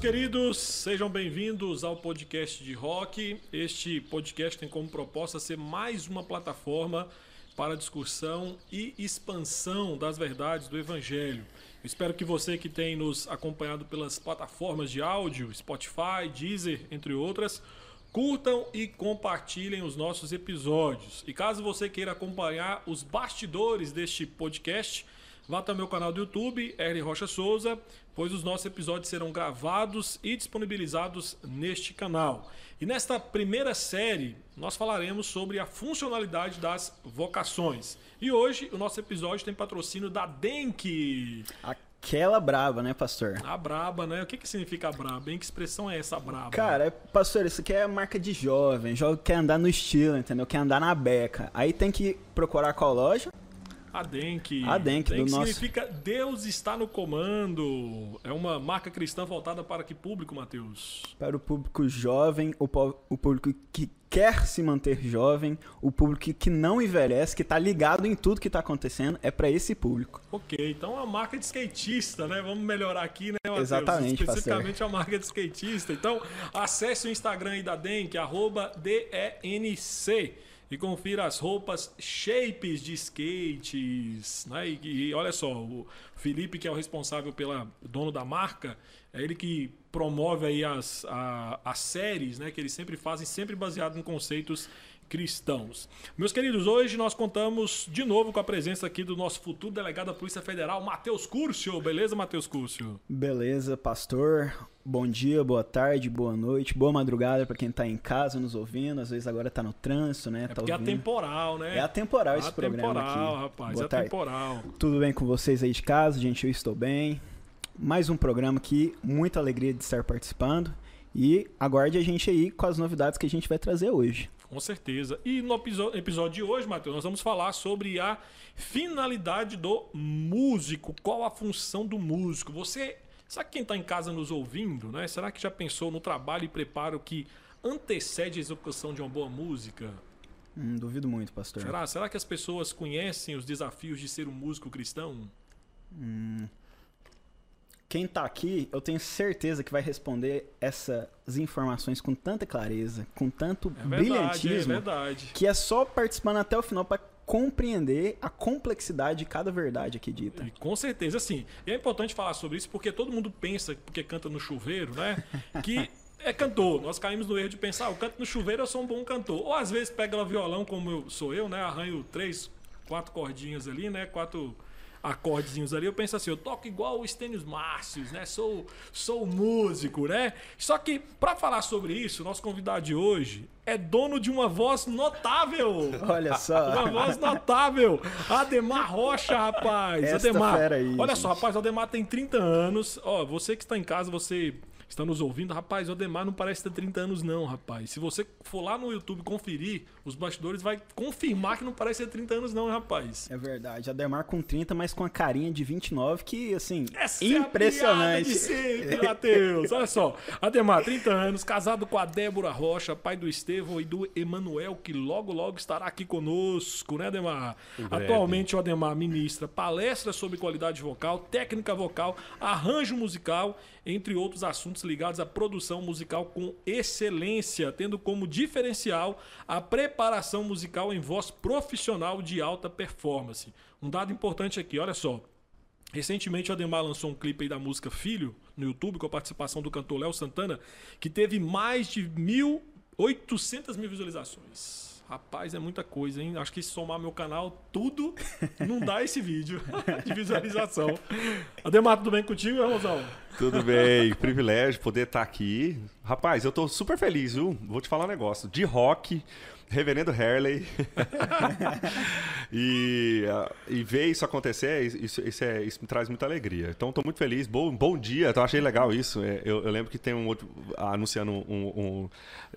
Queridos, sejam bem-vindos ao podcast de rock. Este podcast tem como proposta ser mais uma plataforma para discussão e expansão das verdades do Evangelho. Eu espero que você que tem nos acompanhado pelas plataformas de áudio, Spotify, Deezer, entre outras, curtam e compartilhem os nossos episódios. E caso você queira acompanhar os bastidores deste podcast, vá até o meu canal do YouTube, R. Rocha Souza, pois os nossos episódios serão gravados e disponibilizados neste canal. E nesta primeira série, nós falaremos sobre a funcionalidade das vocações. E hoje o nosso episódio tem patrocínio da Denk. Aquela braba, né, pastor? A braba, né? O que, que significa braba? Em que expressão é essa braba? Cara, pastor, isso aqui é marca de jovem. Jovem quer andar no estilo, entendeu? Quer andar na beca. Aí tem que procurar qual loja? A Denk. A Denk, do nosso- significa Deus está no comando. É uma marca cristã voltada para que público, Mateus? Para o público jovem, o, o público que quer se manter jovem, o público que não envelhece, que tá ligado em tudo que tá acontecendo, é para esse público. Ok, então é uma marca de skatista, né? Vamos melhorar aqui, né, Matheus? Exatamente, Especificamente a marca de skatista. Então, acesse o Instagram aí da Denk, arroba DENC. E confira as roupas shapes de skates. Né? E, e olha só, o Felipe, que é o responsável pela dono da marca, é ele que promove aí as, a- as séries, né? Que eles sempre fazem, sempre baseado em conceitos cristãos. Meus queridos, hoje nós contamos de novo com a presença aqui do nosso futuro delegado da Polícia Federal, Matheus Curcio. Beleza, Matheus Curcio? Beleza, pastor? Bom dia, boa tarde, boa noite, boa madrugada para quem tá em casa nos ouvindo. Às vezes agora tá no trânsito, né? É tá porque é ouvindo. atemporal, né? É atemporal esse Atemporal, programa aqui. rapaz, Boa é tarde. atemporal. Tudo bem com vocês aí de casa? Gente, eu estou bem. Mais um programa aqui, muita alegria de estar participando. E aguarde a gente aí com as novidades que a gente vai trazer hoje. Com certeza. E no episódio de hoje, Matheus, nós vamos falar sobre a finalidade do músico. Qual a função do músico? Você, sabe quem está em casa nos ouvindo, né? Será que já pensou no trabalho e preparo que antecede a execução de uma boa música? Hum, duvido muito, pastor. Será? Será que as pessoas conhecem os desafios de ser um músico cristão? Quem tá aqui, eu tenho certeza que vai responder essas informações com tanta clareza, com tanto É verdade, é brilhantismo, verdade. que é só participando até o final para compreender a complexidade de cada verdade aqui dita. Com certeza, assim. E é importante falar sobre isso porque todo mundo pensa, porque canta no chuveiro, né? Que é cantor. Nós caímos no erro de pensar, ah, eu canto no chuveiro, eu sou um bom cantor. Ou às vezes pega o violão, como eu, sou eu, né? Arranho três, quatro cordinhas ali, né? Quatro acordezinhos ali. Eu penso assim, eu toco igual o Stênios Márcios, né? Sou, sou músico, né? Só que, pra falar sobre isso, nosso convidado de hoje é dono de uma voz notável. Olha só. Uma voz notável. Ademar Rocha, rapaz. Esta Ademar. aí, olha gente. só, rapaz, o Ademar tem 30 anos. Ó, você que está em casa, você está nos ouvindo, rapaz, o Ademar não parece ter 30 anos não, rapaz. Se você for lá no YouTube conferir, os bastidores vai confirmar que não parece ter 30 anos não, rapaz. É verdade. Ademar com 30, mas com a carinha de 29, que, assim, Essa É impressionante. de sempre, Matheus. Olha só. Ademar, 30 anos, casado com a Débora Rocha, pai do Estevão e do Emanuel, que logo, logo estará aqui conosco, né, Ademar? breve. Atualmente, o Ademar ministra palestras sobre qualidade vocal, técnica vocal, arranjo musical, entre outros assuntos ligados à produção musical com excelência, tendo como diferencial a preparação musical em voz profissional de alta performance. Um dado importante aqui, olha só. Recentemente o Ademar lançou um clipe aí da música Filho no YouTube com a participação do cantor Léo Santana, que teve mais de 1.800 mil visualizações. Rapaz, é muita coisa, hein? Acho que se somar meu canal, tudo não dá esse vídeo de visualização. Ademar, tudo bem contigo, Rosão? Tudo bem, privilégio poder estar aqui. Rapaz, eu tô super feliz, viu? Vou te falar um negócio. De rock, Reverendo Harley. e, ah, e ver isso acontecer, isso, isso, é- isso me traz muita alegria. Então, tô muito feliz. Bom, bom dia, então achei legal isso. É, Eu, eu lembro que tem um outro anunciando um, um-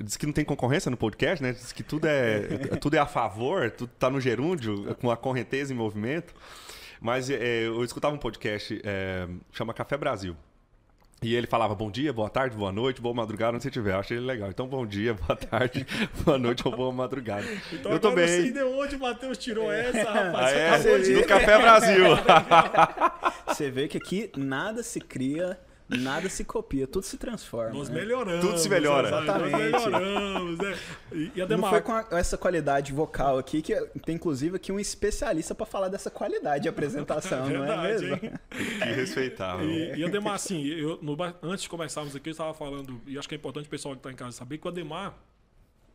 Diz que não tem concorrência no podcast, né? Diz que tudo é, tudo é a favor, tudo tá no gerúndio, com a correnteza em movimento. Mas é, eu escutava um podcast, é, chama Café Brasil. E ele falava bom dia, boa tarde, boa noite, boa madrugada, onde você estiver. Eu achei ele legal. Então, bom dia, boa tarde, boa noite ou boa madrugada. Então eu tô agora eu sei bem. de onde o Matheus tirou essa, rapaz. Ah, Você é? Do Café Brasil. Você vê que aqui nada se cria Nada se copia, tudo se transforma. Nós né? melhoramos. Tudo se melhora. Nós Exatamente. melhoramos, né? E, e Não Ademar, foi com a- essa qualidade vocal aqui, que tem inclusive aqui um especialista pra falar dessa qualidade de apresentação, não é Verdade, mesmo? hein? Que respeitável. E, e Ademar, assim, eu, no antes de começarmos aqui, eu estava falando, e acho que é importante o pessoal que está em casa saber que o Ademar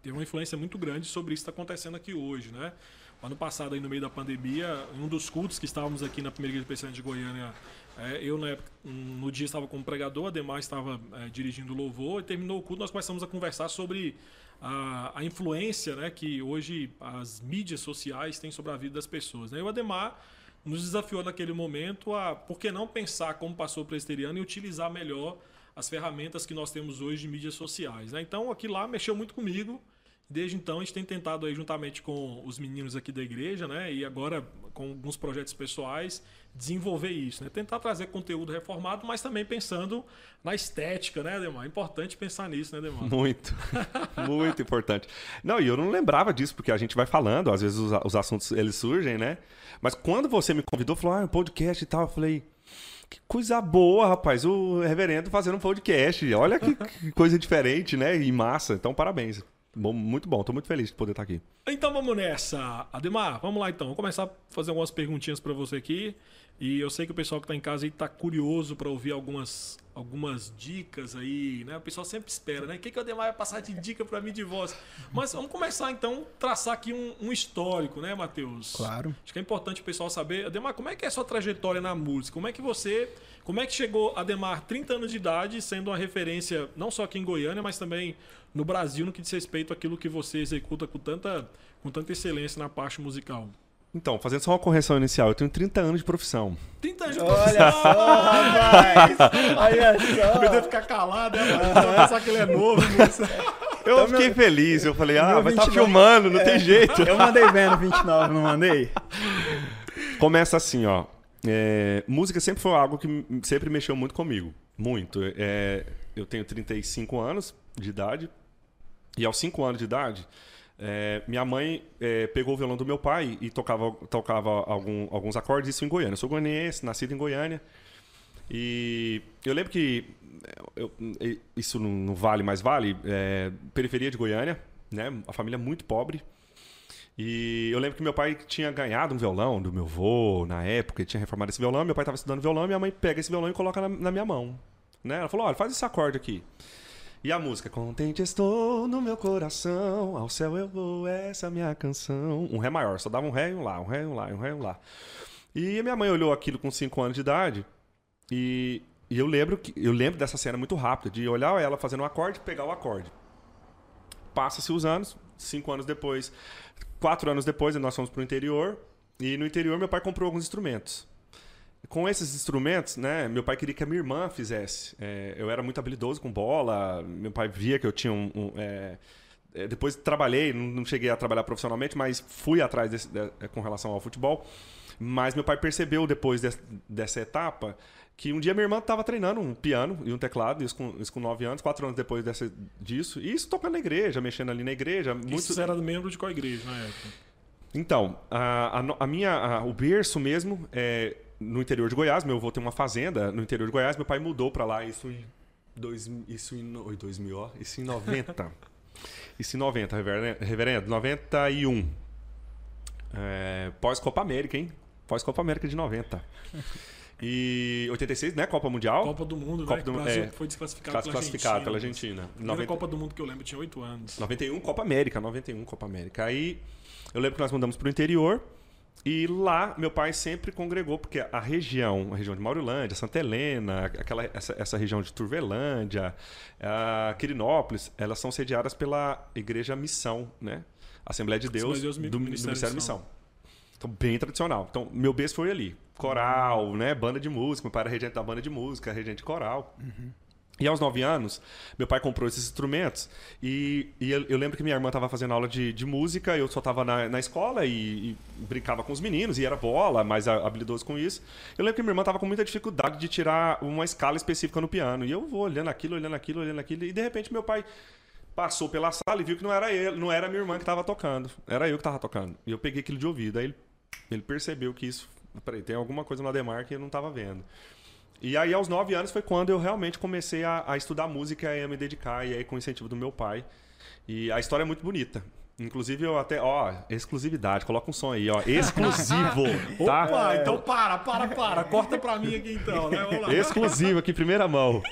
teve uma influência muito grande sobre isso que está acontecendo aqui hoje, né? Ano passado, aí no meio da pandemia, em um dos cultos que estávamos aqui na primeira igreja presbiteriana de Goiânia, é, eu na época, no dia estava como pregador, Ademar estava é, dirigindo o louvor, e terminou o culto, nós começamos a conversar sobre a, a influência né, que hoje as mídias sociais têm sobre a vida das pessoas. Né? E o Ademar nos desafiou naquele momento a, por que não pensar como pastor presbiteriano e utilizar melhor as ferramentas que nós temos hoje de mídias sociais. Né? Então, aquilo lá mexeu muito comigo. Desde então, a gente tem tentado aí, juntamente com os meninos aqui da igreja, né? E agora com alguns projetos pessoais, desenvolver isso, né? Tentar trazer conteúdo reformado, mas também pensando na estética, né, Ademar? É importante pensar nisso, né, Ademar? Muito, muito importante. Não, e eu não lembrava disso, porque a gente vai falando, às vezes os, os assuntos eles surgem, né? Mas quando você me convidou, falou, ah, um podcast e tal, eu falei, que coisa boa, rapaz, o reverendo fazendo um podcast. Olha que, que coisa diferente, né? E massa. Então, parabéns. Bom, muito bom, tô muito feliz de poder estar aqui. Então vamos nessa. Ademar, vamos lá então. Vou começar a fazer algumas perguntinhas para você aqui. E eu sei que o pessoal que está em casa aí tá curioso para ouvir algumas, algumas dicas aí, né? O pessoal sempre espera, né? O que, que o Ademar vai passar de dica para mim de voz? Mas vamos começar então, traçar aqui um, um histórico, né, Matheus? Claro. Acho que é importante o pessoal saber. Ademar, como é que é a sua trajetória na música? Como é que você. Como é que chegou Ademar, 30 anos de idade, sendo uma referência não só aqui em Goiânia, mas também no Brasil, no que diz respeito àquilo que você executa com tanta, com tanta excelência na parte musical? Então, fazendo só uma correção inicial, eu tenho 30 anos de profissão. 30 anos de Olha só, rapaz! Olha Poder só! ficar calado, né? pensar que ele é novo, moço. Eu Então, fiquei meu- feliz, eu falei, ah, meu vai estar 29 filmando, não tem jeito. Eu mandei no 29, não mandei? Começa assim, ó. É, música sempre foi algo que sempre mexeu muito comigo. Muito. É, eu tenho 35 anos de idade. E aos 5 anos de idade, é, minha mãe é, pegou o violão do meu pai e tocava, tocava algum- alguns acordes, isso em Goiânia. Eu sou goianiense, nascido em Goiânia. E eu lembro que eu- eu- isso não, vale, mas vale. é, periferia de Goiânia, né? A família é muito pobre. E eu lembro que meu pai tinha ganhado um violão do meu avô na época, ele tinha reformado esse violão, meu pai estava estudando violão, minha mãe pega esse violão e coloca na, na minha mão. Né? Ela falou: olha, faz esse acorde aqui. E a música, contente estou no meu coração, ao céu eu vou, essa é a minha canção. Um ré maior, só dava um ré e um lá, um ré e um lá, um ré e um lá. E minha mãe olhou aquilo com 5 anos de idade e, e eu lembro que eu lembro dessa cena muito rápida, de olhar ela fazendo um acorde pegar o acorde. Passa-se os anos, cinco anos depois, quatro anos depois, nós fomos para o interior. E no interior, meu pai comprou alguns instrumentos. Com esses instrumentos, né, meu pai queria que a minha irmã fizesse. É, eu era muito habilidoso com bola, meu pai via que eu tinha um. um, é, é, depois trabalhei, não, cheguei a trabalhar profissionalmente, mas fui atrás desse- de- é, com relação ao futebol. Mas meu pai percebeu depois des- dessa etapa que um dia minha irmã estava treinando um piano e um teclado, isso com, isso com 9 anos, quatro anos depois dessa, disso. E isso tocando na igreja, mexendo ali na igreja. Muito... Isso era membro de qual igreja na época? Então, a, a a minha, a- o berço mesmo é no interior de Goiás. Meu avô tem uma fazenda no interior de Goiás. Meu pai mudou para lá isso em, dois, isso em no- oi, 2000, ó, isso em 90. isso em 90, reverendo, reverendo 91. É, Pós-Copa América, hein? Pós-Copa América de 90. E 86, né? Copa Mundial. Copa do Mundo, Copa né? do- o Brasil é, foi desclassificado Class- pela classificado pela Argentina. Argentina. Primeira 90 Copa do Mundo que eu lembro, tinha 8 anos. 91 Copa América, 91 Copa América. Aí eu lembro que nós mudamos pro interior e lá meu pai sempre congregou, porque a região, a região de Maurilândia, Santa Helena, aquela, essa, essa região de Turvelândia, a Quirinópolis, elas são sediadas pela Igreja Missão, né? Assembleia de Deus, Deus, do, do Ministério Ministério de Missão. Então, bem tradicional. Então, meu berço foi ali. Coral, né? Banda de música. Meu pai era regente da banda de música, regente de coral. E aos nove anos, meu pai comprou esses instrumentos e, e eu, eu lembro que minha irmã estava fazendo aula de, de música, eu só estava na, na escola e, e brincava com os meninos, e era bola, mais habilidoso com isso. Eu lembro que minha irmã estava com muita dificuldade de tirar uma escala específica no piano. E eu vou olhando aquilo, olhando aquilo, olhando aquilo, e de repente meu pai passou pela sala e viu que não era ele, não era minha irmã que estava tocando, era eu que estava tocando. E eu peguei aquilo de ouvido, aí ele, ele percebeu que isso, peraí, tem alguma coisa no Ademar que eu não estava vendo. E aí, aos nove anos, foi quando eu realmente comecei a, a estudar música e a me dedicar, e aí com o incentivo do meu pai. E a história é muito bonita. Inclusive, eu até, ó, exclusividade, coloca um som aí, ó, exclusivo, tá? Opa, então para, para, para, corta pra mim aqui então, né? Vamos lá. Exclusivo aqui, primeira mão.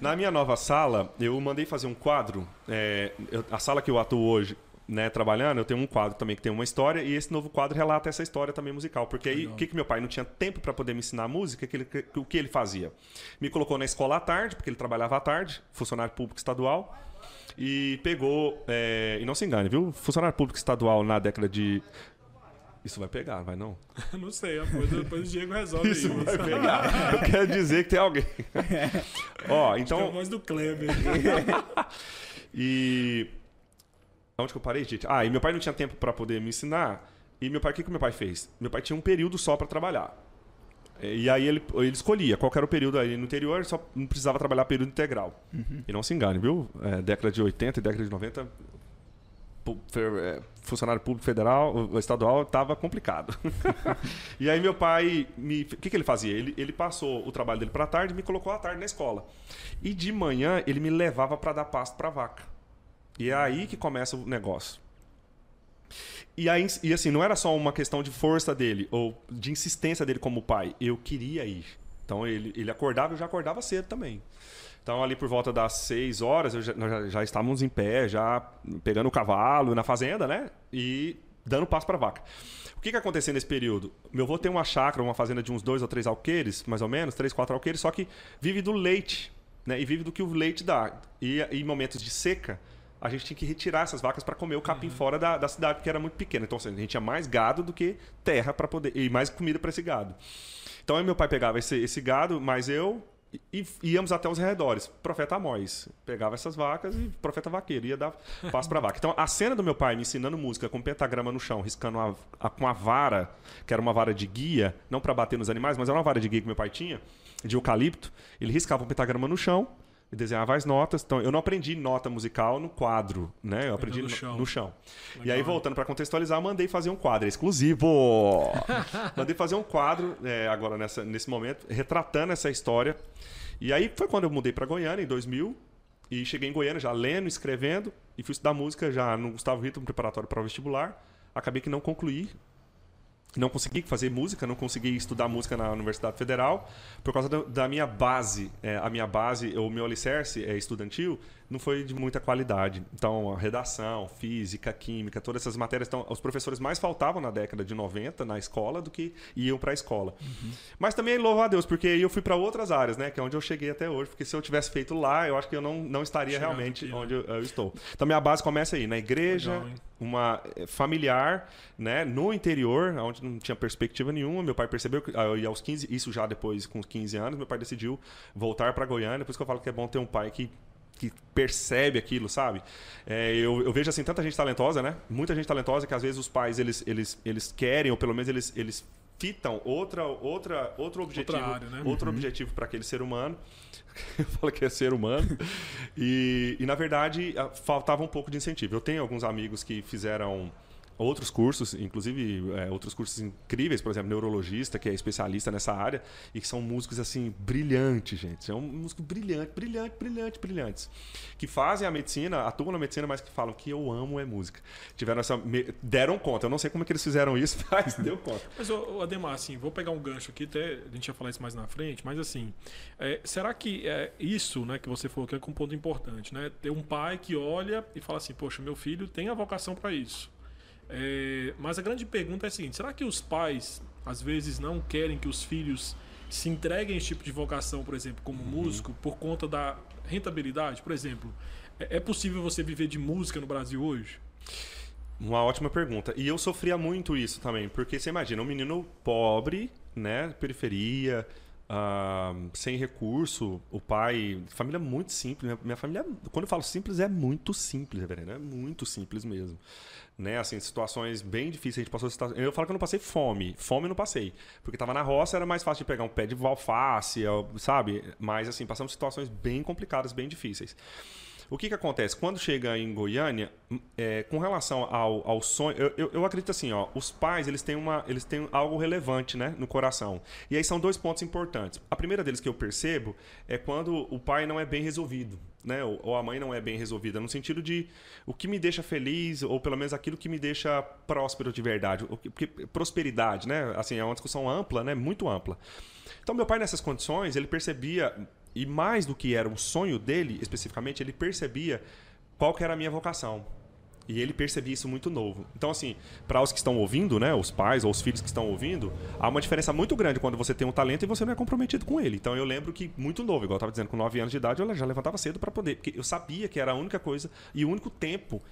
Na minha nova sala, eu mandei fazer um quadro. é, a sala que eu atuo hoje, né, trabalhando, eu tenho um quadro também que tem uma história e esse novo quadro relata essa história também musical. Porque aí, o que, que meu pai não tinha tempo para poder me ensinar música, que ele- que- o que ele fazia? Me colocou na escola à tarde, porque ele trabalhava à tarde, funcionário público estadual, e pegou. é, e não se engane, viu? Funcionário público estadual na década de. Isso vai pegar, vai não? Não sei, depois, depois o Diego resolve Isso aí. vai pegar. Eu quero dizer que tem alguém. Ó, Acho que é a então. voz do Kleber. E. Onde que eu parei, gente? Ah, e meu pai não tinha tempo para poder me ensinar. E meu pai, o que, que meu pai fez? Meu pai tinha um período só para trabalhar. E aí ele, ele escolhia qual era o período aí no interior, ele só não precisava trabalhar período integral. E não se engane, viu? É, década de 80 e década de 90, pu- fer- é, funcionário público federal, estadual, estava complicado. e aí meu pai, me- o que, que ele fazia? Ele, ele passou o trabalho dele para tarde e me colocou à tarde na escola. E de manhã ele me levava para dar pasto para vaca. E é aí que começa o negócio. E, aí, e assim, não era só uma questão de força dele ou de insistência dele como pai. Eu queria ir. Então ele, ele acordava, eu já acordava cedo também. Então ali por volta das 6 horas, já- nós já, já estávamos em pé, já pegando o cavalo na fazenda, né? E dando passo para vaca. O que, que aconteceu nesse período? Meu avô tem uma chácara, uma fazenda de uns dois ou três alqueires, mais ou menos, três, quatro alqueires, só que vive do leite, né? E vive do que o leite dá. E em momentos de seca, a gente tinha que retirar essas vacas para comer o capim fora da, da cidade, porque era muito pequena. Então assim, a gente tinha mais gado do que terra para poder e mais comida para esse gado. Então aí meu pai pegava esse, esse gado, mas eu e e íamos até os arredores. Profeta Amós pegava essas vacas e profeta vaqueiro ia dar passo para vaca. Então a cena do meu pai me ensinando música com pentagrama no chão, riscando a, a- com a vara, que era uma vara de guia, não para bater nos animais, mas era uma vara de guia que meu pai tinha, de eucalipto. Ele riscava um pentagrama no chão e desenhava as notas. Então eu não aprendi nota musical no quadro, né? Eu aprendi no no, chão. no chão. E aí voltando para contextualizar, eu mandei fazer um quadro exclusivo. mandei fazer um quadro é, agora nessa, nesse momento retratando essa história. E aí foi quando eu mudei para Goiânia em 2000 e cheguei em Goiânia já lendo, escrevendo e fui estudar música já no Gustavo Rito, preparatório para o vestibular. Acabei que não concluí. Não consegui fazer música, não consegui estudar música na Universidade Federal por causa da, da minha base. É, a minha base, o meu alicerce é estudantil, não foi de muita qualidade. Então, a redação, física, química, todas essas matérias. Então, os professores mais faltavam na década de 90 na escola do que iam para a escola. Mas também louvo a Deus, porque aí eu fui para outras áreas, né? Que é onde eu cheguei até hoje. Porque se eu tivesse feito lá, eu acho que eu não, não estaria Chegava realmente aqui, né? onde eu, eu estou. Então, minha base começa aí, na igreja, Legal, uma eh, familiar, né, no interior, onde não tinha perspectiva nenhuma. Meu pai percebeu que ah, e aos 15, isso já depois com 15 anos, meu pai decidiu voltar para Goiânia. Por isso que eu falo que é bom ter um pai que que percebe aquilo, sabe? É, eu, eu vejo assim tanta gente talentosa, né? Muita gente talentosa que às vezes os pais eles, eles, eles querem ou pelo menos eles, eles fitam outra outra outro objetivo área, né? outro objetivo para aquele ser humano. Eu falo que é ser humano. E, e, na verdade, faltava um pouco de incentivo. Eu tenho alguns amigos que fizeram outros cursos, inclusive é, outros cursos incríveis, por exemplo, neurologista, que é especialista nessa área, e que são músicos assim, brilhantes, gente. São músicos brilhantes, brilhantes, brilhantes, brilhantes. Que fazem a medicina, atuam na medicina, mas que falam que eu amo é música. Tiveram essa. deram conta. Eu não sei como é que eles fizeram isso, mas deu conta. Mas, ô, Ademar, assim, vou pegar um gancho aqui, até a gente ia falar isso mais na frente, mas assim, é, será que é isso, né, que você falou que é um ponto importante, né? Ter um pai que olha e fala assim, poxa, meu filho tem a vocação para isso. É, mas a grande pergunta é a seguinte: será que os pais, às vezes, não querem que os filhos se entreguem a esse tipo de vocação, por exemplo, como músico, por conta da rentabilidade? Por exemplo, é, é possível você viver de música no Brasil hoje? Uma ótima pergunta. E eu sofria muito isso também, porque você imagina, um menino pobre, né, periferia, ah, sem recurso, o pai, família muito simples. Minha, minha família, quando eu falo simples, é muito simples, Reverendo, é muito simples mesmo. Né, assim, situações bem difíceis. A gente passou Eu falo que eu não passei fome. Fome eu não passei. Porque tava na roça, era mais fácil de pegar um pé de alface, sabe? Mas, assim, passamos situações bem complicadas, bem difíceis. O que, que acontece? Quando chega em Goiânia, é, com relação ao, ao sonho, eu, eu, eu, acredito assim, ó, os pais eles têm, uma, eles têm algo relevante né, no coração. E aí são dois pontos importantes. A primeira deles que eu percebo é quando o pai não é bem resolvido. Né, ou, ou a mãe não é bem resolvida, no sentido de o que me deixa feliz, ou pelo menos aquilo que me deixa próspero de verdade. Porque prosperidade, né? Assim, é uma discussão ampla, né? Muito ampla. Então, meu pai, nessas condições, ele percebia, e mais do que era o sonho dele, especificamente, ele percebia qual que era a minha vocação. E ele percebia isso muito novo. Então, assim, para os que estão ouvindo, né, os pais ou os filhos que estão ouvindo, há uma diferença muito grande quando você tem um talento e você não é comprometido com ele. Então, eu lembro que muito novo, igual eu estava dizendo, com 9 anos de idade, eu já levantava cedo para poder, porque eu sabia que era a única coisa e o único tempo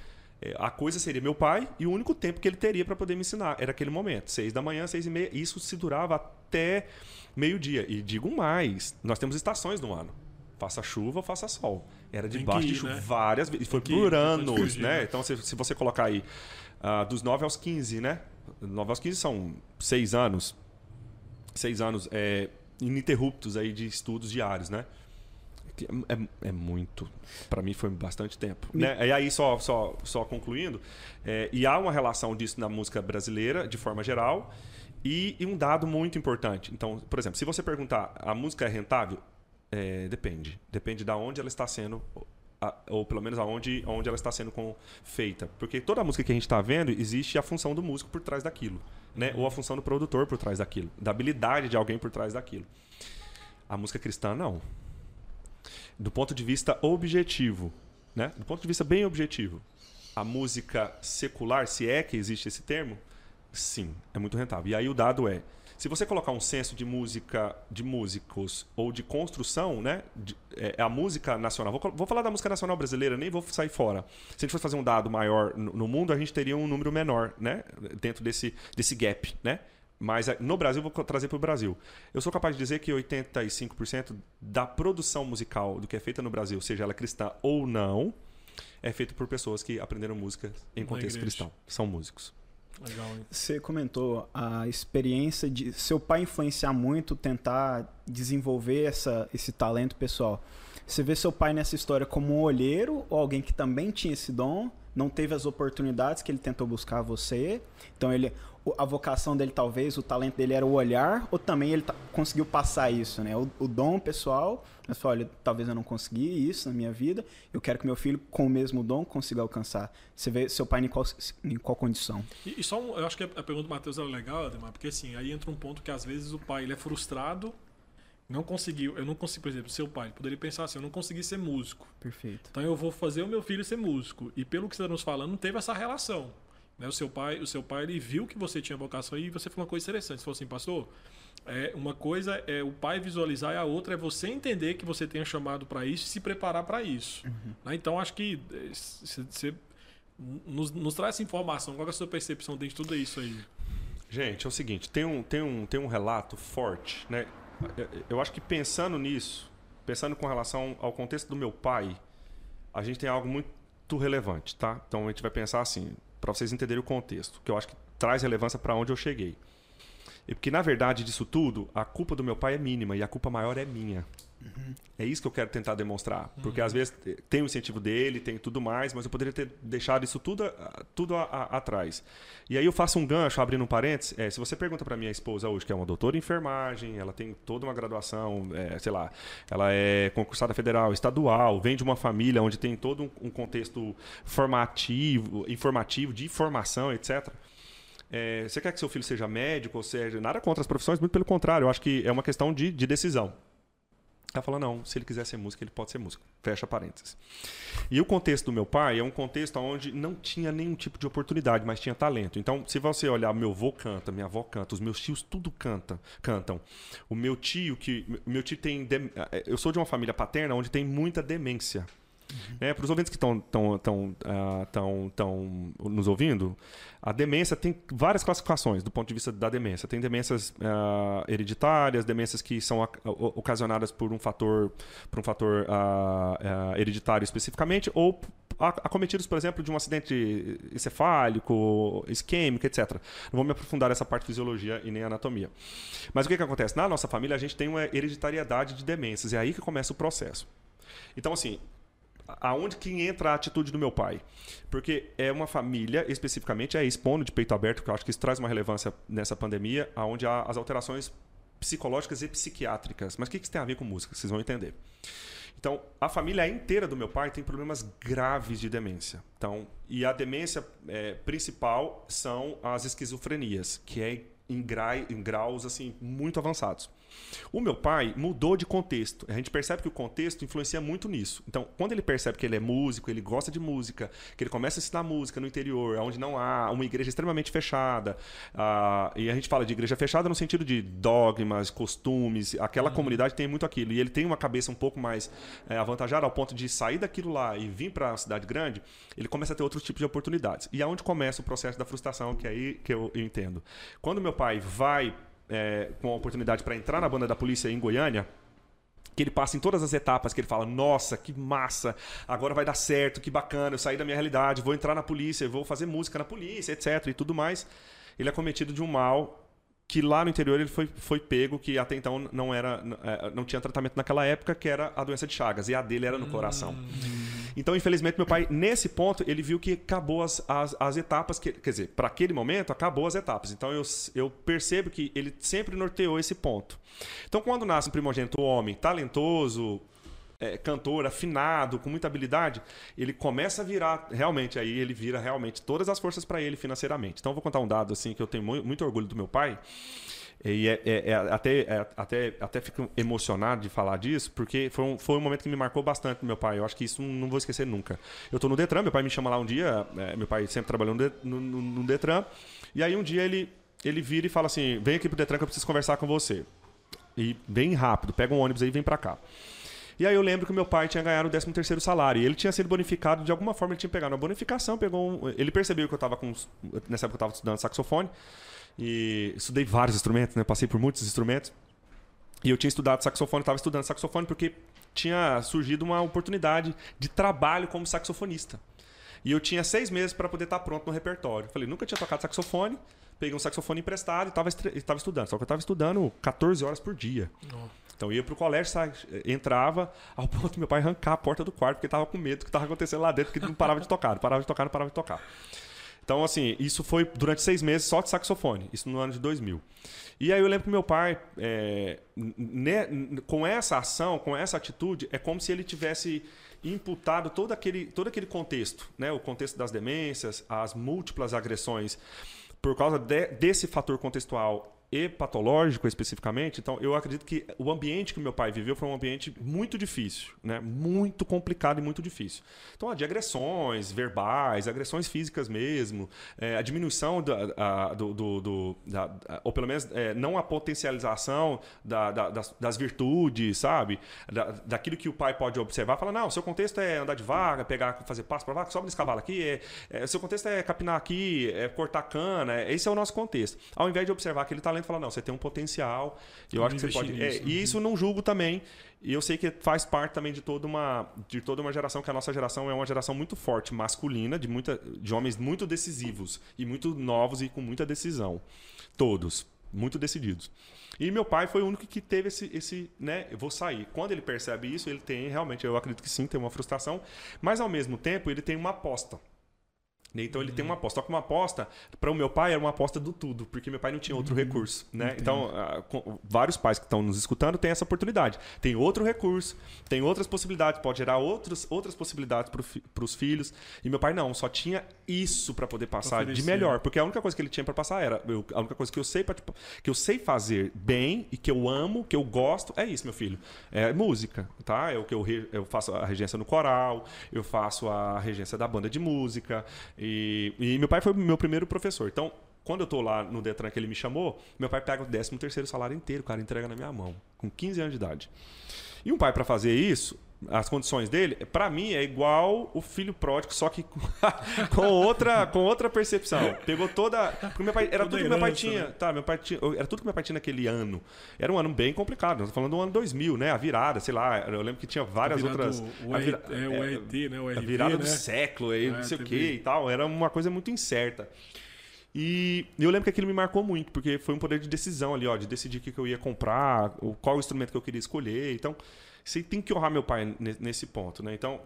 é, a coisa seria meu pai e o único tempo que ele teria para poder me ensinar era aquele momento, seis da manhã, seis e meia. Isso se durava até meio-dia. E digo mais, nós temos estações no ano. Faça chuva, faça sol. Era debaixo de chuva né? várias vezes. Foi por anos, né? né? Então, se, se, você colocar aí uh, dos 9 aos 15, né? 9 aos 15 são seis anos. Seis anos é, ininterruptos aí de estudos diários, né? É, é muito. Para mim foi bastante tempo. Né? E aí, só, só, só concluindo, é, e há uma relação disso na música brasileira, de forma geral, e, e, um dado muito importante. Então, por exemplo, se você perguntar, a música é rentável? É, depende. Depende de onde ela está sendo, ou pelo menos aonde, onde ela está sendo com, feita. Porque toda música que a gente está vendo, existe a função do músico por trás daquilo. Né? Ou a função do produtor por trás daquilo. Da habilidade de alguém por trás daquilo. A música cristã, não do ponto de vista objetivo, né? do ponto de vista bem objetivo, a música secular, se é que existe esse termo, sim, é muito rentável. E aí o dado é, se você colocar um censo de música, de músicos ou de construção, né? De, é, é a música nacional. Vou, vou, falar da música nacional brasileira, nem vou sair fora. Se a gente fosse fazer um dado maior no, no mundo, a gente teria um número menor, né? Dentro desse, desse gap, né? Mas eh, no Brasil, vou trazer para o Brasil. Eu sou capaz de dizer que 85% da produção musical do que é feita no Brasil, seja ela cristã ou não, é feita por pessoas que aprenderam música em contexto cristão. São músicos. Legal, hein? Você comentou a experiência de seu pai influenciar muito, tentar desenvolver essa, esse talento pessoal. Você vê seu pai nessa história como um olheiro ou alguém que também tinha esse dom, não teve as oportunidades que ele tentou buscar você. Então ele, a vocação dele talvez, o talento dele era o olhar, ou também ele conseguiu passar isso, né? O, o dom pessoal, mas falou, olha, talvez eu não consegui isso na minha vida, eu quero que meu filho com o mesmo dom consiga alcançar. Você vê seu pai em qual, em qual condição? E, e só um, eu acho que a pergunta do Matheus é legal, Ademar, porque assim, aí entra um ponto que às vezes o pai ele é frustrado não conseguiu, eu não consigo, por exemplo, seu pai poderia pensar assim, eu não consegui ser músico. Perfeito. Então eu vou fazer o meu filho ser músico. E pelo que você está nos falando, não teve essa relação. Né? O seu pai, o seu pai ele viu que você tinha vocação e você falou uma coisa interessante. Você falou assim, pastor, é, uma coisa é o pai visualizar e a outra é você entender que você tenha chamado para isso e se preparar para isso. Uhum. Né? Então acho que você é, nos, nos, traz essa informação. Qual é a sua percepção dentro de tudo isso aí? Gente, é o seguinte, tem um, tem um, tem um relato forte, né? Eu acho que pensando nisso, pensando com relação ao contexto do meu pai, a gente tem algo muito relevante, tá? Então a gente vai pensar assim, para vocês entenderem o contexto, que eu acho que traz relevância para onde eu cheguei. E porque, na verdade, disso tudo, a culpa do meu pai é mínima e a culpa maior é minha. Uhum. É isso que eu quero tentar demonstrar. Porque uhum. às vezes tem o incentivo dele, tem tudo mais, mas eu poderia ter deixado isso tudo, tudo a, a, atrás. E aí eu faço um gancho, abrindo um parênteses. É, se você pergunta para minha esposa hoje, que é uma doutora em enfermagem, ela tem toda uma graduação, é, sei lá, ela é concursada federal, estadual, vem de uma família onde tem todo um, um contexto formativo, informativo, de formação, etc. É, você quer que seu filho seja médico, ou seja, nada contra as profissões, muito pelo contrário, eu acho que é uma questão de, de decisão. Ela falou, não, se ele quiser ser músico, ele pode ser músico. Fecha parênteses. E o contexto do meu pai é um contexto onde não tinha nenhum tipo de oportunidade, mas tinha talento. Então, se você olhar, meu avô canta, minha avó canta, os meus tios tudo canta, cantam. O meu tio, que. Meu tio tem. Eu sou de uma família paterna onde tem muita demência. Uhum. Né? Para os ouvintes que estão tão, tão, uh, tão, tão nos ouvindo, a demência tem várias classificações do ponto de vista da demência. Tem demências uh, hereditárias, demências que são ocasionadas por um fator, por um fator uh, hereditário especificamente, ou acometidos, por exemplo, de um acidente encefálico, isquêmico, etc. Não vou me aprofundar nessa parte de fisiologia e nem anatomia. Mas o que, que acontece? Na nossa família, a gente tem uma hereditariedade de demências, é aí que começa o processo. Então, assim, aonde que entra a atitude do meu pai? Porque é uma família, especificamente, é expondo de peito aberto, que eu acho que isso traz uma relevância nessa pandemia, onde há as alterações psicológicas e psiquiátricas. Mas o que isso tem a ver com música? Vocês vão entender. Então, a família inteira do meu pai tem problemas graves de demência. Então, e a demência é, principal são as esquizofrenias, que é em, em graus assim muito avançados. O meu pai mudou de contexto. A gente percebe que o contexto influencia muito nisso. Então, quando ele percebe que ele é músico, ele gosta de música, que ele começa a ensinar música no interior, onde não há uma igreja extremamente fechada, uh, e a gente fala de igreja fechada no sentido de dogmas, costumes, aquela uhum. comunidade tem muito aquilo. E ele tem uma cabeça um pouco mais é, avantajada ao ponto de sair daquilo lá e vir para a cidade grande, ele começa a ter outros tipos de oportunidades. E é onde começa o processo da frustração, que é aí que eu, eu entendo. Quando meu pai vai é, com a oportunidade para entrar na banda da polícia em Goiânia, que ele passa em todas as etapas, que ele fala, nossa, que massa, agora vai dar certo, que bacana, eu saí da minha realidade, vou entrar na polícia, vou fazer música na polícia, etc. e tudo mais. Ele é cometido de um mal que lá no interior ele foi, foi pego, que até então não era é, não tinha tratamento naquela época, que era a doença de Chagas, e a dele era no coração. Hum. Então, infelizmente, meu pai, nesse ponto, ele viu que acabou as, as, as etapas, que, quer dizer, para aquele momento, acabou as etapas. Então, eu, eu percebo que ele sempre norteou esse ponto. Então, quando nasce um primogênito homem talentoso, é, cantor afinado, com muita habilidade, ele começa a virar, realmente, aí ele vira realmente todas as forças para ele financeiramente. Então, eu vou contar um dado assim que eu tenho muito, orgulho do meu pai. E é, é, é, até, é, até, até fico emocionado de falar disso, porque foi um, foi um momento que me marcou bastante meu pai. Eu acho que isso não vou esquecer nunca. Eu estou no Detran, meu pai me chama lá um dia, é, meu pai sempre trabalhou no, no, no, Detran, e aí um dia ele, ele vira e fala assim: vem aqui pro Detran que eu preciso conversar com você. E bem rápido, pega um ônibus aí e vem para cá. E aí eu lembro que meu pai tinha ganhado o 13 terceiro salário. E ele tinha sido bonificado, de alguma forma ele tinha pegado uma bonificação, pegou um, Ele percebeu que eu estava com. Nessa época eu estava estudando saxofone. E estudei vários instrumentos, né? Passei por muitos instrumentos. E eu tinha estudado saxofone, estava estudando saxofone porque tinha surgido uma oportunidade de trabalho como saxofonista. E eu tinha seis meses para poder estar tá pronto no repertório. Falei, nunca tinha tocado saxofone, peguei um saxofone emprestado e estava estudando. Só que eu estava estudando 14 horas por dia. Oh. Então eu ia pro colégio, sabe? entrava, ao ponto do meu pai arrancar a porta do quarto, porque estava com medo do que estava acontecendo lá dentro, porque não parava de tocar, não parava de tocar, não parava de tocar. Então, assim, isso foi durante seis meses só de saxofone, isso no ano de 2000. E aí eu lembro que meu pai, é, né, com essa ação, com essa atitude, é como se ele tivesse imputado todo aquele, todo aquele contexto, né? o contexto das demências, as múltiplas agressões, por causa de, desse fator contextual e patológico especificamente, então eu acredito que o ambiente que meu pai viveu foi um ambiente muito difícil, né? muito complicado e muito difícil. Então, de agressões verbais, agressões físicas mesmo, é, a diminuição da, a, do, do, do da, ou pelo menos é, não a potencialização da, das, das, virtudes, sabe? daquilo que o pai pode observar, fala, não, seu contexto é andar devagar, pegar, fazer passo para vaca, sobe nesse cavalo aqui, é, é, seu contexto é capinar aqui, é cortar cana, é, esse é o nosso contexto. Ao invés de observar aquele talento talento fala, não, você tem um potencial, eu acho que você pode. Nisso, é, né? E isso não julgo também. E eu sei que faz parte também de toda uma de toda uma geração que a nossa geração é uma geração muito forte, masculina, de muita de homens muito decisivos e muito novos e com muita decisão. Todos, muito decididos. E meu pai foi o único que teve esse, esse, né, eu vou sair. Quando ele percebe isso, ele tem realmente, eu acredito que sim, tem uma frustração, mas ao mesmo tempo ele tem uma aposta. Então ele tem uma aposta. Só que uma aposta, para o meu pai, era uma aposta do tudo, porque meu pai não tinha outro uhum. recurso. Né? Então, uh, vários pais que estão nos escutando têm essa oportunidade. Tem outro recurso, tem outras possibilidades, pode gerar outros, outras possibilidades para os filhos. E meu pai não, só tinha isso para poder passar Oferecer. de melhor. Porque a única coisa que ele tinha para passar era. Eu, a única coisa que eu sei pra, tipo, que eu sei fazer bem e que eu amo, que eu gosto, é isso, meu filho. É música. tá? É o que eu, eu faço a regência no coral, eu faço a regência da banda de música. E, e meu pai foi meu primeiro professor. Então, quando eu tô lá no Detran que ele me chamou, meu pai pega o 13 terceiro salário inteiro, o cara entrega na minha mão, com 15 anos de idade. E um pai para fazer isso, as condições dele, para mim é igual o filho pródigo, só que com outra, com outra percepção. Pegou toda, porque meu pai era tudo que meu pai tinha, né? tá, meu pai tinha, era tudo que meu pai tinha naquele ano. Era um ano bem complicado, nós falando do ano 2000, né? A virada, sei lá, eu lembro que tinha várias outras o, vira, é, o RT, né, o RV, a virada né? do século, aí, é, não sei o que e tal, era uma coisa muito incerta. E eu lembro que aquilo me marcou muito, porque foi um poder de decisão ali, ó, de decidir o que eu ia comprar, qual instrumento que eu queria escolher. Então, você tem que honrar meu pai nesse ponto, né? Então,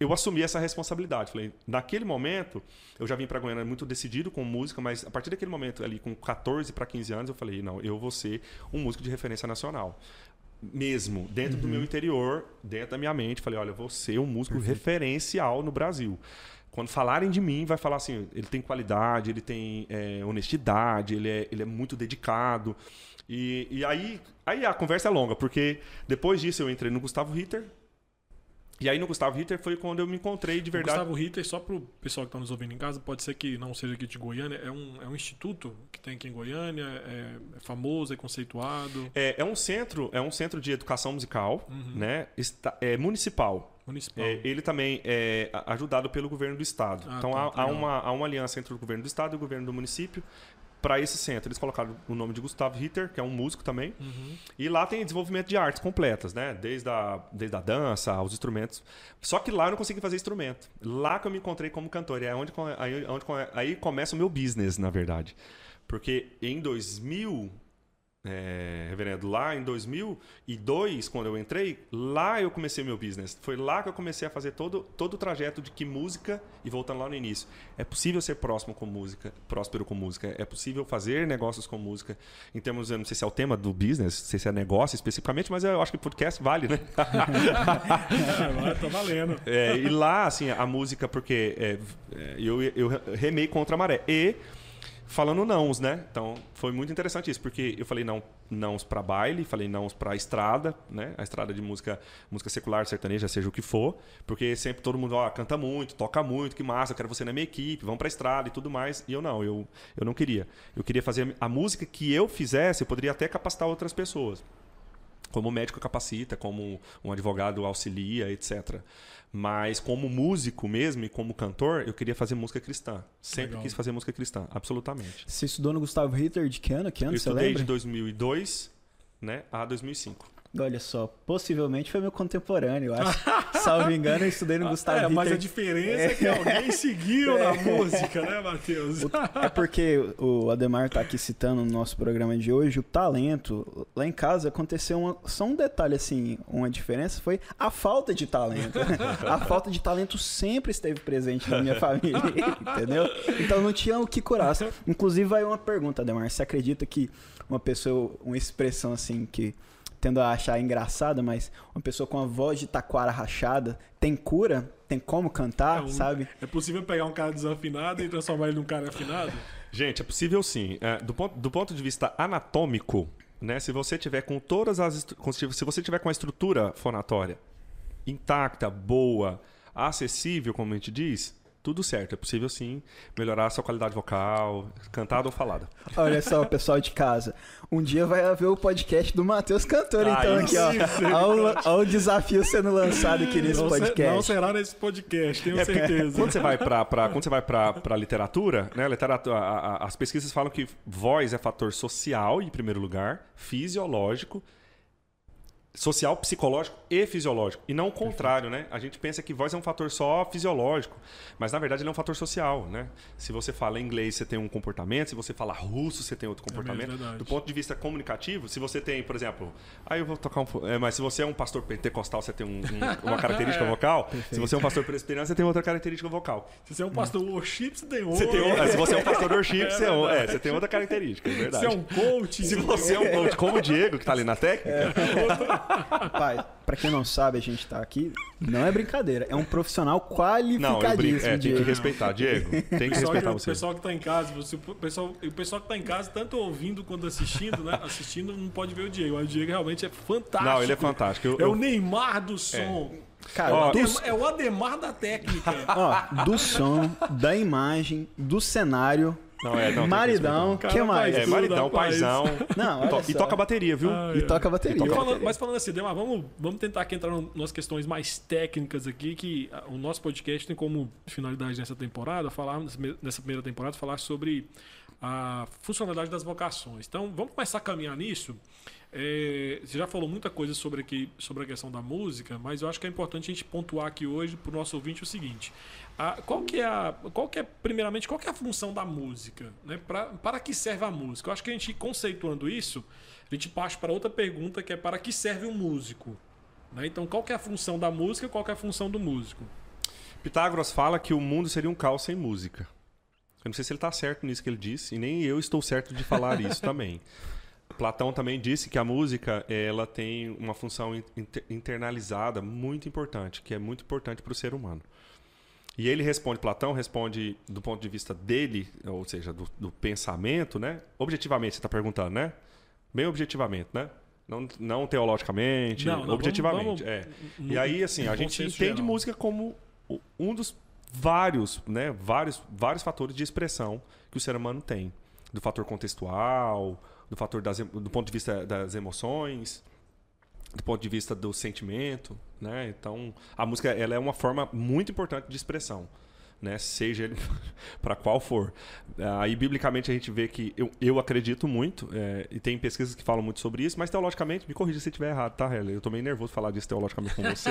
eu assumi essa responsabilidade. Falei, naquele momento, eu já vim para Goiânia muito decidido com música, mas a partir daquele momento, ali com 14 para 15 anos, eu falei, não, eu vou ser um músico de referência nacional. Mesmo, dentro uhum. do meu interior, dentro da minha mente, falei, olha, eu vou ser um músico Perfeito. referencial no Brasil. Quando falarem de mim, vai falar assim, ele tem qualidade, ele tem é, honestidade, ele é, ele é muito dedicado. E, e aí, aí a conversa é longa, porque depois disso eu entrei no Gustavo Ritter, e aí no Gustavo Ritter foi quando eu me encontrei de verdade. O Gustavo Ritter, só para o pessoal que está nos ouvindo em casa, pode ser que não seja aqui de Goiânia, é um, é um instituto que tem aqui em Goiânia, é, é famoso, é conceituado. É, é um centro, é um centro de educação musical, uhum. né? Está, é municipal. Municipal. É, ele também é ajudado pelo governo do estado. Ah, então tá, há, há, uma, há uma aliança entre o governo do estado e o governo do município para esse centro. Eles colocaram o nome de Gustavo Ritter, que é um músico também. Uhum. E lá tem desenvolvimento de artes completas, né? Desde a, desde a dança, aos instrumentos. Só que lá eu não consegui fazer instrumento. Lá que eu me encontrei como cantor. E é onde, aí, onde, aí começa o meu business, na verdade. Porque em 2000, é, reverendo, lá em 2002, quando eu entrei, lá eu comecei meu business. Foi lá que eu comecei a fazer todo, todo o trajeto de que música, e voltando lá no início, é possível ser próximo com música, próspero com música, é possível fazer negócios com música. Em termos, eu não sei se é o tema do business, não sei se é negócio especificamente, mas eu acho que podcast vale, né? é, tá valendo. É, e lá, assim, a música, porque é, é eu, eu remei contra a maré. E falando nãos, né? Então foi muito interessante isso, porque eu falei não, nãos para baile, falei nãos para estrada, né? A estrada de música, música secular, sertaneja, seja o que for, porque sempre todo mundo ó, canta muito, toca muito, que massa, eu quero você na minha equipe, vamos para estrada e tudo mais. E eu não, eu, eu não queria. Eu queria fazer a música que eu fizesse, eu poderia até capacitar outras pessoas. Como médico capacita, como um advogado auxilia, etc. Mas como músico mesmo e como cantor, eu queria fazer música cristã. Sempre Legal. quis fazer música cristã, absolutamente. Você estudou no Gustavo Ritter de que ano? Que ano eu você estudei lembra? de 2002 né, a 2005. Olha só, possivelmente foi meu contemporâneo, eu acho. Salvo engano, eu estudei no Gustavo é, Ritter. Mas a diferença é, é que alguém seguiu é. na música, né, Matheus? É porque o Ademar está aqui citando no nosso programa de hoje o talento. Lá em casa aconteceu uma, só um detalhe assim, uma diferença foi a falta de talento. a falta de talento sempre esteve presente na minha família, entendeu? Então não tinha o que curar. Inclusive vai uma pergunta, Ademar, você acredita que uma pessoa, uma expressão assim que tendo a achar engraçada, mas uma pessoa com a voz de taquara rachada tem cura? Tem como cantar, é um, sabe? É possível pegar um cara desafinado e transformar ele num cara afinado? Gente, é possível sim. É, do, ponto, do ponto de vista anatômico, né? Se você tiver com todas as. Se você tiver com a estrutura fonatória intacta, boa, acessível, como a gente diz, tudo certo. É possível sim melhorar a sua qualidade vocal, cantada ou falada. Olha só, pessoal de casa. Um dia vai haver o podcast do Matheus Cantor, ah, então, aqui, ó. Olha o desafio sendo lançado aqui nesse não podcast. não será nesse podcast, tenho é, certeza. Quando você vai para quando você vai para literatura, né? Literatura, a, a, as pesquisas falam que voz é fator social, em primeiro lugar, fisiológico social, psicológico e fisiológico. E não o contrário, né? A gente pensa que voz é um fator só fisiológico, mas na verdade ele é um fator social, né? Se você fala inglês, você tem um comportamento, se você fala russo, você tem outro é comportamento. É Do ponto de vista comunicativo, se você tem, por exemplo, aí eu vou tocar um, é, mas se você é um pastor pentecostal, você tem um, um, uma característica vocal. Perfeito. Se você é um pastor presbiteriano, você tem outra característica vocal. Se você é um pastor worship, você tem outra. se você é um pastor worship, é, você, é, um, é, você tem outra característica, é verdade. Se é um coach, se você é um coach, como o Diego que está ali na técnica, é. Pai, pra quem não sabe, a gente tá aqui. Não é brincadeira. É um profissional qualificadíssimo. Não, é, tem que respeitar, Diego. Tem que respeitar você. O pessoal que tá em casa, você, o, pessoal, o pessoal que tá em casa, tanto ouvindo quanto assistindo, né? Assistindo não pode ver o Diego. O Diego realmente é fantástico. Não, ele é fantástico. Eu, é o Neymar do som. É. Cara, ó, é o Ademar da técnica. Ó, do som, da imagem, do cenário. Não, é, não, maridão, que, que mais? É, maridão, paizão. Não, to, e toca bateria, viu? Ah, e toca bateria. Toca falando, bateria. Mas falando assim, Demar, vamos, vamos tentar aqui entrar nas questões mais técnicas aqui, que o nosso podcast tem como finalidade nessa temporada, falar, nessa primeira temporada, falar sobre a funcionalidade das vocações. Então, vamos começar a caminhar nisso. É, você já falou muita coisa sobre, aqui, sobre a questão da música, mas eu acho que é importante a gente pontuar aqui hoje para o nosso ouvinte o seguinte: a, qual que é a, qual que é primeiramente qual que é a função da música, né? Pra, para que serve a música? Eu acho que a gente conceituando isso, a gente parte para outra pergunta que é para que serve um músico, né? Então, qual que é a função da música? Qual que é a função do músico? Pitágoras fala que o mundo seria um caos sem música. Eu não sei se ele está certo nisso que ele disse, e nem eu estou certo de falar isso também. Platão também disse que a música ela tem uma função internalizada muito importante, que é muito importante para o ser humano. E ele responde, Platão responde do ponto de vista dele, ou seja, do, do pensamento, né? Objetivamente, você está perguntando, né? Bem objetivamente, né? Não, não teologicamente, não, não, objetivamente. Vamos, vamos, é. No, e aí, assim, a gente entende geral. música como um dos vários, né? Vários, vários fatores de expressão que o ser humano tem. Do fator contextual, do fator das, do ponto de vista das emoções, do ponto de vista do sentimento, né? Então, a música ela é uma forma muito importante de expressão né? Seja ele para qual for. Aí, biblicamente, a gente vê que eu, eu acredito muito, é, e tem pesquisas que falam muito sobre isso, mas teologicamente, me corrija se estiver errado, tá, Helen? Eu tô meio nervoso falar disso teologicamente com você.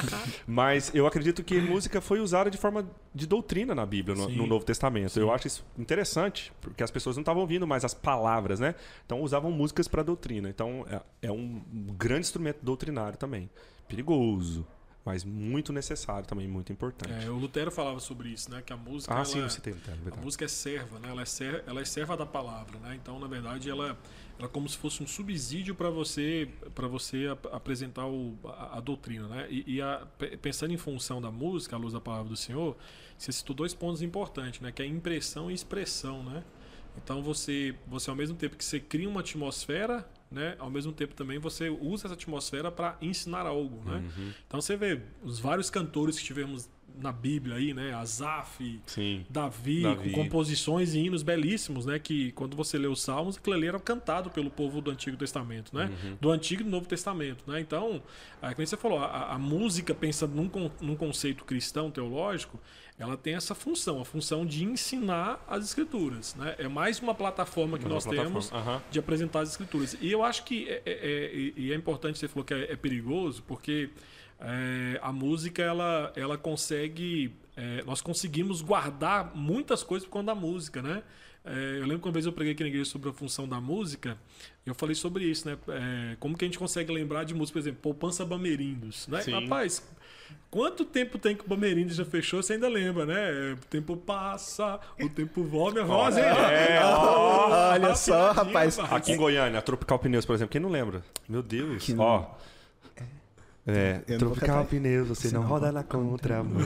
mas eu acredito que música foi usada de forma de doutrina na Bíblia, no, no Novo Testamento. Sim. Eu acho isso interessante, porque as pessoas não estavam ouvindo mais as palavras, né? Então usavam músicas para doutrina. Então é, é um grande instrumento doutrinário também. Perigoso, mas muito necessário também, muito importante. É, o Lutero falava sobre isso, né? Que a música. Ah, ela, sim, você tem Lutero. A música é serva, né? Ela é, ser, ela é serva da palavra, né? Então, na verdade, ela, ela é como se fosse um subsídio para você para você ap apresentar o, a, a, doutrina, né? E, e a, pensando em função da música, à luz da palavra do Senhor, você citou dois pontos importantes, né? Que é impressão e expressão, né? Então você, você ao mesmo tempo que você cria uma atmosfera né? Ao mesmo tempo também você usa essa atmosfera para ensinar algo, né? Uhum. Então você vê os vários cantores que tivemos na Bíblia aí, né? Asaf, Davi, Davi, com composições e hinos belíssimos, né? Que quando você lê os Salmos, aquilo ali era cantado pelo povo do Antigo Testamento, né? Uhum. Do Antigo e do Novo Testamento, né? Então, aí, como você falou, a, a música, pensando num, num conceito cristão, teológico, ela tem essa função, a função de ensinar as escrituras. Né? É mais uma plataforma que uma nós plataforma. temos uhum. de apresentar as escrituras. E eu acho que é, é, é, e é importante, você falou que é, é perigoso, porque é, a música ela, ela consegue. É, nós conseguimos guardar muitas coisas por conta da música, né? É, eu lembro que uma vez eu preguei aqui na igreja sobre a função da música, eu falei sobre isso, né? Como que a gente consegue lembrar de música, por exemplo, Poupança Bamerindos, né? Sim. Rapaz, quanto tempo tem que o Bamerindos já fechou, você ainda lembra, né? O tempo passa, o tempo volta, minha voz, É, ó, olha só, rapaz. Aqui em Goiânia, a Tropical Pneus, por exemplo, quem não lembra? Meu Deus, que ó. Não... É, eu tropical pneus, você, não, não roda na contramão.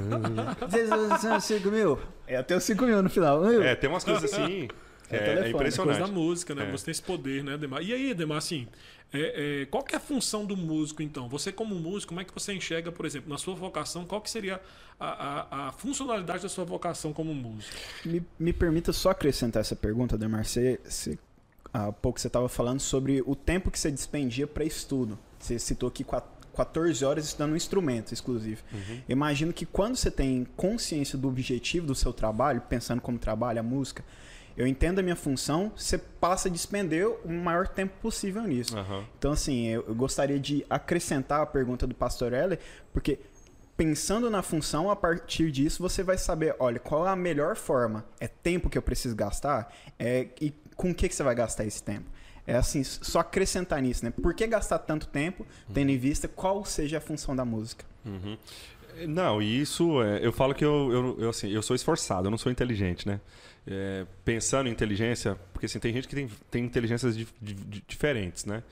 5 mil. É até os 5 mil no final. É, tem umas coisas assim. É, é, é impressionante. Coisa da música, né? É. Você tem esse poder, né, Demar? E aí, Demar, assim, é, é, qual que é a função do músico, então? Você, como músico, como é que você enxerga, por exemplo, na sua vocação, qual que seria a, a, a funcionalidade da sua vocação como músico? Me, me permita só acrescentar essa pergunta, Demar. Você, você, há pouco você estava falando sobre o tempo que você despendia para estudo. Você citou aqui 14 horas estudando um instrumento exclusivo. Uhum. Imagino que quando você tem consciência do objetivo do seu trabalho, pensando como trabalha a música, eu entendo a minha função, você passa a despender o maior tempo possível nisso. Uhum. Então, assim, eu, eu, gostaria de acrescentar a pergunta do Pastor Heller, porque pensando na função, a partir disso você vai saber, olha, qual é a melhor forma? É tempo que eu preciso gastar? É, e com o que, que você vai gastar esse tempo? É assim, só acrescentar nisso, né? Por que gastar tanto tempo, tendo em vista qual seja a função da música? Uhum. Não, e isso, é, eu falo que eu, eu, eu, assim, eu sou esforçado, eu não sou inteligente, né? É, pensando em inteligência, porque assim, tem gente que tem, tem inteligências di, di, di, diferentes, né?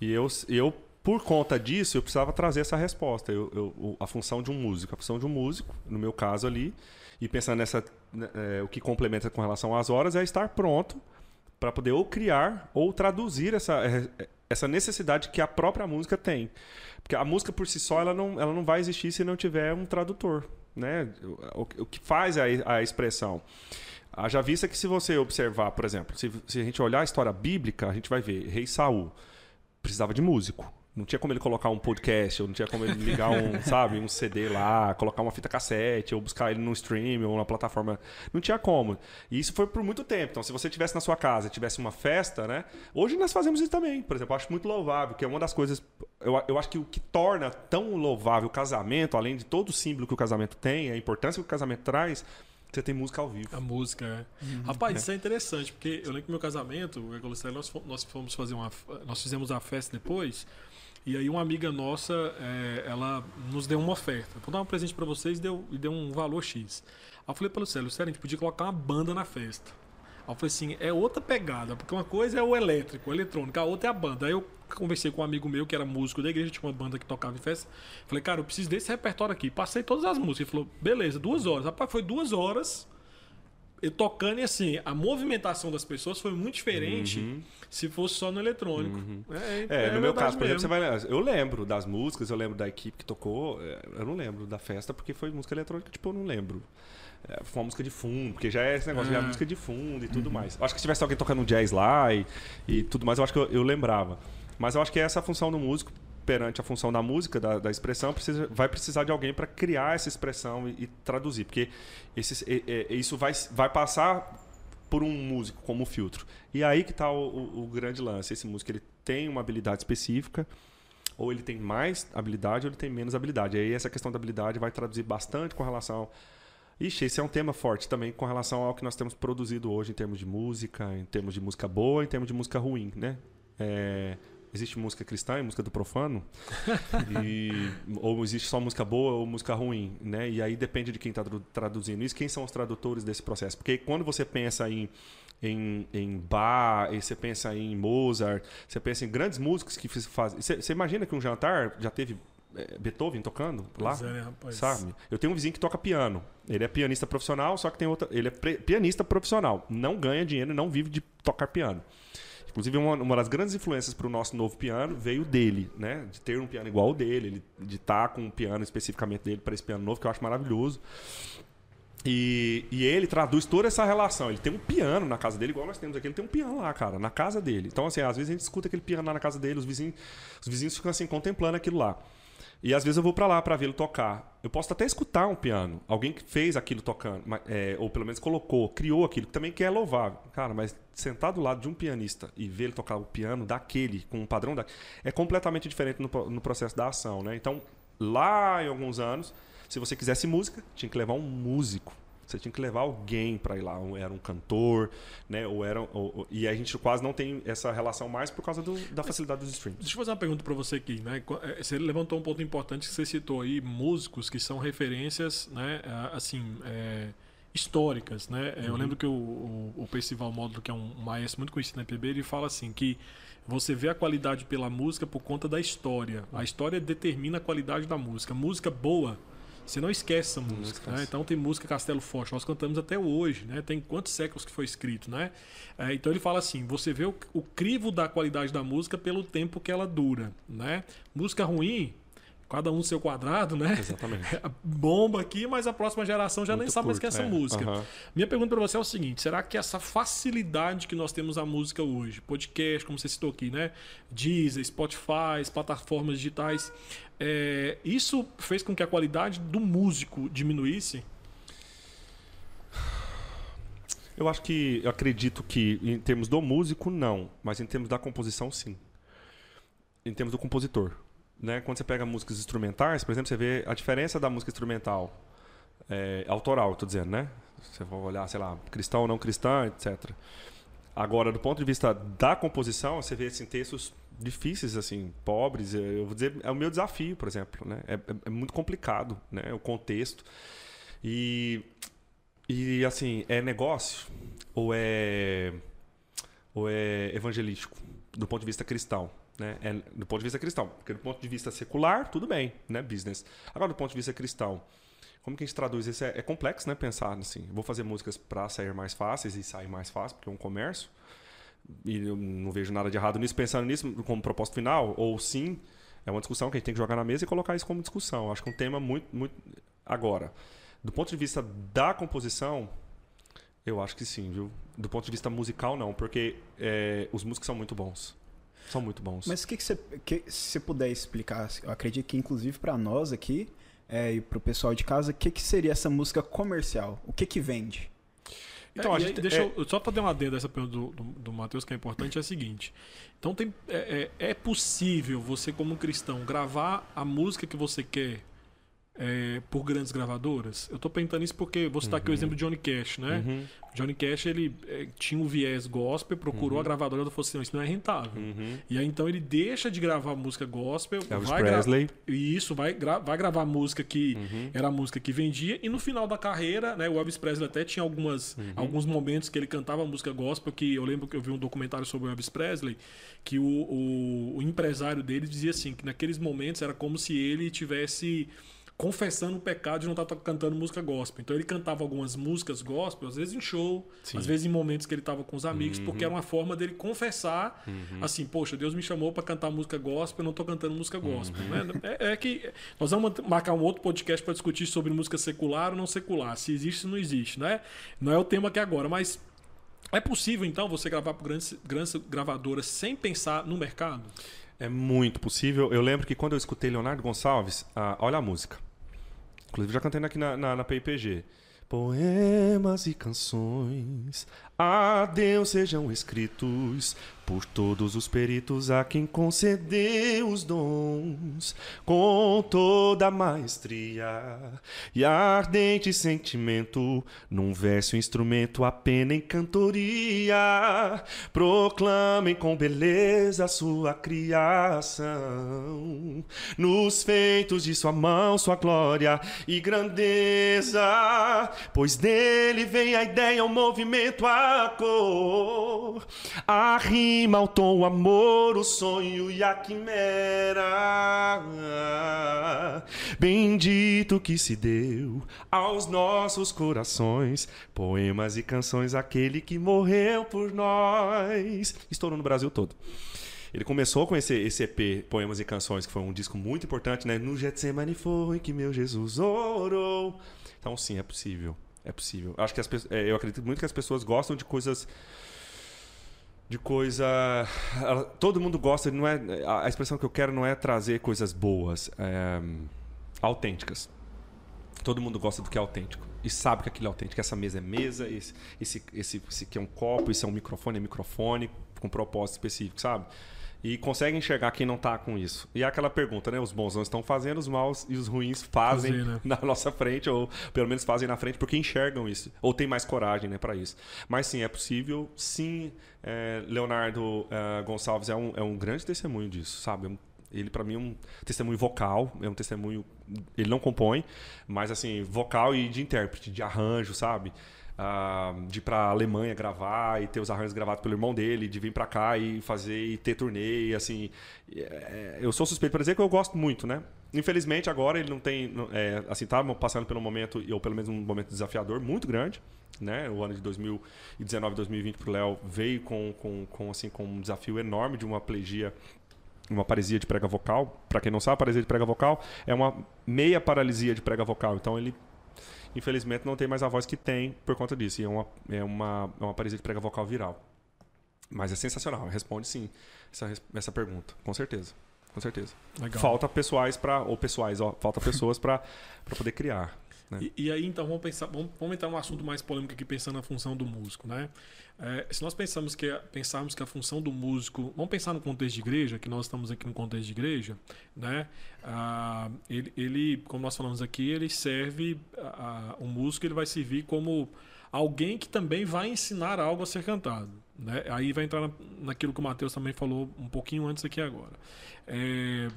E eu, eu, por conta disso, eu precisava trazer essa resposta. Eu, eu, a função de um músico. A função de um músico, no meu caso ali, e pensando nessa. Né, é, o que complementa com relação às horas é estar pronto para poder ou criar ou traduzir essa, é, essa necessidade que a própria música tem. Porque a música por si só ela não, ela não vai existir se não tiver um tradutor. Né? O, o que faz a, a expressão. Haja vista que se você observar, por exemplo, se, se a gente olhar a história bíblica, a gente vai ver Rei Saul precisava de músico. Não tinha como ele colocar um podcast, ou não tinha como ele ligar um, sabe, um CD lá, colocar uma fita cassete, ou buscar ele no stream ou na plataforma. Não tinha como. E isso foi por muito tempo. Então, se você tivesse na sua casa, tivesse uma festa, né? Hoje nós fazemos isso também. Por exemplo, eu acho muito louvável, que é uma das coisas. Eu, eu acho que o que torna tão louvável o casamento, além de todo o símbolo que o casamento tem, a importância que o casamento traz, você tem música ao vivo. A música, é. Uhum. Rapaz, é. isso é interessante, porque eu lembro que meu casamento, nós, nós fomos fazer uma. Nós fizemos a festa depois. E aí uma amiga nossa, é, ela nos deu uma oferta. Vou dar um presente para vocês e deu, e deu um valor X. Aí eu falei para o Lucélio, sério, a gente podia colocar uma banda na festa. Aí eu falei assim, é outra pegada, porque uma coisa é o elétrico, o eletrônico, a outra é a banda. Aí eu conversei com um amigo meu que era músico da igreja, tinha uma banda que tocava em festa. Falei, cara, eu preciso desse repertório aqui. Passei todas as músicas. Ele falou, beleza, duas horas. Rapaz, foi duas horas eu tocando e assim, a movimentação das pessoas foi muito diferente uhum. se fosse só no eletrônico. Uhum. É, é, é, no meu caso, por exemplo, você vai, eu lembro das músicas, eu lembro da equipe que tocou, é, eu não lembro da festa porque foi música eletrônica, tipo, eu não lembro. É, foi uma música de fundo, porque já é esse negócio, já é música de fundo e tudo uhum. mais. Eu acho que se tivesse alguém tocando jazz lá e, e tudo mais, eu acho que eu, eu lembrava. Mas eu acho que é essa a função do músico perante a função da música, da, da expressão, precisa, vai precisar de alguém para criar essa expressão e, e traduzir. Porque esse, isso vai, vai passar por um músico como filtro. E aí que está o, o, o, grande lance. Esse músico ele tem uma habilidade específica, ou ele tem mais habilidade, ou ele tem menos habilidade. E aí essa questão da habilidade vai traduzir bastante com relação. Ixi, esse é um tema forte também com relação ao que nós temos produzido hoje em termos de música, em termos de música boa, em termos de música ruim, né? É, existe música cristã e música do profano, e, ou existe só música boa ou música ruim, né? E aí depende de quem está traduzindo isso, quem são os tradutores desse processo. Porque quando você pensa em em, em Bach, e você pensa em Mozart, você pensa em grandes músicos que fazem. Você, você imagina que um jantar já teve é, Beethoven tocando lá, é, sabe? Eu tenho um vizinho que toca piano. Ele é pianista profissional, só que tem outra. Ele é pianista profissional. Não ganha dinheiro, não vive de tocar piano. Inclusive, uma, uma das grandes influências para o nosso novo piano veio dele, né? De ter um piano igual ao dele, ele, de estar tá com um piano especificamente dele para esse piano novo, que eu acho maravilhoso. E, e, ele traduz toda essa relação. Ele tem um piano na casa dele, igual nós temos aqui. Ele tem um piano lá, cara, na casa dele. Então, assim, às vezes a gente escuta aquele piano lá na casa dele, os vizinhos, os vizinhos ficam assim, contemplando aquilo lá. E às vezes eu vou para lá para vê-lo tocar. Eu posso até escutar um piano, alguém que fez aquilo tocando, é, ou pelo menos colocou, criou aquilo, que também quer louvar. Cara, mas sentar do lado de um pianista e ver ele tocar o piano daquele, com um padrão daquele, é completamente diferente no, no processo da ação, né? Então, lá em alguns anos, se você quisesse música, tinha que levar um músico você tinha que levar alguém para ir lá, ou era um cantor, né? Ou era ou, e a gente quase não tem essa relação mais por causa do, da facilidade dos streams. Deixa eu fazer uma pergunta para você aqui, né? Eh, você levantou um ponto importante que você citou aí músicos que são referências, né? Assim, é, históricas, né? Uhum. Eu lembro que o, o, o Percival Módulo, que é um maestro muito conhecido na MPB, ele fala assim que você vê a qualidade pela música por conta da história. A história determina a qualidade da música. Música boa você não esquece essa música. Né? Então tem música Castelo Forte, nós cantamos até hoje, né? Tem quantos séculos que foi escrito, né? É, então ele fala assim: você vê o, o crivo da qualidade da música pelo tempo que ela dura, né? Música ruim, cada um seu quadrado, né? Exatamente. Bomba aqui, mas a próxima geração já Muito nem sabe curto, mais que é essa é. música. Uhum. Minha pergunta para você é o seguinte: será que essa facilidade que nós temos a música hoje, podcast, como você citou aqui, né? Deezer, Spotify, plataformas digitais, é, isso fez com que a qualidade do músico diminuísse? Eu acho que, eu acredito que em termos do músico, não. Mas em termos da composição, sim. Em termos do compositor né, quando você pega músicas instrumentais, por exemplo, você vê a diferença da música instrumental é, autoral, estou dizendo, né? Você vai olhar, sei lá, cristão ou não cristã, etc. Agora, do ponto de vista da composição, você vê assim, textos difíceis, assim, pobres. Eu vou dizer, é o meu desafio, por exemplo, né? É, é, é muito complicado, né? O contexto. E, e assim, é negócio ou é ou é evangelístico do ponto de vista cristão? Né? É, do ponto de vista cristão. Porque do ponto de vista secular, tudo bem, né? Business. Agora, do ponto de vista cristão, como que a gente traduz isso? É, é complexo, né? Pensar assim. Vou fazer músicas para sair mais fáceis e sair mais fácil, porque é um comércio. E eu não vejo nada de errado nisso, pensando nisso como propósito final, ou sim, é uma discussão que a gente tem que jogar na mesa e colocar isso como discussão. Acho que é um tema muito, muito. Agora, do ponto de vista da composição, eu acho que sim, viu? Do ponto de vista musical, não, porque é, os músicos são muito bons. São muito bons. Mas o que, você, que se puder explicar, eu acredito que inclusive para nós aqui é, e para o pessoal de casa, o que, que seria essa música comercial? O que que vende? Então, é, gente, deixa é... eu só fazer uma adenda dessa pergunta do, do, do Matheus, que é importante, é a seguinte. Então tem, é, é, é possível você, como cristão, gravar a música que você quer é, por grandes gravadoras? Eu estou perguntando isso porque vou citar uhum. aqui o exemplo de Johnny Cash, né? Uhum. Johnny Cash ele é, tinha um viés gospel, procurou uhum. a gravadora e falou assim: isso não é rentável. Uhum. E aí então ele deixa de gravar música gospel, Elvis vai Presley. E isso, vai, gra vai gravar música que uhum. era a música que vendia, e no final da carreira, né, o Elvis Presley até tinha algumas, uhum. alguns momentos que ele cantava música gospel, que eu lembro que eu vi um documentário sobre o Elvis Presley, que o, o, o empresário dele dizia assim: que naqueles momentos era como se ele tivesse confessando o pecado de não estar tá cantando música gospel. Então ele cantava algumas músicas gospel, às vezes em show, Sim. às vezes em momentos que ele estava com os amigos, uhum. porque era uma forma dele confessar, uhum. assim, poxa, Deus me chamou para cantar música gospel, eu não estou cantando música gospel. Uhum. Né? É, é, que nós vamos marcar um outro podcast para discutir sobre música secular ou não secular, se existe ou não existe, né? Não é o tema aqui agora, mas é possível então você gravar para grandes, grandes gravadoras sem pensar no mercado? É muito possível. Eu lembro que quando eu escutei Leonardo Gonçalves, ah, olha a música. Inclusive já cantei aqui na, na, na PIPG. Poemas e canções a Deus sejam escritos por todos os peritos a quem concedeu os dons com toda maestria e ardente sentimento num verso instrumento a pena em cantoria. Proclamem com beleza sua criação nos feitos de sua mão sua glória e grandeza pois dele vem a ideia o movimento a cor a rima rima, o tom, o amor, o sonho e a quimera. Bendito que se deu aos nossos corações, poemas e canções, aquele que morreu por nós. Estourou no Brasil todo. Ele começou com esse, esse EP, Poemas e Canções, que foi um disco muito importante, né? No Getsemane foi que meu Jesus orou. Então, sim, é possível. É possível. Acho que as, é, eu acredito muito que as pessoas gostam de coisas de coisa. Todo mundo gosta, não é a expressão que eu quero não é trazer coisas boas, é, autênticas. Todo mundo gosta do que é autêntico e sabe que aquilo é autêntico. Essa mesa é mesa, esse, esse, esse, esse aqui é um copo, esse é um microfone, é microfone com propósito específico, sabe? E consegue enxergar quem não está com isso. E é aquela pergunta, né? Os bons não estão fazendo, os maus e os ruins fazem Fazer, né? na nossa frente, ou pelo menos fazem na frente porque enxergam isso, ou tem mais coragem né, para isso. Mas sim, é possível. Sim, é, Leonardo é, Gonçalves é um, é um grande testemunho disso, sabe? É ele, para mim, é um testemunho vocal, é um testemunho. Ele não compõe, mas assim, vocal e de intérprete, de arranjo, sabe? Uh, de ir para a Alemanha gravar e ter os arranjos gravados pelo irmão dele, de vir para cá e fazer e ter turnê, assim, é, eu sou suspeito para dizer que eu gosto muito, né? Infelizmente agora ele não tem, é, assim, tá passando pelo momento, ou pelo menos um momento desafiador muito grande, né? O ano de 2019, 2020 para o Léo veio com, com, com, assim, com um desafio enorme de uma plegia uma paresia de prega vocal. Para quem não sabe, paresia de prega vocal é uma meia paralisia de prega vocal. Então ele Infelizmente não tem mais a voz que tem por conta disso. E é uma, é uma, é uma paralisia de prega vocal viral. Mas é sensacional. Responde sim essa, essa pergunta, com certeza. Com certeza. Legal. Falta pessoais para ou pessoais, ó, falta pessoas para poder criar. Né? E, e, aí, então, vamos pensar, vamos, vamos entrar num assunto mais polêmico aqui, pensando na função do músico, né? É, se nós pensamos que, pensarmos que a função do músico, vamos pensar no contexto de igreja, que nós estamos aqui no contexto de igreja, né? Ah, ele, ele, como nós falamos aqui, ele serve, a, a, o músico ele vai servir como alguém que também vai ensinar algo a ser cantado. Né? Aí vai entrar na, naquilo que o Matheus também falou um pouquinho antes aqui agora. É,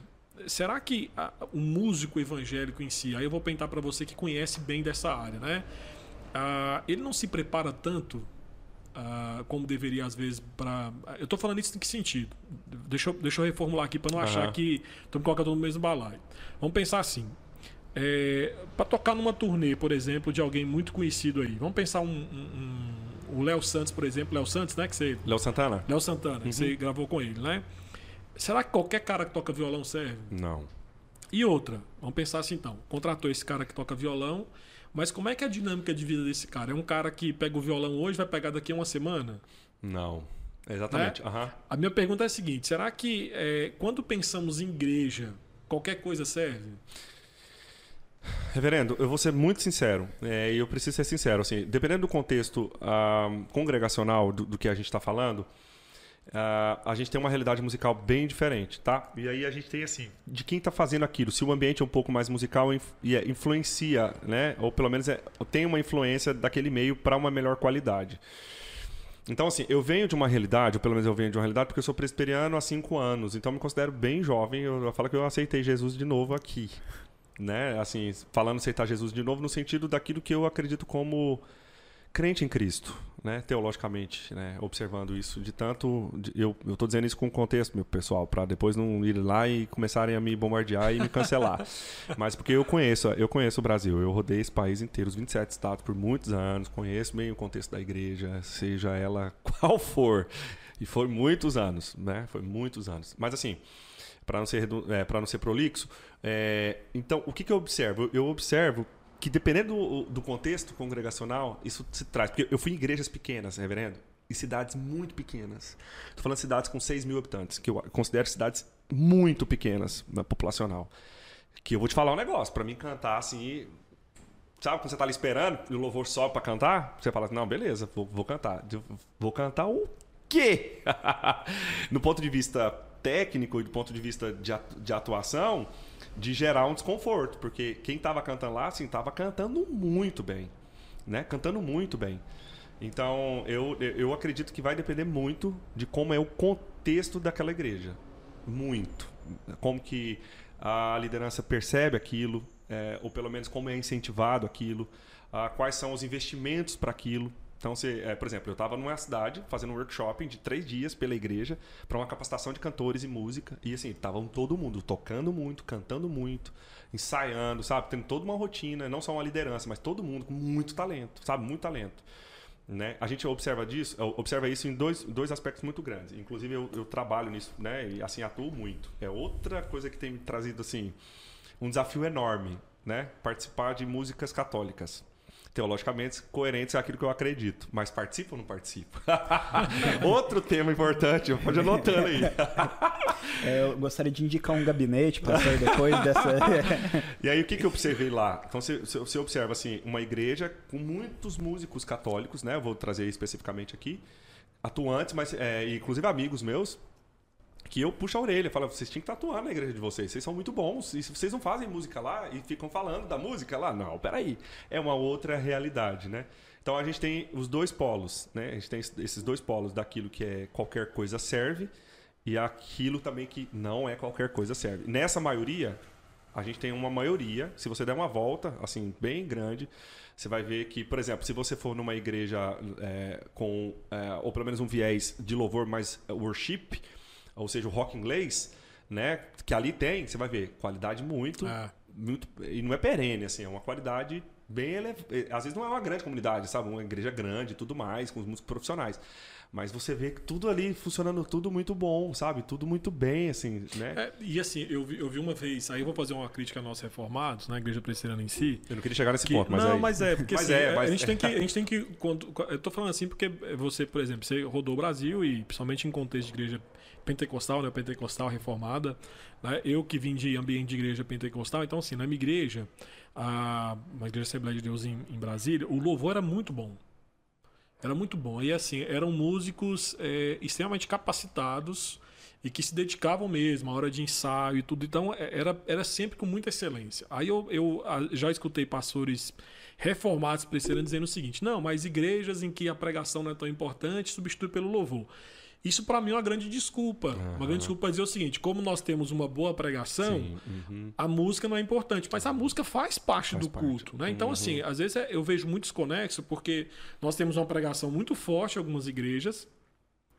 será que a, o músico evangélico em si, aí eu vou perguntar para você que conhece bem dessa área, né? Ah, ele não se prepara tanto ah, como deveria às vezes para. Eu estou falando isso em que sentido? Deixa eu, deixa eu reformular aqui para não uhum. achar que estamos colocando no mesmo balaio. Vamos pensar assim. É, para tocar numa turnê, por exemplo, de alguém muito conhecido aí. Vamos pensar um, um, um o Léo Santos, por exemplo, Léo Santos, né? Que você. Léo Santana. Léo Santana, uhum. que você gravou com ele, né? Será que qualquer cara que toca violão serve? Não. E outra, vamos pensar assim então. Contratou esse cara que toca violão, mas como é que é a dinâmica de vida desse cara? É um cara que pega o violão hoje vai pegar daqui a uma semana? Não. Exatamente. Né? Uhum. A minha pergunta é a seguinte: será que é, quando pensamos em igreja, qualquer coisa serve? Reverendo, eu vou ser muito sincero, é, e eu preciso ser sincero. Assim, dependendo do contexto uh, congregacional do, do, que a gente está falando, Uh, a gente tem uma realidade musical bem diferente, tá? E aí a gente tem assim, de quem está fazendo aquilo, se o ambiente é um pouco mais musical inf é, influencia, né? Ou pelo menos é, tem uma influência daquele meio para uma melhor qualidade. Então, assim, eu venho de uma realidade, ou pelo menos eu venho de uma realidade, porque eu sou presbiteriano há cinco anos, então eu me considero bem jovem. Eu, eu falo que eu aceitei Jesus de novo aqui. Né? Assim, falando aceitar Jesus de novo no sentido daquilo que eu acredito como crente em Cristo, né, teologicamente, né, observando isso de tanto, de, eu estou dizendo isso com contexto, meu pessoal, para depois não ir lá e começarem a me bombardear e me cancelar, mas porque eu conheço, eu conheço o Brasil, eu rodei esse país inteiro, os 27 estados por muitos anos, conheço bem o contexto da igreja, seja ela qual for, e foi muitos anos, né, foi muitos anos, mas assim, para não ser é, para não ser prolixo, é, então o que, que eu observo? Eu observo que dependendo do, do, contexto congregacional, isso se traz. Porque eu fui em igrejas pequenas, reverendo, e cidades muito pequenas. Estou falando de cidades com 6 mil habitantes, que eu considero cidades muito pequenas na populacional. Que eu vou te falar um negócio, para mim cantar assim. Sabe quando você está ali esperando e o louvor sobe para cantar? Você fala assim, não, beleza, vou, vou cantar. Vou cantar o quê? no ponto de vista técnico e do ponto de vista de atuação, de gerar um desconforto, porque quem estava cantando lá, assim, estava cantando muito bem, né? Cantando muito bem. Então, eu, eu acredito que vai depender muito de como é o contexto daquela igreja. Muito. Como que a liderança percebe aquilo, é, ou pelo menos como é incentivado aquilo, ah, quais são os investimentos para aquilo. Então, você, é, por exemplo, eu estava numa cidade fazendo um workshop de três dias pela igreja para uma capacitação de cantores e música. E assim, estavam todo mundo tocando muito, cantando muito, ensaiando, sabe? Tendo toda uma rotina, não só uma liderança, mas todo mundo com muito talento, sabe? Muito talento. Né? A gente observa disso, observa isso em dois, dois aspectos muito grandes. Inclusive, eu, eu trabalho nisso, né? E assim, atuo muito. É outra coisa que tem me trazido, assim, um desafio enorme, né? Participar de músicas católicas teologicamente coerentes àquilo que eu acredito. Mas participo ou não participo? Outro tema importante, pode anotando aí. É, eu gostaria de indicar um gabinete para sair depois dessa. e aí, o que, que eu observei lá? Então, você, você observa assim, uma igreja com muitos músicos católicos, né? Eu vou trazer especificamente aqui, atuantes, mas é, inclusive amigos meus, que eu puxo a orelha, falo, vocês tinham que tatuar na igreja de vocês, vocês são muito bons, e se vocês não fazem música lá e ficam falando da música lá, não, peraí, é uma outra realidade, né? Então a gente tem os dois polos, né? A gente tem esses dois polos daquilo que é qualquer coisa serve e aquilo também que não é qualquer coisa serve. Nessa maioria, a gente tem uma maioria, se você der uma volta, assim, bem grande, você vai ver que, por exemplo, se você for numa igreja é, com, é, ou pelo menos um viés de louvor mais worship, ou seja, o rock inglês, né? Que ali tem, você vai ver, qualidade muito, é. muito e não é perene, assim, é uma qualidade bem elevada. Às vezes não é uma grande comunidade, sabe? Uma igreja grande e tudo mais, com os músicos profissionais. Mas você vê tudo ali funcionando tudo muito bom, sabe? Tudo muito bem, assim, né? É, e assim, eu vi, eu vi uma vez, aí eu vou fazer uma crítica a nós reformados, na igreja presbiteriana em si. Eu não queria chegar nesse que, ponto, mas Não, é, mas é, porque mas assim, é, mas... a gente tem que. A gente tem que quando, eu tô falando assim porque você, por exemplo, você rodou o Brasil e principalmente em contexto de igreja pentecostal, né? Pentecostal reformada. Né? Eu que vim de ambiente de igreja pentecostal, então assim, na minha igreja, a, uma igreja Assembleia de Deus em, em Brasília, o louvor era muito bom. Era muito bom. E assim, eram músicos é, extremamente capacitados e que se dedicavam mesmo à hora de ensaio e tudo. Então, é, era, era sempre com muita excelência. Aí eu, eu já escutei pastores reformados presbiterianos dizendo o seguinte: não, mas igrejas em que a pregação não é tão importante substitui pelo louvor. Isso para mim é uma grande desculpa. Uhum. Uma grande desculpa para dizer o seguinte: como nós temos uma boa pregação, uhum. a música não é importante, mas a música faz parte faz do parte. culto. Né? Então, uhum. assim, às vezes é, eu vejo muito desconexo porque nós temos uma pregação muito forte em algumas igrejas,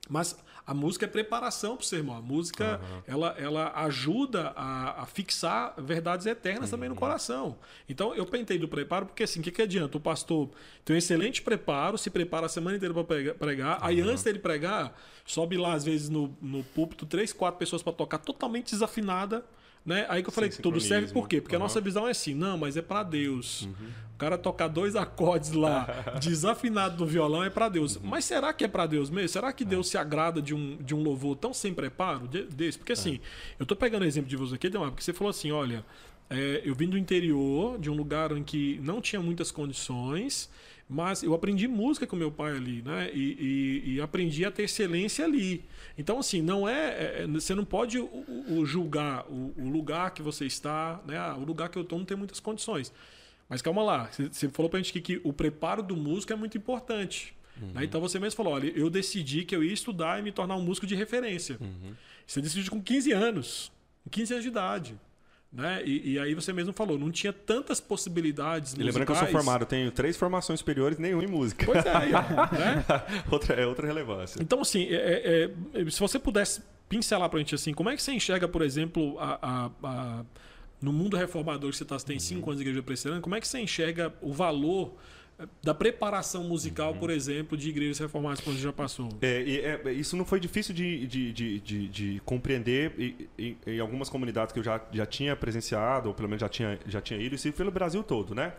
mas a música é preparação para o sermão. A música uhum. ela, ela ajuda a, a fixar verdades eternas uhum. também no uhum. coração. Então eu pentei do preparo, porque assim, o que, que adianta? O pastor tem um excelente preparo, se prepara a semana inteira para pregar, uhum. aí antes dele pregar, sobe lá às vezes no, no púlpito três, quatro pessoas para tocar totalmente desafinada né? Aí que eu falei que tudo serve por quê? Porque uhum. a nossa visão é assim, não, mas é para Deus. Uhum. O cara tocar dois acordes lá desafinado no violão é para Deus. Uhum. Mas será que é para Deus mesmo? Será que Deus é. se agrada de um, de um louvor tão sem preparo desse? Porque assim, é. eu tô pegando o exemplo de você aqui, Demar, porque você falou assim, olha, é, eu vim do interior, de um lugar em que não tinha muitas condições, Mas eu aprendi música com meu pai ali, né? E, e, e aprendi a ter excelência ali. Então, assim, não é. é, é você não pode o, o julgar o, o, lugar que você está, né? Ah, o lugar que eu estou não tem muitas condições. Mas calma lá, você falou pra gente que, que o preparo do músico é muito importante. Uhum. Né? Então você mesmo falou: olha, eu decidi que eu ia estudar e me tornar um músico de referência. Uhum. Você decidiu com 15 anos, 15 anos de idade. Né? E, e, aí você mesmo falou, não tinha tantas possibilidades. E lembrando que eu sou formado, tenho três formações superiores, nenhuma em música. Pois é, né? outra, é outra relevância. Então, assim, é, é, é, se você pudesse pincelar pra gente assim, como é que você enxerga, por exemplo, a, a, a no mundo reformador que você tá, tem cinco uhum. anos de igreja presbiteriana, como é que você enxerga o valor da preparação musical, uhum. por exemplo, de igrejas reformadas que você já passou. É, é, isso não foi difícil de, de, de, de, de compreender em algumas comunidades que eu já, já tinha presenciado, ou pelo menos já tinha, já tinha ido, isso pelo Brasil todo, né?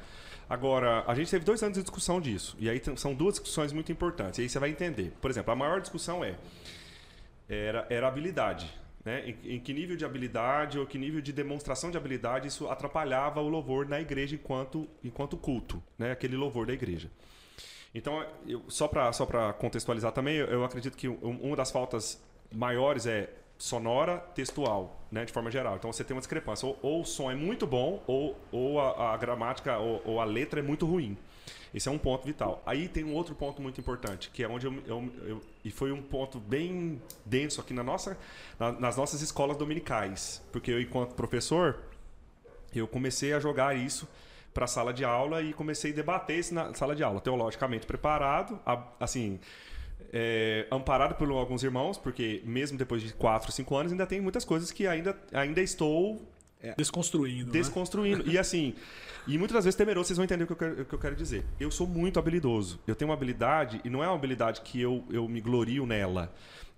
Agora, a gente teve dois anos de discussão disso, e aí são duas discussões muito importantes, e aí você vai entender. Por exemplo, a maior discussão é era, era habilidade. Né? Em, em, que nível de habilidade ou que nível de demonstração de habilidade isso atrapalhava o louvor na igreja enquanto, enquanto culto, né? aquele louvor da igreja. Então, eu, só para só contextualizar também, eu, eu acredito que uma das faltas maiores é sonora, textual, né, de forma geral. Então você tem uma discrepância. Ou, ou o som é muito bom, ou, ou a, a gramática ou, ou, a letra é muito ruim. Esse é um ponto vital. Aí tem um outro ponto muito importante, que é onde eu, eu, eu e foi um ponto bem denso aqui na nossa, na, nas nossas escolas dominicais, porque eu enquanto professor eu comecei a jogar isso para a sala de aula e comecei a debater isso na sala de aula, teologicamente preparado, assim, é, amparado por alguns irmãos, porque mesmo depois de 4, 5 anos ainda tem muitas coisas que ainda, ainda estou é, desconstruindo. Né? Desconstruindo. Né? E assim, e muitas das vezes temeroso, vocês vão entender o que, eu quero, o que eu quero dizer. Eu sou muito habilidoso. Eu tenho uma habilidade, e não é uma habilidade que eu, eu me glorio nela.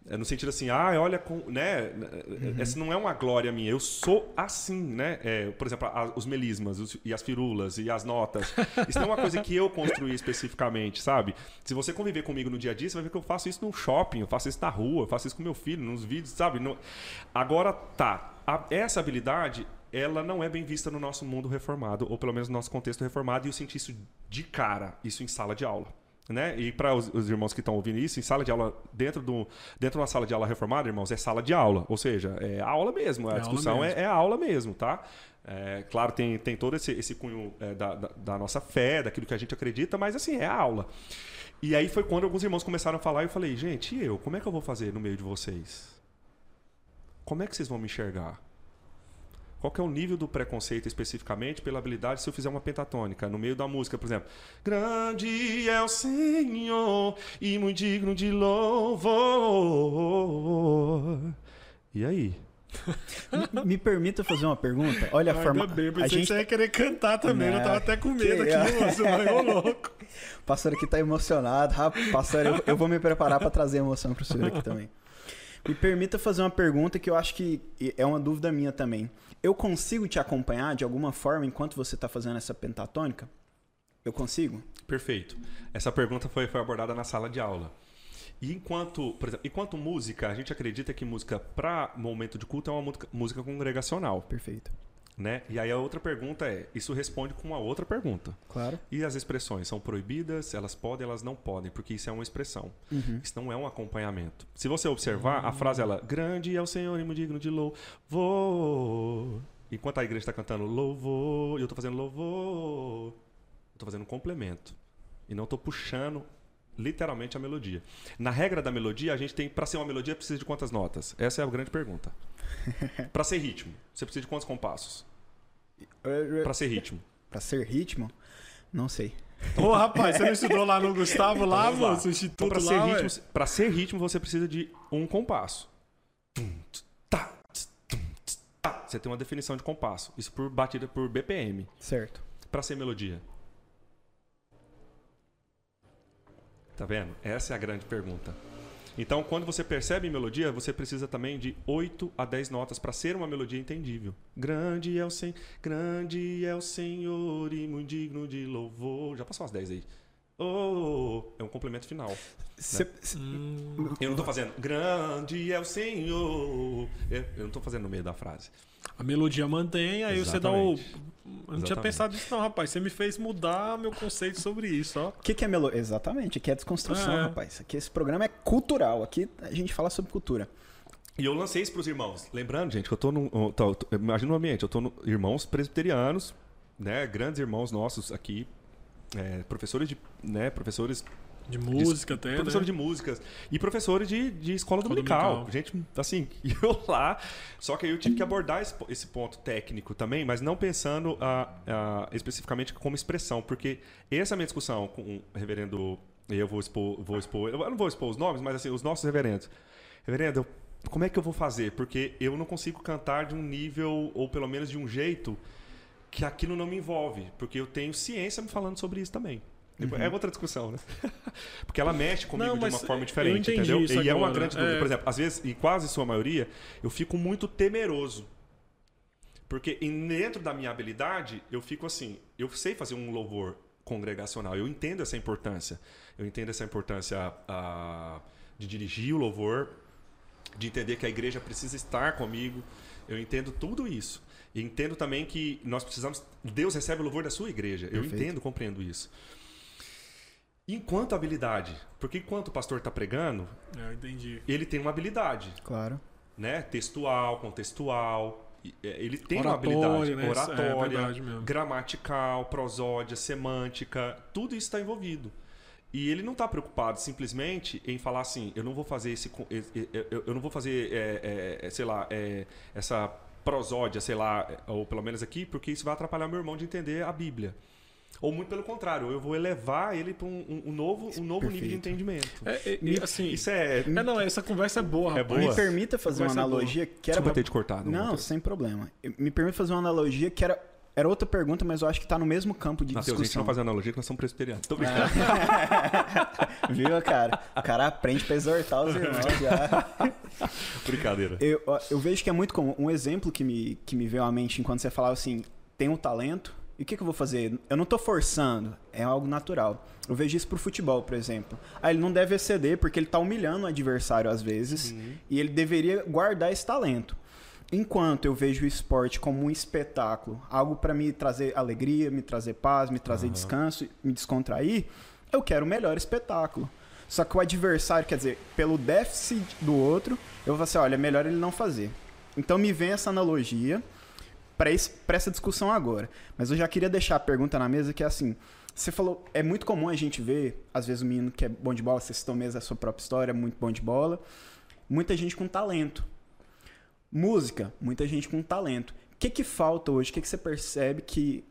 É no sentido assim, ah, olha, com, né? Uhum. Essa não é uma glória minha. Eu sou assim, né? É, por exemplo, a, os melismas os, e as firulas e as notas. Isso não é uma coisa que eu construí especificamente, sabe? Se você conviver comigo no dia a dia, você vai ver que eu faço isso no shopping, eu faço isso na rua, eu faço isso com meu filho, nos vídeos, sabe? No... Agora tá. A, essa habilidade ela não é bem vista no nosso mundo reformado, ou pelo menos no nosso contexto reformado, e eu senti isso de cara, isso em sala de aula. Né? E para os, os, irmãos que estão ouvindo isso, em sala de aula, dentro, do, dentro de uma sala de aula reformada, irmãos, é sala de aula. Ou seja, é aula mesmo. A é discussão aula mesmo. É, é aula mesmo, tá? É, claro, tem, tem todo esse, esse cunho é, da, da, da, nossa fé, daquilo que a gente acredita, mas assim, é aula. E aí foi quando alguns irmãos começaram a falar e eu falei, gente, e eu? Como é que eu vou fazer no meio de vocês? Como é que vocês vão me enxergar? Qual que é o nível do preconceito especificamente pela habilidade se eu fizer uma pentatônica no meio da música, por exemplo? Grande é o Senhor e muito digno de louvor. E aí? me, me permita fazer uma pergunta? Olha a forma. Bem, a gente... que você ia querer cantar também, Não, eu tava até com medo que... aqui, você vai louco. O pastor aqui tá emocionado. Rapaz, pastor, eu, eu vou me preparar para trazer emoção pro senhor aqui também. Me permita fazer uma pergunta que eu acho que é uma dúvida minha também. Eu consigo te acompanhar de alguma forma enquanto você está fazendo essa pentatônica? Eu consigo? Perfeito. Essa pergunta foi, foi abordada na sala de aula. E enquanto, por exemplo, enquanto música, a gente acredita que música para momento de culto é uma música, música congregacional. Perfeito. Né? E aí a outra pergunta é, isso responde com uma outra pergunta. Claro. E as expressões são proibidas, elas podem, elas não podem, porque isso é uma expressão. Uhum. Isso não é um acompanhamento. Se você observar, uhum. a frase ela, grande é o Senhor e digno de louvor. Enquanto a igreja está cantando louvor, e eu estou fazendo louvor, eu estou fazendo um complemento. E não estou puxando literalmente a melodia. Na regra da melodia, a gente tem, para ser uma melodia, precisa de quantas notas? Essa é a grande pergunta. para ser ritmo, você precisa de quantos compassos? para ser ritmo. para ser ritmo? Não sei. Ô, rapaz, você não estudou lá no Gustavo, lá, então, moço, instituto então, pra ser ritmo, Pra ser ritmo, você precisa de um compasso. Você tem uma definição de compasso. Isso por batida por BPM. Certo. Para ser melodia. Tá vendo? Essa é a grande pergunta. Então, quando você percebe melodia, você precisa também de 8 a 10 notas para ser uma melodia entendível. Grande é o Senhor, grande é o Senhor e muito digno de louvor. Já passou umas 10 aí. Oh, é um complemento final. Cê, né? cê, eu não estou fazendo grande é o Senhor. Eu não estou fazendo no meio da frase. A melodia mantém, aí Exatamente. você dá o não tinha pensado nisso, não, rapaz. Você me fez mudar meu conceito sobre isso, ó. O que, que é melo? Exatamente, aqui é desconstrução, É. rapaz. Aqui esse programa é cultural. Aqui a gente fala sobre cultura. E eu lancei isso pros irmãos. Lembrando, gente, que eu tô num. eu eu tô- imagina o ambiente, eu tô no, irmãos presbiterianos, né? Grandes irmãos nossos aqui, é, professores de. Né, professores De música até, professores né? de músicas e professores de, de escola, Escola dominical. dominical. Gente, assim, e eu lá. Só que aí eu tive que abordar esse, esse ponto técnico também, mas não pensando ah, ah, especificamente como expressão, porque essa é a minha discussão com o reverendo. Eu vou expor, vou expor. Eu não vou expor os nomes, mas assim, os nossos reverendos. Reverendo, eu- como é que eu vou fazer? Porque eu não consigo cantar de um nível, ou pelo menos de um jeito, que aquilo não me envolve. Porque eu tenho ciência me falando sobre isso também. Depois- É outra discussão, né? Porque ela mexe comigo Não, de uma forma diferente, entendeu? E é uma agora. grande dúvida. É. Por exemplo, às vezes, em quase sua maioria, eu fico muito temeroso. Porque dentro da minha habilidade, eu fico assim, eu sei fazer um louvor congregacional, eu entendo essa importância. Eu entendo essa importância ah, de dirigir o louvor, de entender que a igreja precisa estar comigo. Eu entendo tudo isso. E entendo também que nós precisamos. Deus recebe o louvor da sua igreja. Eu Perfeito. entendo, compreendo isso. Enquanto habilidade, porque enquanto o pastor está pregando, É, eu entendi. ele tem uma habilidade, Claro. né? Textual, contextual. e, é, Ele tem Oratória, uma habilidade né? É oratória, verdade mesmo. gramatical, prosódia, semântica, tudo isso está envolvido. E ele não está preocupado simplesmente em falar assim, eu não vou fazer esse, co- e- e- eu eu não vou fazer, é, é, é, sei lá, é, essa prosódia, sei lá, é, ou pelo menos aqui, porque isso vai atrapalhar meu irmão de entender a Bíblia. Ou muito pelo contrário, eu vou elevar ele para um, um- um novo, um novo nível de Perfeito. entendimento. É, é, e, assim, Isso é. é, não, essa conversa é boa, É boa. Me permita fazer uma Conversa boa. analogia que era Desculpa pra... ter te cortado. Não, sem problema. Me permita fazer uma analogia que era, era outra pergunta, mas eu acho que tá no mesmo campo de Matheus, a gente discussão. não faz analogia que nós somos presbiterianos. Tô brincando. Viu, cara? O cara aprende pra exortar os irmãos já. Brincadeira. Eu, eu vejo que é muito comum. Um exemplo que me, que me veio à mente enquanto você falava assim: tem um talento, e o que, que eu vou fazer? Eu não tô forçando, é algo natural. Eu vejo isso pro futebol, por exemplo. Ah, ele não deve exceder porque ele tá humilhando o adversário às vezes, e ele deveria guardar esse talento. Enquanto eu vejo o esporte como um espetáculo, algo para me trazer alegria, me trazer paz, me trazer descanso, me descontrair, eu quero o melhor espetáculo. Só que o adversário, quer dizer, pelo déficit do outro, eu vou falar assim, olha, é melhor ele não fazer. Então me vem essa analogia para essa discussão agora. Mas eu já queria deixar a pergunta na mesa que é assim, você falou, é muito comum a gente ver, às vezes o menino que é bom de bola, você citou mesmo a sua própria história, muito bom de bola, muita gente com talento. Música, muita gente com talento. O que que falta hoje? O que que você percebe que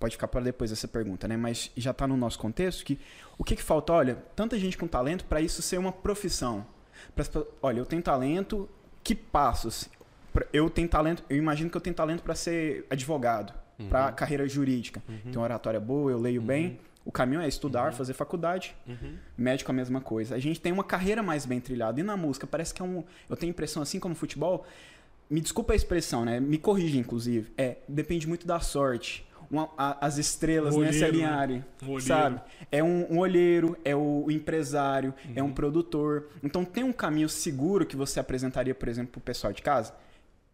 pode ficar para depois essa pergunta, né? Mas já está no nosso contexto que o que que falta? Olha, tanta gente com talento para isso ser uma profissão. Pra, olha, eu tenho talento, que passos? Eu tenho talento, eu imagino que eu tenho talento para ser advogado, para carreira jurídica. Tenho uma oratória boa, eu leio bem. O caminho é estudar, fazer faculdade. Médico a mesma coisa. A gente tem uma carreira mais bem trilhada. E na música, parece que é um. Eu tenho a impressão, assim como futebol. Me desculpa a expressão, né? Me corrige, inclusive. É, depende muito da sorte. Uma- a- as estrelas, né, se olheiro, né? alinharem. Um olheiro. Sabe? É um, um olheiro, é o, o empresário, é Uhum. um produtor. Então tem um caminho seguro que você apresentaria, por exemplo, pro pessoal de casa?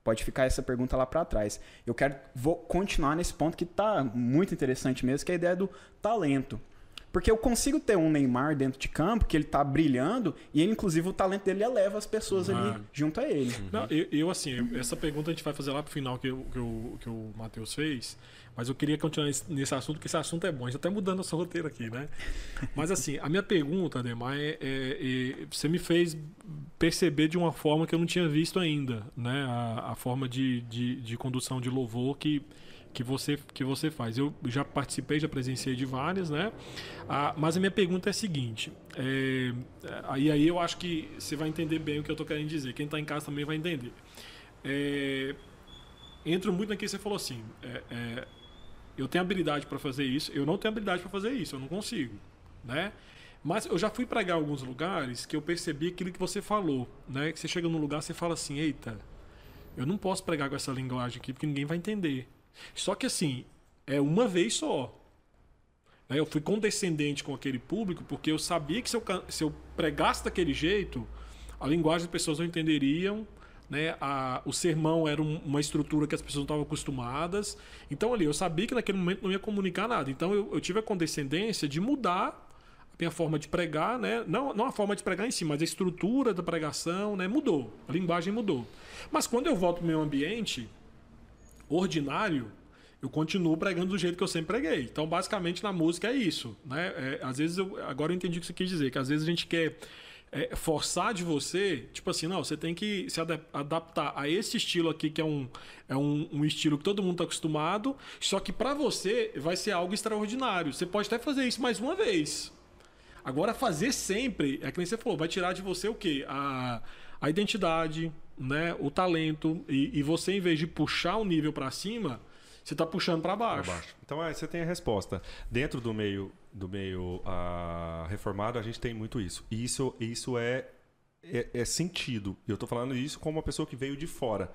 Pode ficar essa pergunta lá para trás. Eu quero vou continuar nesse ponto que tá muito interessante mesmo, que é a ideia do talento. Porque eu consigo ter um Neymar dentro de campo, que ele tá brilhando, e ele, inclusive, o talento dele eleva as pessoas ali Ah. junto a ele. Não, eu, eu, assim, essa pergunta a gente vai fazer lá pro final que, eu- que, o- que o Matheus fez, mas eu queria continuar nesse, nesse assunto, porque esse assunto é bom. A gente tá até mudando nosso roteiro aqui, né? Mas assim, a minha pergunta, Ademar, é, é- é- você me fez perceber de uma forma que eu não tinha visto ainda, né? A, a forma de, de, de condução de louvor que, que, você, que você faz. Eu já participei, já presenciei de várias, né? Ah, mas a minha pergunta é a seguinte: é, aí, aí eu acho que você vai entender bem o que eu tô querendo dizer. Quem tá em casa também vai entender. É, entro muito naquilo que você falou assim. é, é, eu tenho habilidade para fazer isso, eu não tenho habilidade para fazer isso, eu não consigo, né? Mas eu já fui pregar alguns lugares que eu percebi aquilo que você falou, né? Que você chega num lugar você fala assim, eita, eu não posso pregar com essa linguagem aqui porque ninguém vai entender. Só que assim, é uma vez só. Né? Eu fui condescendente com aquele público porque eu sabia que se eu, se eu pregasse daquele jeito, a linguagem as pessoas não entenderiam, né? A, o sermão era um, uma estrutura que as pessoas não estavam acostumadas. Então ali eu sabia que naquele momento não ia comunicar nada. Então eu, eu tive a condescendência de mudar a minha forma de pregar, né? Não, não a forma de pregar em si, mas a estrutura da pregação, né? Mudou. A linguagem mudou. Mas quando eu volto para o meu ambiente ordinário, eu continuo pregando do jeito que eu sempre preguei. Então, basicamente, na música é isso. Né? É, às vezes, eu, agora eu entendi o que você quis dizer, que às vezes a gente quer é, forçar de você, tipo assim, não, você tem que se adaptar a esse estilo aqui, que é um, é um, um estilo que todo mundo está acostumado, só que para você vai ser algo extraordinário. Você pode até fazer isso mais uma vez. Agora, fazer sempre, é que nem você falou, vai tirar de você o quê? A, a identidade, né? o talento, e, e você, em vez de puxar o nível para cima você está puxando para baixo. baixo. Então é, você tem a resposta. Dentro do meio do meio uh, reformado, a gente tem muito isso. E isso, isso é, é, é sentido. Eu estou falando isso como uma pessoa que veio de fora.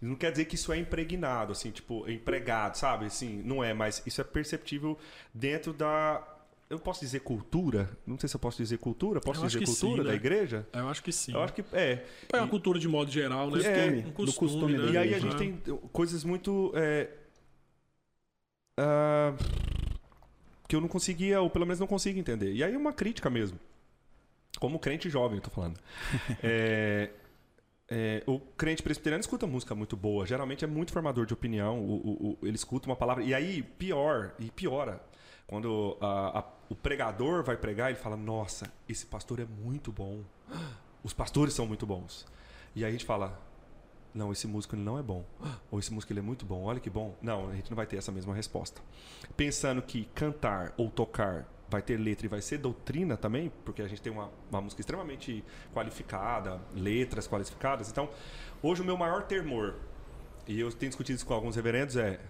Não quer dizer que isso é impregnado, assim, tipo, empregado, sabe? Assim, não é, mas isso é perceptível dentro da eu posso dizer cultura? Não sei se eu posso dizer cultura. Posso dizer cultura sim, da né? igreja? Eu acho que sim. Eu acho que é. É a cultura de modo geral, né? Costume, é, um costume, costume né? E aí a gente tem coisas muito é, uh, que eu não conseguia, ou pelo menos não consigo entender. E aí é uma crítica mesmo. Como crente jovem, eu tô falando. é, é, o crente presbiteriano escuta música muito boa, geralmente é muito formador de opinião, o, o, o, ele escuta uma palavra. E aí, pior, e piora, quando a, a, o pregador vai pregar, ele fala: Nossa, esse pastor é muito bom. Os pastores são muito bons. E aí a gente fala: não, esse músico ele não é bom. Ou esse músico ele é muito bom, olha que bom. Não, a gente não vai ter essa mesma resposta. Pensando que cantar ou tocar vai ter letra e vai ser doutrina também, porque a gente tem uma, uma música extremamente qualificada, letras qualificadas. Então, hoje o meu maior temor, e eu tenho discutido isso com alguns reverendos, é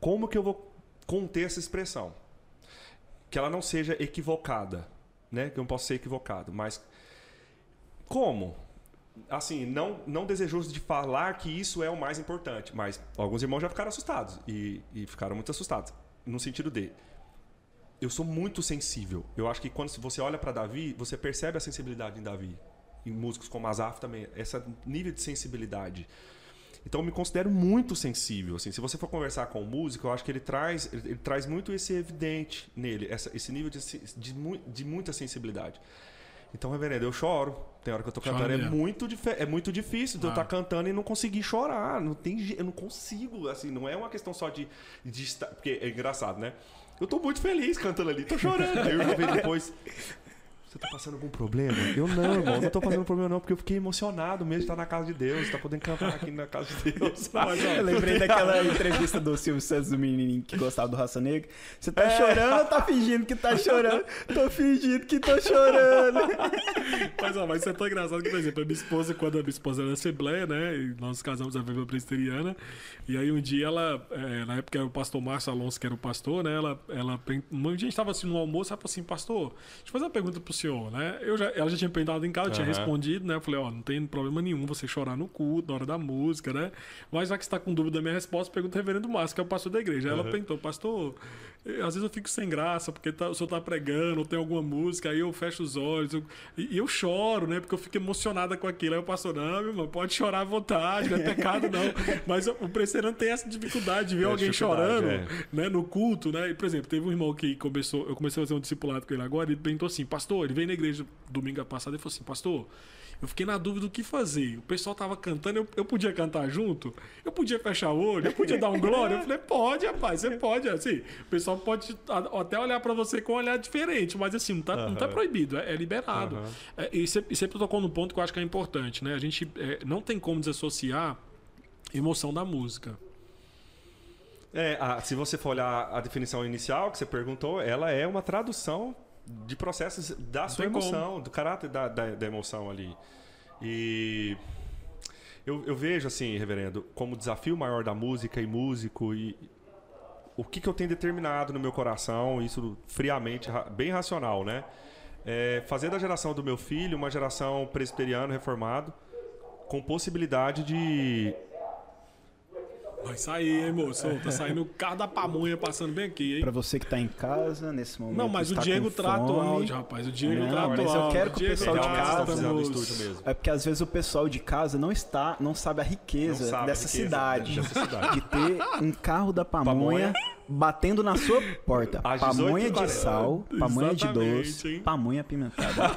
como que eu vou conter essa expressão? Que ela não seja equivocada, né? Que eu não posso ser equivocado, mas como? assim, não, não desejoso de falar que isso é o mais importante, mas alguns irmãos já ficaram assustados e, e ficaram muito assustados, no sentido de eu sou muito sensível. Eu acho que quando você olha para Davi, você percebe a sensibilidade em Davi. Em músicos como Azaf também, esse nível de sensibilidade. Então eu me considero muito sensível. Assim, se você for conversar com o músico, eu acho que ele traz, ele, ele traz muito esse evidente nele, essa, esse nível de, de, de muita sensibilidade. Então, reverendo, eu choro. Tem hora que eu tô cantando. É muito, é muito difícil ah. eu estar tá cantando e não conseguir chorar. Não tem, eu não consigo. Assim, não é uma questão só de, de estar. Porque é engraçado, né? Eu tô muito feliz cantando ali, tô chorando. Aí eu vi depois. Você tá passando algum problema? Eu não, irmão, não tô passando problema não, porque eu fiquei emocionado mesmo de estar na casa de Deus, tá podendo cantar aqui na casa de Deus. Mas, ó, eu lembrei daquela entrevista do Silvio Santos, do menininho que gostava do Raça Negra. Você tá é. chorando ou tá fingindo que tá chorando? tô fingindo que tô chorando. mas, ó, mas isso é tão engraçado que, por exemplo, a minha esposa, quando a minha esposa era na Assembleia, né, e nós casamos a viva presbiteriana, e aí um dia ela, é, na época era o pastor Márcio Alonso, que era o pastor, né, ela, ela, um dia a gente tava assim no almoço, ela falou assim, pastor, deixa eu fazer uma pergunta pro né? Eu já, ela já tinha perguntado em casa, eu tinha respondido, né? Eu falei, ó, não tem problema nenhum você chorar no culto, na hora da música, né? Mas já que está com dúvida da minha resposta, pergunta o reverendo Márcio, que é o pastor da igreja. Aí ela perguntou, pastor, às vezes eu fico sem graça, porque tá, o senhor tá pregando, ou tem alguma música, aí eu fecho os olhos, eu, e eu choro, né? Porque eu fico emocionada com aquilo. Aí o pastor, não, meu irmão, pode chorar à vontade, não é pecado, não. Mas o presbiteriano tem essa dificuldade de ver é alguém chorando, é. né? No culto, né? E, por exemplo, teve um irmão que começou, eu comecei a fazer um discipulado com ele agora, ele perguntou assim, pastor, ele veio na igreja domingo passado e falou assim: Pastor, eu fiquei na dúvida do que fazer. O pessoal tava cantando, eu, eu podia cantar junto? Eu podia fechar o olho? Eu podia dar um glória? Eu falei: Pode, rapaz, você pode. Assim, o pessoal pode até olhar para você com um olhar diferente, mas assim, não tá, uhum. não tá proibido, é, é liberado. Uhum. É, e, você, e você tocou no ponto que eu acho que é importante, né? A gente é, não tem como desassociar emoção da música. É, a, se você for olhar a definição inicial que você perguntou, ela é uma tradução de processos da sua emoção, como. do caráter da, da, da, emoção ali. E eu, eu, vejo, assim, reverendo, como desafio maior da música e músico e o que, que eu tenho determinado no meu coração, isso friamente, bem racional, né? É fazer da geração do meu filho uma geração presbiteriano reformado com possibilidade de Vai sair, hein, moço? Tá saindo o carro da pamonha passando bem aqui, hein? Pra você que tá em casa, nesse momento. Não, mas o está Diego trata o áudio, rapaz. O Diego Não, trata o mas eu áudio. quero que o Diego pessoal de casa- mesmo. É porque às vezes o pessoal de casa não está, não sabe a riqueza sabe a dessa riqueza cidade, dessa cidade. de ter um carro da pamonha, batendo na sua porta. Às pamonha de 18h40. sal, pamonha de doce, hein? pamonha apimentada.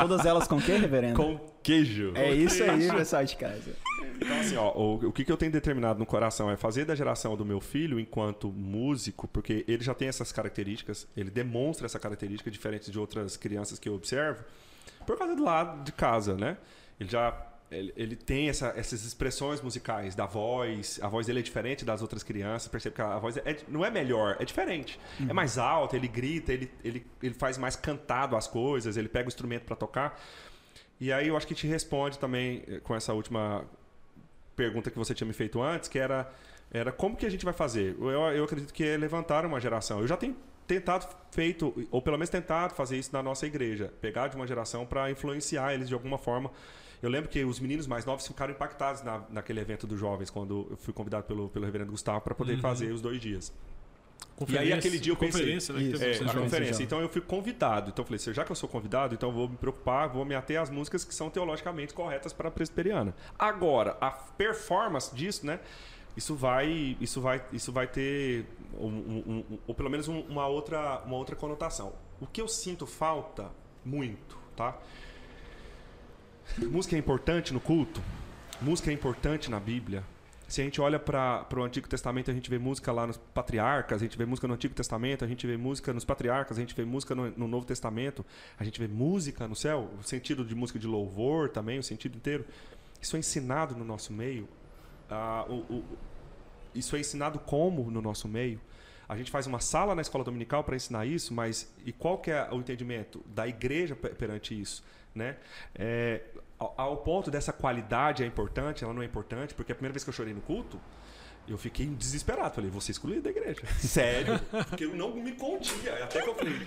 Todas elas com o quê, reverendo? Com queijo. É isso aí, pessoal de casa. Então, assim, ó, o, o que, que eu tenho determinado no coração é fazer da geração do meu filho enquanto músico, porque ele já tem essas características, ele demonstra essa característica diferente de outras crianças que eu observo, por causa do lado de casa, né? Ele já. Ele, ele tem essa- essas expressões musicais da voz, a voz dele é diferente das outras crianças, percebe que a voz é- não é melhor, é diferente. É mais alta, ele grita, ele, ele, ele faz mais cantado as coisas, ele pega o instrumento para tocar. E aí eu acho que te responde também eh, com essa última pergunta que você tinha me feito antes, que era, era como que a gente vai fazer? Eu, eu acredito que é levantar uma geração. Eu já tenho tentado feito, ou pelo menos tentado fazer isso na nossa igreja, pegar de uma geração para influenciar eles de alguma forma. Eu lembro que os meninos mais novos ficaram impactados na, naquele evento dos jovens, quando eu fui convidado pelo, pelo reverendo Gustavo para poder fazer os dois dias. E aí, aquele dia eu pensei- conferência, né, Isso, É, a conferência. Então eu fui convidado. Então eu falei, já que eu sou convidado, então eu vou me preocupar, vou me ater às músicas que são teologicamente corretas para a presbiteriana. Agora, a performance disso, né? Isso vai, isso vai, isso vai ter, um, um- um- ou pelo menos um- uma outra, uma outra conotação. O que eu sinto falta muito, tá? Música é importante no culto. Música é importante na Bíblia. Se a gente olha para o Antigo Testamento, a gente vê música lá nos patriarcas, a gente vê música no Antigo Testamento, a gente vê música nos patriarcas, a gente vê música no, no Novo Testamento, a gente vê música no céu, o sentido de música de louvor também, o sentido inteiro. Isso é ensinado no nosso meio. Ah, o- o- isso é ensinado como no nosso meio? A gente faz uma sala na escola dominical para ensinar isso, mas e qual que é o entendimento da igreja pe- perante isso, né? É, ao, ao ponto dessa qualidade é importante, ela não é importante, porque a primeira vez que eu chorei no culto, eu fiquei desesperado, falei, ser excluído da igreja. Sério? Porque eu não me contia, até que eu falei,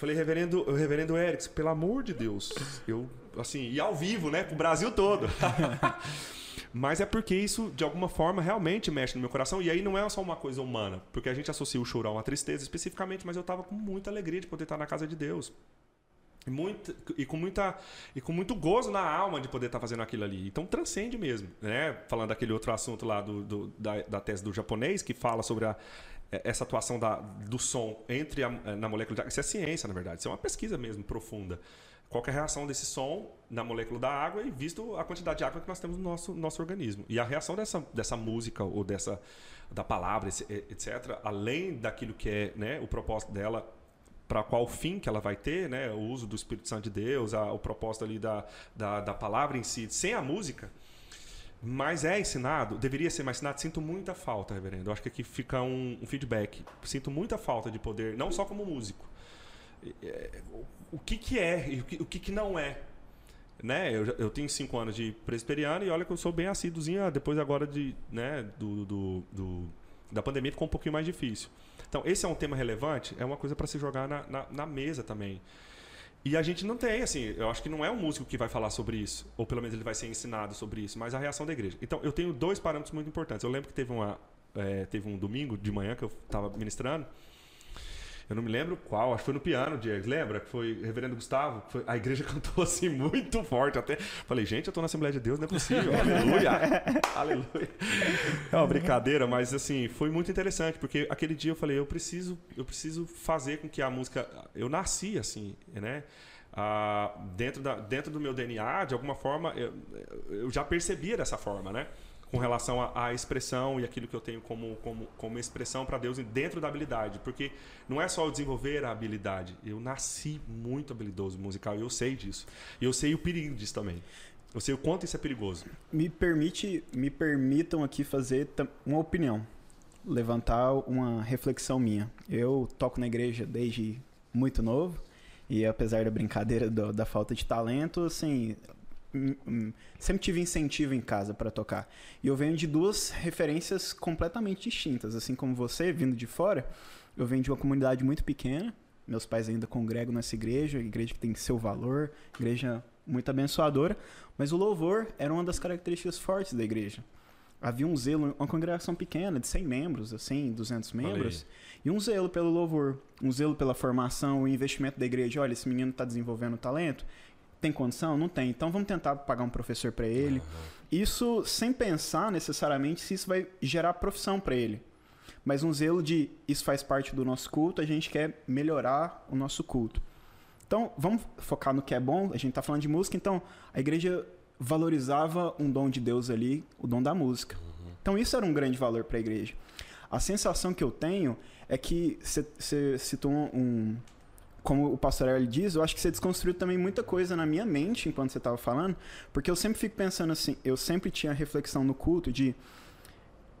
Falei, reverendo, reverendo Erickson, pelo amor de Deus, eu, assim, e ao vivo, né, pro Brasil todo. Mas é porque isso, de alguma forma, realmente mexe no meu coração. E aí não é só uma coisa humana, porque a gente associa o chorão à tristeza especificamente, mas eu tava com muita alegria de poder estar na casa de Deus. E, muito, e, com muita, e com muito gozo na alma de poder estar fazendo aquilo ali. Então transcende mesmo. Né? Falando daquele outro assunto lá do, do- da, da tese do japonês, que fala sobre a, essa atuação da, do som entre a, na molécula de água. Isso é ciência, na verdade. Isso é uma pesquisa mesmo profunda. Qual é a reação desse som na molécula da água e visto a quantidade de água que nós temos no nosso, nosso organismo. E a reação dessa, dessa música ou dessa da palavra, etc., além daquilo que é né, o propósito dela para qual fim que ela vai ter, né? O uso do Espírito Santo de Deus, a- o propósito ali da, da, da palavra em si, sem a música. Mas é ensinado, deveria ser mais ensinado. Sinto muita falta, reverendo. Eu acho que aqui fica um, um feedback. Sinto muita falta de poder, não só como músico. É, o- que, que é e o que, o que, não é. Né? Eu, eu tenho cinco anos de presbiteriano e olha que eu sou bem assíduozinho. ah, Depois agora de, né, do, do, do- da pandemia ficou um pouquinho mais difícil. Então, esse é um tema relevante, é uma coisa para se jogar na, na, na mesa também. E a gente não tem, assim, eu acho que não é um músico que vai falar sobre isso, ou pelo menos ele vai ser ensinado sobre isso, mas a reação da igreja. Então, eu tenho dois parâmetros muito importantes. Eu lembro que teve, uma, eh, teve um domingo de manhã que eu estava ministrando, eu não me lembro qual, acho que foi no piano, Diego, lembra? Que foi o reverendo Gustavo, foi- a igreja cantou assim muito forte até. Falei, gente, eu tô na Assembleia de Deus, não é possível. Aleluia! Aleluia! É uma brincadeira, mas assim, foi muito interessante, porque aquele dia eu falei, eu preciso, eu preciso fazer com que a música. Eu nasci assim, né? Ah, dentro, da, dentro do meu DNA, de alguma forma, eu, eu já percebia dessa forma, né? Com relação à, expressão e aquilo que eu tenho como, como, como expressão para Deus dentro da habilidade. Porque não é só eu desenvolver a habilidade. Eu nasci muito habilidoso musical e eu sei disso. E eu sei o perigo disso também. Eu sei o quanto isso é perigoso. Me permite, me permitam aqui fazer uma opinião, levantar uma reflexão minha. Eu toco na igreja desde muito novo e apesar da brincadeira do- da falta de talento, assim, sempre tive incentivo em casa para tocar. E eu venho de duas referências completamente distintas, assim como você, vindo de fora, eu venho de uma comunidade muito pequena. Meus pais ainda congregam nessa igreja, igreja que tem seu valor, igreja muito abençoadora, mas o louvor era uma das características fortes da igreja. havia um zelo, uma congregação pequena, de 100 membros, assim, 200 membros, e um zelo pelo louvor, um zelo pela formação, o investimento da igreja. Olha, esse menino está desenvolvendo talento, tem condição? Não tem. Então vamos tentar pagar um professor para ele. Uhum. Isso sem pensar necessariamente se isso vai gerar profissão para ele. Mas um zelo de isso faz parte do nosso culto, a gente quer melhorar o nosso culto. Então, vamos focar no que é bom. A gente está falando de música, então a igreja valorizava um dom de Deus ali, o dom da música. Uhum. Então isso era um grande valor para a igreja. A sensação que eu tenho é que você citou um, como o pastor Eli diz, eu acho que você desconstruiu também muita coisa na minha mente enquanto você estava falando, porque eu sempre fico pensando assim, eu sempre tinha reflexão no culto de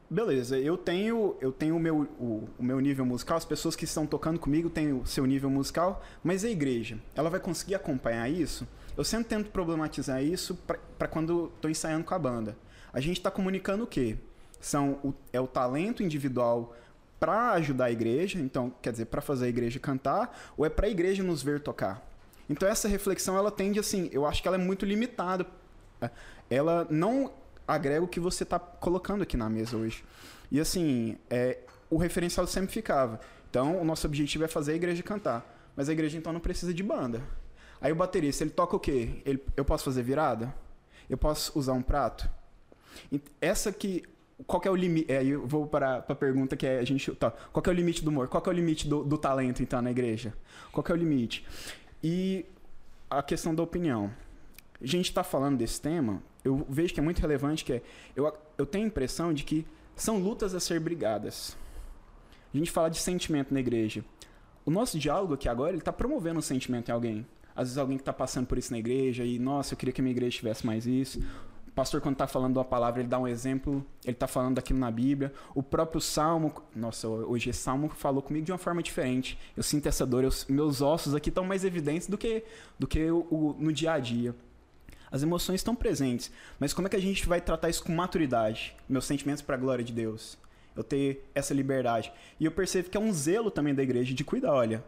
beleza, eu tenho eu tenho o meu, o, o, meu nível musical, as pessoas que estão tocando comigo têm o seu nível musical, mas a igreja, ela vai conseguir acompanhar isso? Eu sempre tento problematizar isso para quando estou ensaiando com a banda. A gente está comunicando o quê? São o, é o talento individual para ajudar a igreja, então, quer dizer, para fazer a igreja cantar, ou é para a igreja nos ver tocar? Então essa reflexão ela tende assim, eu acho que ela é muito limitada. Ela não agrega o que você está colocando aqui na mesa hoje. E assim, é, o referencial sempre ficava. Então, o nosso objetivo é fazer a igreja cantar. Mas a igreja então não precisa de banda. Aí o baterista, ele toca o quê? Ele, eu posso fazer virada? Eu posso usar um prato? Essa que qual é o limite? É, eu vou para a pergunta que é a gente. Tá, qual é o limite do humor? Qual é o limite do, do talento, então, na igreja? Qual é o limite? E a questão da opinião. A gente está falando desse tema, eu vejo que é muito relevante, que é. Eu, eu tenho a impressão de que são lutas a ser brigadas. A gente fala de sentimento na igreja. O nosso diálogo aqui agora, ele está promovendo um sentimento em alguém. Às vezes alguém que está passando por isso na igreja e, nossa, eu queria que a minha igreja tivesse mais isso. O pastor, quando está falando uma palavra, ele dá um exemplo, ele está falando daquilo na Bíblia. O próprio Salmo, nossa, hoje Salmo falou comigo de uma forma diferente. Eu sinto essa dor, eu, meus ossos aqui estão mais evidentes do que, do que o, o, no dia a dia. As emoções estão presentes, mas como é que a gente vai tratar isso com maturidade? Meus sentimentos para a glória de Deus. Eu ter essa liberdade. E eu percebo que é um zelo também da igreja de cuidar, olha,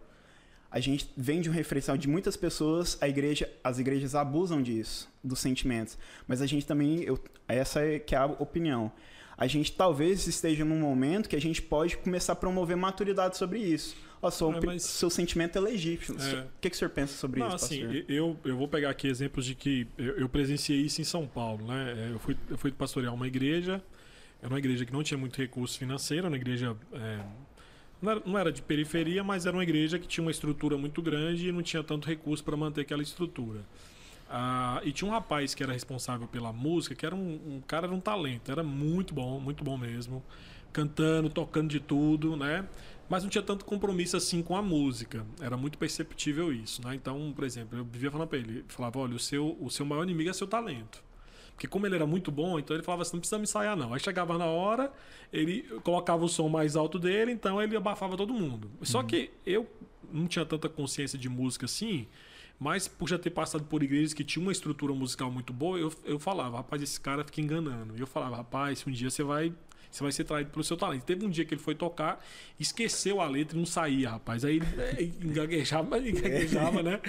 a gente vem de um referencial de muitas pessoas, a igreja, as igrejas abusam disso, dos sentimentos. Mas a gente também, eu, essa é que é a opinião. A gente talvez esteja num momento que a gente pode começar a promover maturidade sobre isso. Ó, seu, é, mas... seu sentimento é legítimo. É. O que, que o senhor pensa sobre Não, isso, assim, pastor? Eu, eu vou pegar aqui exemplos de que eu, eu presenciei isso em São Paulo. Né? É, eu, fui, eu fui pastorear uma igreja, era uma igreja que não tinha muito recurso financeiro, uma igreja é, não era, não era de periferia, mas era uma igreja que tinha uma estrutura muito grande e não tinha tanto recurso para manter aquela estrutura. Ah, e tinha um rapaz que era responsável pela música, que era um, um, cara, era um talento, era muito bom, muito bom mesmo, cantando, tocando de tudo, né? Mas não tinha tanto compromisso assim com a música, era muito perceptível isso, né? Então, por exemplo, eu vivia falando para ele, falava, olha, o seu, o seu maior inimigo é seu talento. Porque como ele era muito bom, então ele falava assim, não precisa me ensaiar não. Aí chegava na hora, ele colocava o som mais alto dele, então ele abafava todo mundo. Só uhum. que eu não tinha tanta consciência de música assim, mas por já ter passado por igrejas que tinham uma estrutura musical muito boa, eu, eu falava, rapaz, esse cara fica enganando. E eu falava, rapaz, um dia você vai você vai ser traído pelo seu talento. Teve um dia que ele foi tocar, esqueceu a letra e não saía, rapaz. Aí ele engaguejava, engaguejava, né?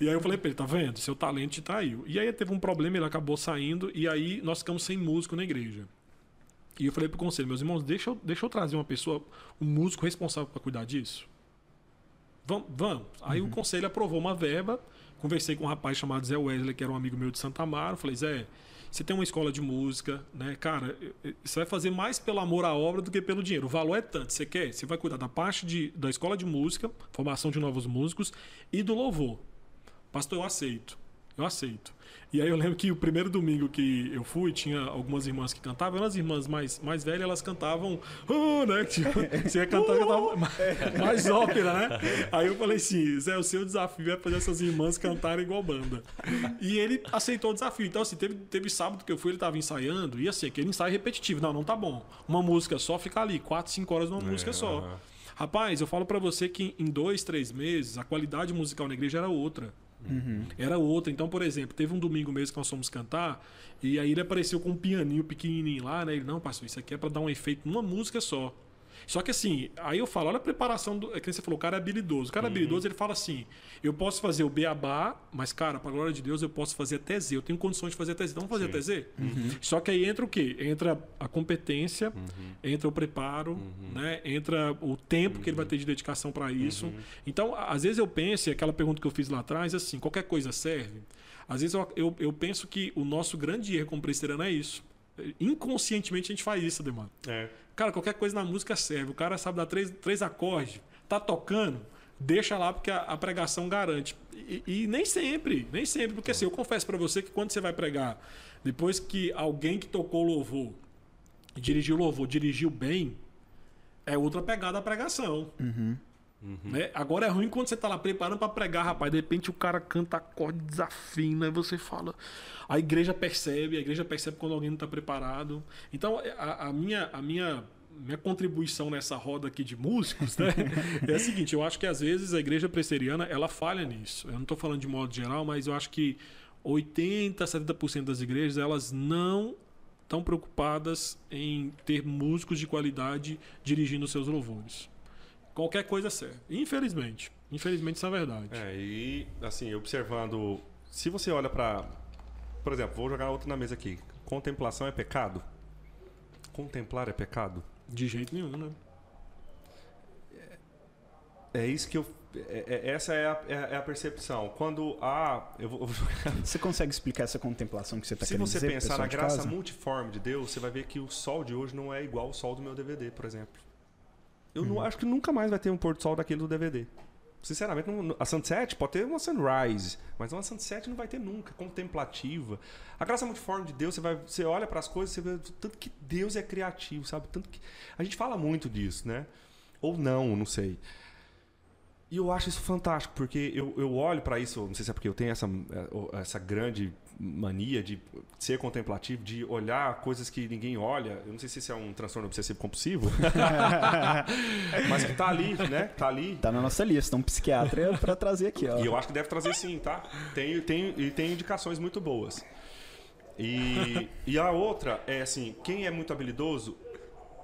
E aí eu falei pra ele, tá vendo? Seu talento te traiu. E aí teve um problema, ele acabou saindo, e aí nós ficamos sem músico na igreja. E eu falei pro conselho, meus irmãos, deixa eu, deixa eu trazer uma pessoa, um músico responsável para cuidar disso. Vamos. vamos. Aí uhum. o conselho aprovou uma verba. Conversei com um rapaz chamado Zé Wesley, que era um amigo meu de Santa Amaro. Falei, Zé, você tem uma escola de música, né? Cara, você vai fazer mais pelo amor à obra do que pelo dinheiro. O valor é tanto. Você quer? Você vai cuidar da parte de, da escola de música, formação de novos músicos e do louvor. Pastor, eu aceito. Eu aceito. E aí eu lembro que o primeiro domingo que eu fui, tinha algumas irmãs que cantavam, eram as irmãs mais, mais velhas, elas cantavam, oh, né? Tipo, você ia cantar, cantava mais, mais ópera, né? Aí eu falei assim, Zé, o seu desafio é fazer essas irmãs cantarem igual banda. E ele aceitou o desafio. Então, assim, teve, teve sábado que eu fui, ele tava ensaiando, e assim, aquele ensaio repetitivo. Não, não tá bom. Uma música só fica ali, quatro, cinco horas numa é, música só. Rapaz, eu falo para você que em dois, três meses, a qualidade musical na igreja era outra. Uhum. Era outra. Então, por exemplo, teve um domingo mesmo que nós fomos cantar e aí ele apareceu com um pianinho pequenininho lá, né? Ele, não, pastor, isso aqui é para dar um efeito numa música só. Só que assim, aí eu falo, olha a preparação do. É que você falou, o cara é habilidoso. O cara é habilidoso, ele fala assim: eu posso fazer o beabá, mas, cara, pra glória de Deus, eu posso fazer até Z. Eu tenho condições de fazer até Z. Então, vamos fazer até Z? Só que aí entra o quê? Entra a competência, entra o preparo, né? entra o tempo que ele vai ter de dedicação para isso. Então, às vezes eu penso, e aquela pergunta que eu fiz lá atrás, assim, qualquer coisa serve. Às vezes eu, eu, eu penso que o nosso grande erro como presbiteriano é isso. Inconscientemente a gente faz isso, Demar. É. Cara, qualquer coisa na música serve. O cara sabe dar três, três acordes, tá tocando, deixa lá porque a, a pregação garante. E, e nem sempre, nem sempre. Porque assim, eu confesso pra você que quando você vai pregar, depois que alguém que tocou louvor, dirigiu louvor, dirigiu bem, é outra pegada a pregação. Né? Agora é ruim quando você tá lá preparando pra pregar, rapaz. De repente o cara canta acorde, desafina, aí você fala. A igreja percebe, a igreja percebe quando alguém não tá preparado. Então, a, a minha, a minha, minha contribuição nessa roda aqui de músicos né, é a seguinte: eu acho que às vezes a igreja presteriana ela falha nisso. Eu não tô falando de modo geral, mas eu acho que 80, 70% das igrejas elas não estão preocupadas em ter músicos de qualidade dirigindo seus louvores. Qualquer coisa serve. Infelizmente. Infelizmente isso é verdade. É, e assim, observando. Se você olha pra. Por exemplo, vou jogar outra na mesa aqui. Contemplação é pecado? Contemplar é pecado? De jeito nenhum, né? É isso que eu. é- é- essa é a, é a- é a percepção. Quando há. Eu vou, eu vou Você consegue explicar essa contemplação que você está Se querendo você dizer pro pensar na graça casa? multiforme de Deus, você vai ver que o sol de hoje não é igual ao sol do meu DVD, por exemplo. Eu Uhum. não acho que nunca mais vai ter um pôr do sol daquele do DVD. Sinceramente, não- a sunset pode ter uma sunrise, mas uma sunset não vai ter nunca, contemplativa. A graça multiforme de Deus, você, vai, você olha para as coisas, você vê tanto que Deus é criativo, sabe? Tanto que a gente fala muito disso, né? Ou não, não sei. E eu acho isso fantástico, porque eu, eu olho para isso, não sei se é porque eu tenho essa, eh, essa grande mania de ser contemplativo, de olhar coisas que ninguém olha. Eu não sei se isso é um transtorno obsessivo compulsivo, mas que tá ali, né? Tá ali. Tá na nossa lista, um psiquiatra para trazer aqui, ó. E eu acho que deve trazer sim, tá? Tem, tem, e tem indicações muito boas. E, e a outra é assim, quem é muito habilidoso,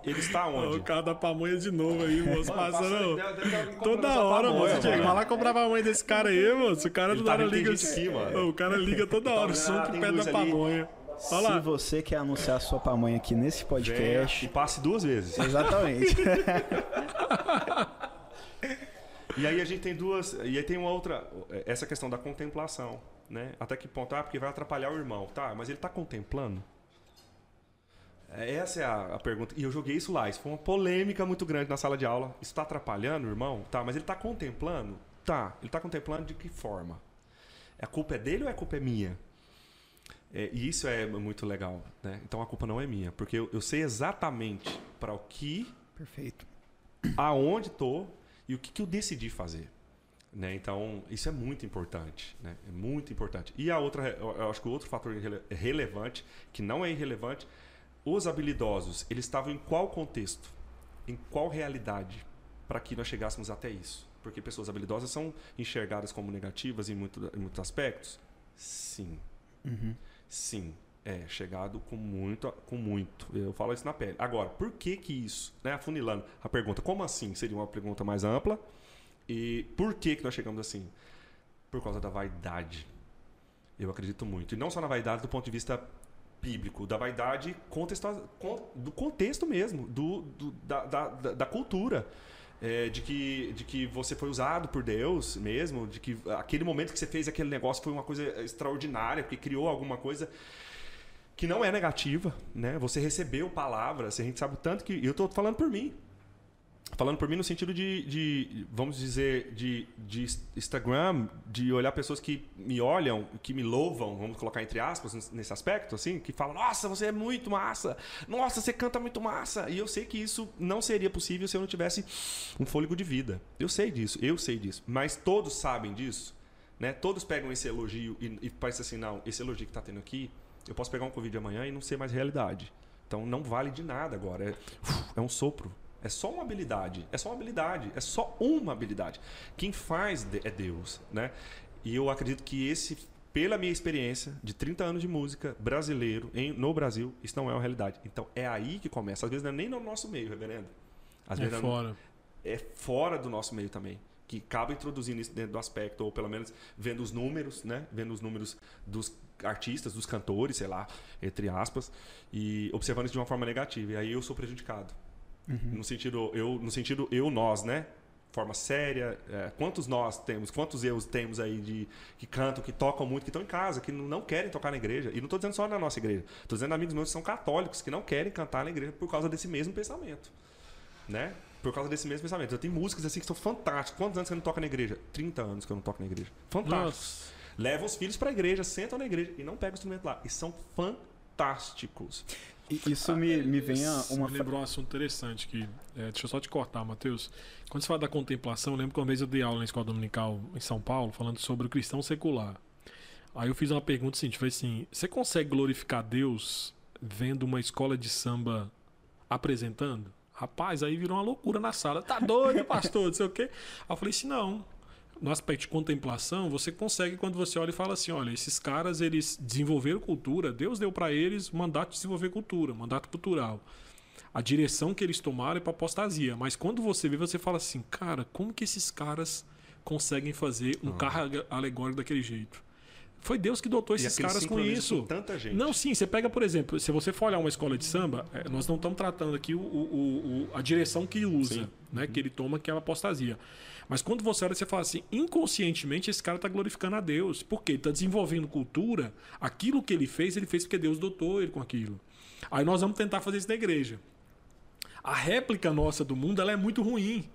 ele está onde? O cara da pamonha de novo aí, moço. Mano, Passando. passa- deve- Toda hora, pamonha, moço. Mano. Vai lá comprar pamonha desse cara aí, moço. O cara tá hora que tem liga. gente aqui, mano. O cara liga toda hora. O som que pede da pamonha. Olha Se você quer anunciar sua pamonha aqui nesse Venha podcast, e passe duas vezes. exatamente. E aí a gente tem duas. E aí tem uma outra. Essa questão da contemplação. Né? Até que ponto? Ah, porque vai atrapalhar o irmão. Tá, mas ele está contemplando? Essa é a, a pergunta. E eu joguei isso lá. Isso foi uma polêmica muito grande na sala de aula. Isso está atrapalhando irmão? Tá, mas ele está contemplando? Tá. Ele está contemplando de que forma? A culpa é dele ou a culpa é minha? É, e isso é muito legal. Né? Então a culpa não é minha. Porque eu, eu sei exatamente para o que Perfeito. aonde estou e o que, que eu decidi fazer. Né? Então, isso é muito importante. Né? É muito importante. E a outra, eu acho que o outro fator irrele- relevante, que não é irrelevante, os habilidosos, eles estavam em qual contexto? Em qual realidade? Para que nós chegássemos até isso. Porque pessoas habilidosas são enxergadas como negativas em, muito, em muitos aspectos? Sim. Sim, é chegado com muito, com muito. Eu falo isso na pele. Agora, por que que isso? Né, afunilando a pergunta, como assim? Seria uma pergunta mais ampla. E por que que nós chegamos assim? Por causa da vaidade. Eu acredito muito. E não só na vaidade do ponto de vista bíblico, da vaidade contextua- con- do contexto mesmo, do, do- da, da, da- cultura. É, de, que, de que você foi usado por Deus mesmo, de que aquele momento que você fez aquele negócio foi uma coisa extraordinária, porque criou alguma coisa que não é negativa, né? Você recebeu palavras, a gente sabe tanto que. Eu estou falando por mim. Falando por mim no sentido de, de vamos dizer, de, de Instagram, de olhar pessoas que me olham, que me louvam, vamos colocar entre aspas nesse aspecto, assim, que falam, nossa, você é muito massa, nossa, você canta muito massa. E eu sei que isso não seria possível se eu não tivesse um fôlego de vida. Eu sei disso, eu sei disso. Mas todos sabem disso, né? Todos pegam esse elogio e, e parecem assim, não, esse elogio que está tendo aqui, eu posso pegar um Covid amanhã e não ser mais realidade. Então não vale de nada agora. É, é um sopro. É só uma habilidade. É só uma habilidade. É só uma habilidade. Quem faz é Deus, né? E eu acredito que esse, pela minha experiência de 30 anos de música brasileiro em, no Brasil, isso não é uma realidade. Então é aí que começa. Às vezes não é nem no nosso meio, reverendo. Às É vezes fora. é fora do nosso meio também. Que acaba introduzindo isso dentro do aspecto, ou pelo menos vendo os números, né? Vendo os números dos artistas, dos cantores, sei lá, entre aspas, e observando isso de uma forma negativa. E aí eu sou prejudicado. No sentido, eu, no sentido eu, nós, né? Forma séria. é, quantos nós temos, quantos eu temos aí de que cantam, que tocam muito, que estão em casa, que não querem tocar na igreja. E não estou dizendo só na nossa igreja. Estou dizendo amigos meus que são católicos, que não querem cantar na igreja por causa desse mesmo pensamento. Né? Por causa desse mesmo pensamento. Eu tenho músicas assim que são fantásticas. Quantos anos que eu não toco na igreja? 30 anos que eu não toco na igreja. Fantástico. Levam os filhos para a igreja, sentam na igreja e não pegam o instrumento lá. E são fantásticos. Isso me, me vem a uma. me lembrou um assunto interessante que. é, deixa eu só te cortar, Matheus. Quando você fala da contemplação, eu lembro que uma vez eu dei aula na escola dominical em São Paulo, falando sobre o cristão secular. Aí eu fiz uma pergunta seguinte: foi assim, você consegue glorificar Deus vendo uma escola de samba apresentando? Rapaz, aí virou uma loucura na sala. Tá doido, pastor? Não sei o quê. Aí eu falei assim: não. No aspecto de contemplação, você consegue quando você olha e fala assim: olha, esses caras eles desenvolveram cultura, Deus deu para eles o mandato de desenvolver cultura, mandato cultural. A direção que eles tomaram é para apostasia. Mas quando você vê, você fala assim: cara, como que esses caras conseguem fazer um carro ale- alegórico daquele jeito? Foi Deus que dotou esses caras com isso. com tanta gente. Não, sim, você pega, por exemplo, se você for olhar uma escola de samba, eh, nós não estamos tratando aqui o, o- o- a direção que usa, Sim. né? Que ele toma, que é a apostasia. Mas quando você olha, você fala assim, inconscientemente esse cara está glorificando a Deus. Por quê? Ele está desenvolvendo cultura, aquilo que ele fez, ele fez porque Deus dotou ele com aquilo. Aí nós vamos tentar fazer isso na igreja. A réplica nossa do mundo ela é muito ruim.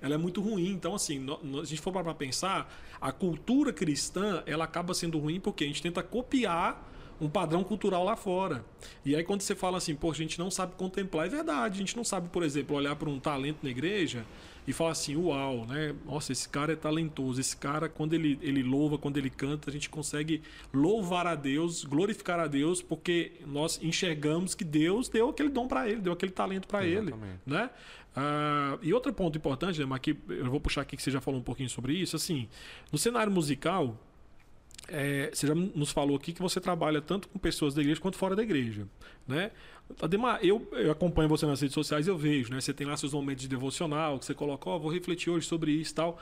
Ela é muito ruim. Então, assim, no- no- se a gente for para pensar, a cultura cristã ela acaba sendo ruim porque a gente tenta copiar um padrão cultural lá fora. E aí, quando você fala assim, pô, a gente não sabe contemplar, é verdade. A gente não sabe, por exemplo, olhar para um talento na igreja e falar assim, uau, né? Nossa, esse cara é talentoso. Esse cara, quando ele, ele louva, quando ele canta, a gente consegue louvar a Deus, glorificar a Deus, porque nós enxergamos que Deus deu aquele dom para ele, deu aquele talento para ele né? Ah, e outro ponto importante, né, que eu vou puxar aqui que você já falou um pouquinho sobre isso, assim, no cenário musical, é, você já nos falou aqui que você trabalha tanto com pessoas da igreja quanto fora da igreja, né? Ademar, eu, eu acompanho você nas redes sociais eu vejo, né? Você tem lá seus momentos de devocional, que você coloca, ó, vou refletir hoje sobre isso e tal.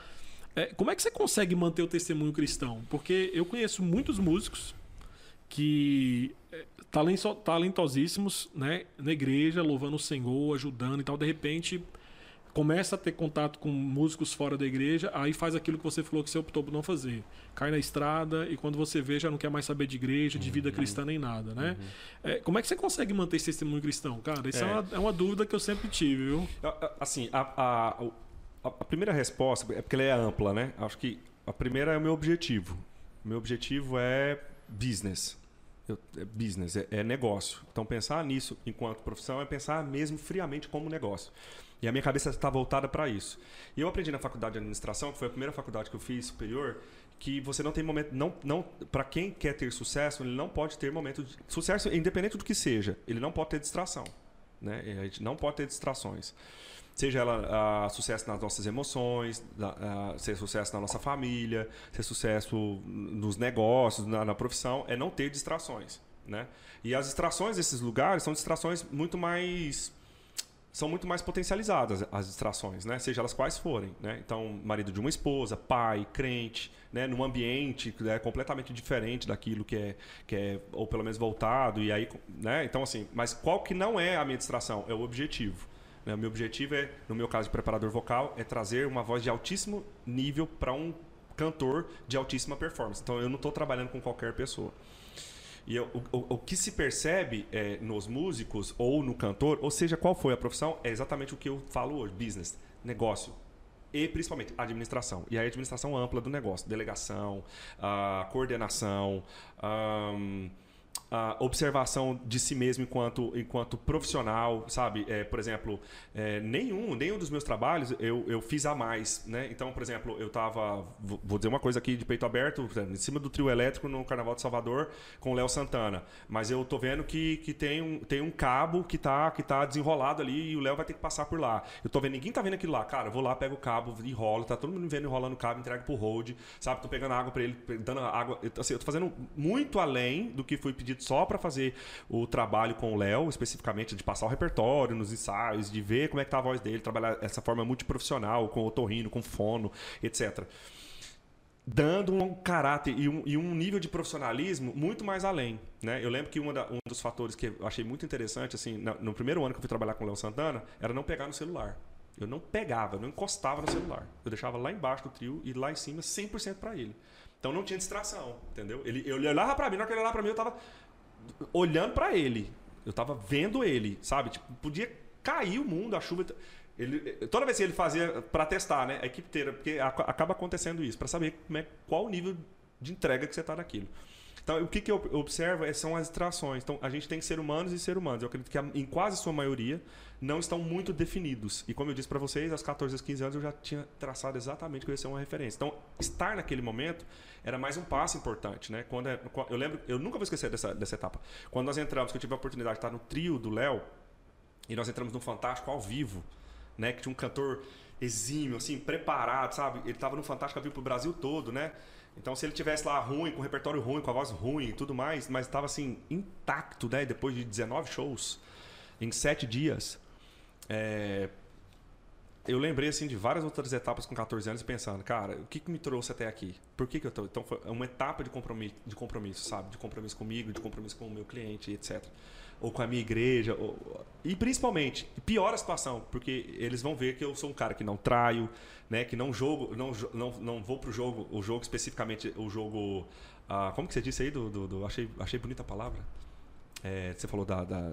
É, como é que você consegue manter o testemunho cristão? Porque eu conheço muitos músicos que talentosíssimos, né, na igreja, louvando o Senhor, ajudando e tal, de repente começa a ter contato com músicos fora da igreja, aí faz aquilo que você falou que você optou por não fazer. Cai na estrada e quando você vê já não quer mais saber de igreja, de vida cristã nem nada, né? É, como é que você consegue manter esse testemunho cristão, cara? Isso é, É. uma, é uma dúvida que eu sempre tive, viu? Assim, a, a- a primeira resposta é porque ela é ampla, né? Acho que a primeira é o meu objetivo. O meu objetivo é business. Eu- é business, é, é negócio. Então, pensar nisso enquanto profissão é pensar mesmo friamente como negócio. E a minha cabeça está voltada para isso. E eu aprendi na faculdade de administração, que foi a primeira faculdade que eu fiz superior, que você não tem momento. Não, não, para quem quer ter sucesso, ele não pode ter momento de. Sucesso, independente do que seja, ele não pode ter distração. Né? A gente não pode ter distrações. Seja ela ah, sucesso nas nossas emoções, ah, ser sucesso na nossa família, ser sucesso nos negócios, na, na profissão, é não ter distrações. Né? E as distrações desses lugares são distrações muito mais são muito mais potencializadas as distrações, né? Seja elas quais forem, né? Então, marido de uma esposa, pai, crente, né? Num ambiente que é completamente diferente daquilo que é, que é ou pelo menos voltado e aí, né? Então, assim, mas qual que não é a minha distração? É o objetivo. Né? Meu objetivo é, no meu caso de preparador vocal, é trazer uma voz de altíssimo nível para um cantor de altíssima performance. Então, eu não estou trabalhando com qualquer pessoa. E eu- o, o- que se percebe é, nos músicos ou no cantor, ou seja, qual foi a profissão, é exatamente o que eu falo hoje: business, negócio. E principalmente administração. E a administração ampla do negócio: delegação, ah, coordenação, ahn, a observação de si mesmo enquanto, enquanto profissional, sabe? É, por exemplo, é, nenhum, nenhum dos meus trabalhos eu, eu fiz a mais, né? Então, por exemplo, eu tava, vou dizer uma coisa aqui de peito aberto, em cima do trio elétrico no Carnaval de Salvador com o Léo Santana, mas eu tô vendo que, que tem, um, tem um cabo que tá, que tá desenrolado ali e o Léo vai ter que passar por lá. Eu tô vendo, ninguém tá vendo aquilo lá, cara, eu vou lá, pego o cabo, enrolo, tá todo mundo vendo enrolando o cabo, entrego pro hold, sabe? Tô pegando água para ele, dando água, assim, eu tô fazendo muito além do que fui pedido só para fazer o trabalho com o Léo, especificamente de passar o repertório nos ensaios, de ver como é que tá a voz dele, trabalhar essa forma multiprofissional, com otorrino, com fono, etc dando um caráter e um, e um, nível de profissionalismo muito mais além. Né? Eu lembro que da, um dos fatores que eu achei muito interessante, assim, no, no primeiro ano que eu fui trabalhar com o Léo Santana, era não pegar no celular. Eu não pegava, eu não encostava no celular. Eu deixava lá embaixo do trio e lá em cima 100% para ele. Então não tinha distração, entendeu? Ele, ele olhava para mim, na hora que ele olhava para mim, eu tava olhando para ele. Eu tava vendo ele, sabe? Tipo, podia cair o mundo, a chuva. Ele, toda vez que ele fazia para testar, né, a equipe inteira, porque acaba acontecendo isso, para saber como é, qual o nível de entrega que você está naquilo. Então, o que, que eu observo é, são as distrações. Então, a gente tem ser humanos e ser humanos. Eu acredito que em quase sua maioria não estão muito definidos. E como eu disse para vocês, aos 14, aos 15 anos eu já tinha traçado exatamente que ia ser uma referência. Então, estar naquele momento era mais um passo importante, né? Quando é, eu lembro, eu nunca vou esquecer dessa, dessa etapa. Quando nós entramos, que eu tive a oportunidade de estar no trio do Léo, e nós entramos no Fantástico ao vivo né? Que tinha um cantor exímio, assim, preparado, sabe? Ele estava no Fantástico ao vivo pro Brasil todo, né? Então, se ele tivesse lá ruim, com repertório ruim, com a voz ruim e tudo mais, mas estava assim, intacto, né? Depois de 19 shows, em 7 dias. É... Eu lembrei, assim, de várias outras etapas com 14 anos pensando, cara, o que, que me trouxe até aqui? Por que, que eu tô... Então, foi uma etapa de compromisso, de compromisso, sabe? De compromisso comigo, de compromisso com o meu cliente, etc ou com a minha igreja. Ou... E principalmente, piora a situação, porque eles vão ver que eu sou um cara que não traio, né? Que não jogo, não, não, não vou pro jogo, o jogo especificamente, o jogo. Ah, como que você disse aí? Do, do, do achei, achei bonita a palavra. É, você falou da, da,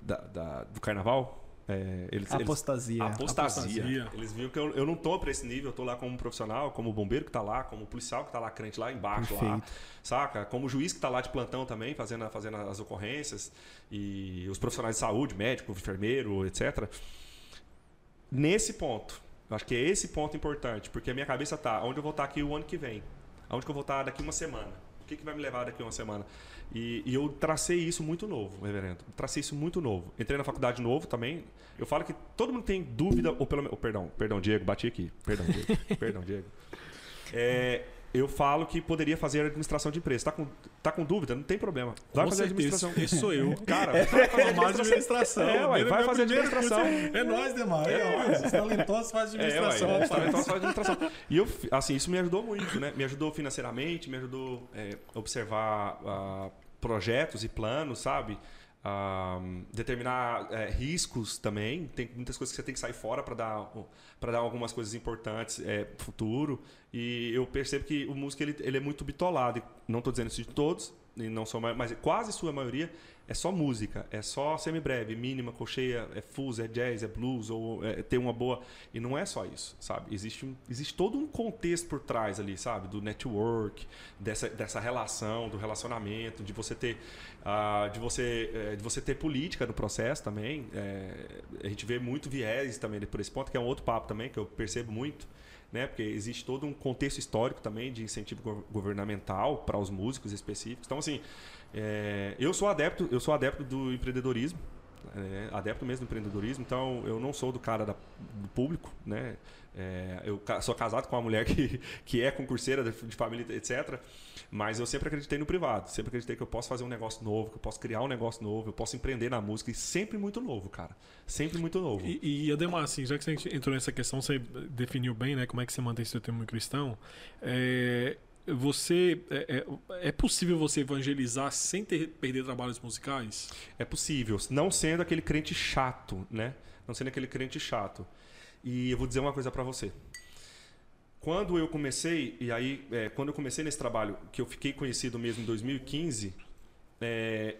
da, da, do carnaval? É, eles, apostasia. Eles, apostasia. apostasia. Eles viram que eu, eu não tô para esse nível, eu tô lá como profissional, como bombeiro que tá lá, como policial que tá lá, crente lá embaixo, Perfeito. lá, saca? Como juiz que tá lá de plantão também, fazendo, fazendo as ocorrências, e os profissionais de saúde, médico, enfermeiro, etc. Nesse ponto, eu acho que é esse ponto importante, porque a minha cabeça tá onde eu vou estar tá aqui o ano que vem, onde que eu vou estar tá daqui uma semana, o que, que vai me levar daqui uma semana. E, e, eu tracei isso muito novo, reverendo. Tracei isso muito novo. Entrei na faculdade novo também. Eu falo que todo mundo tem dúvida, ou pelo menos. Oh, perdão, perdão, Diego, bati aqui. Perdão, Diego. perdão, Diego. É, eu falo que poderia fazer administração de empresa. Tá com, tá com dúvida? Não tem problema. Vai com fazer certeza. administração. Esse sou eu. Cara, é, fazer administração. É, ué, vai fazer administração. É nós, Demar. É, é, os talentosos fazem administração. É, ué, os talentosos fazem administração. E eu, assim, isso me ajudou muito, né? Me ajudou financeiramente, me ajudou a é, observar uh, projetos e planos, sabe? Um, determinar é, riscos também. Tem muitas coisas que você tem que sair fora para dar para dar algumas coisas importantes é, futuro. E eu percebo que o músico ele, ele é muito bitolado. Não estou dizendo isso de todos, e não sou mas quase sua maioria é só música, é só semibreve, mínima, cocheia, é fuso, é jazz, é blues, ou é, ter uma boa. E não é só isso, sabe? Existe, um, existe todo um contexto por trás ali, sabe? Do network, dessa, dessa relação, do relacionamento, de você ter. Uh, de, você, uh, de você ter política no processo também. É, a gente vê muito viés também por esse ponto, que é um outro papo também, que eu percebo muito. Né? Porque existe todo um contexto histórico também de incentivo governamental para os músicos específicos. Então, assim, é, eu sou adepto, eu sou adepto do empreendedorismo, é, adepto mesmo do empreendedorismo. Então eu não sou do cara da, do público, né? É, eu sou casado com uma mulher que, que é concurseira de, família, etc. Mas eu sempre acreditei no privado, sempre acreditei que eu posso fazer um negócio novo, que eu posso criar um negócio novo, eu posso empreender na música e sempre muito novo, cara. Sempre muito novo. E, e Ademar, assim, já que você entrou nessa questão, você definiu bem, né, como é que você mantém seu termo cristão. É, você é, é, é, possível você evangelizar sem ter, perder trabalhos musicais? É possível, não sendo aquele crente chato, né? Não sendo aquele crente chato. E eu vou dizer uma coisa para você. Quando eu comecei, e aí, é, quando eu comecei nesse trabalho, que eu fiquei conhecido mesmo em 2015, é,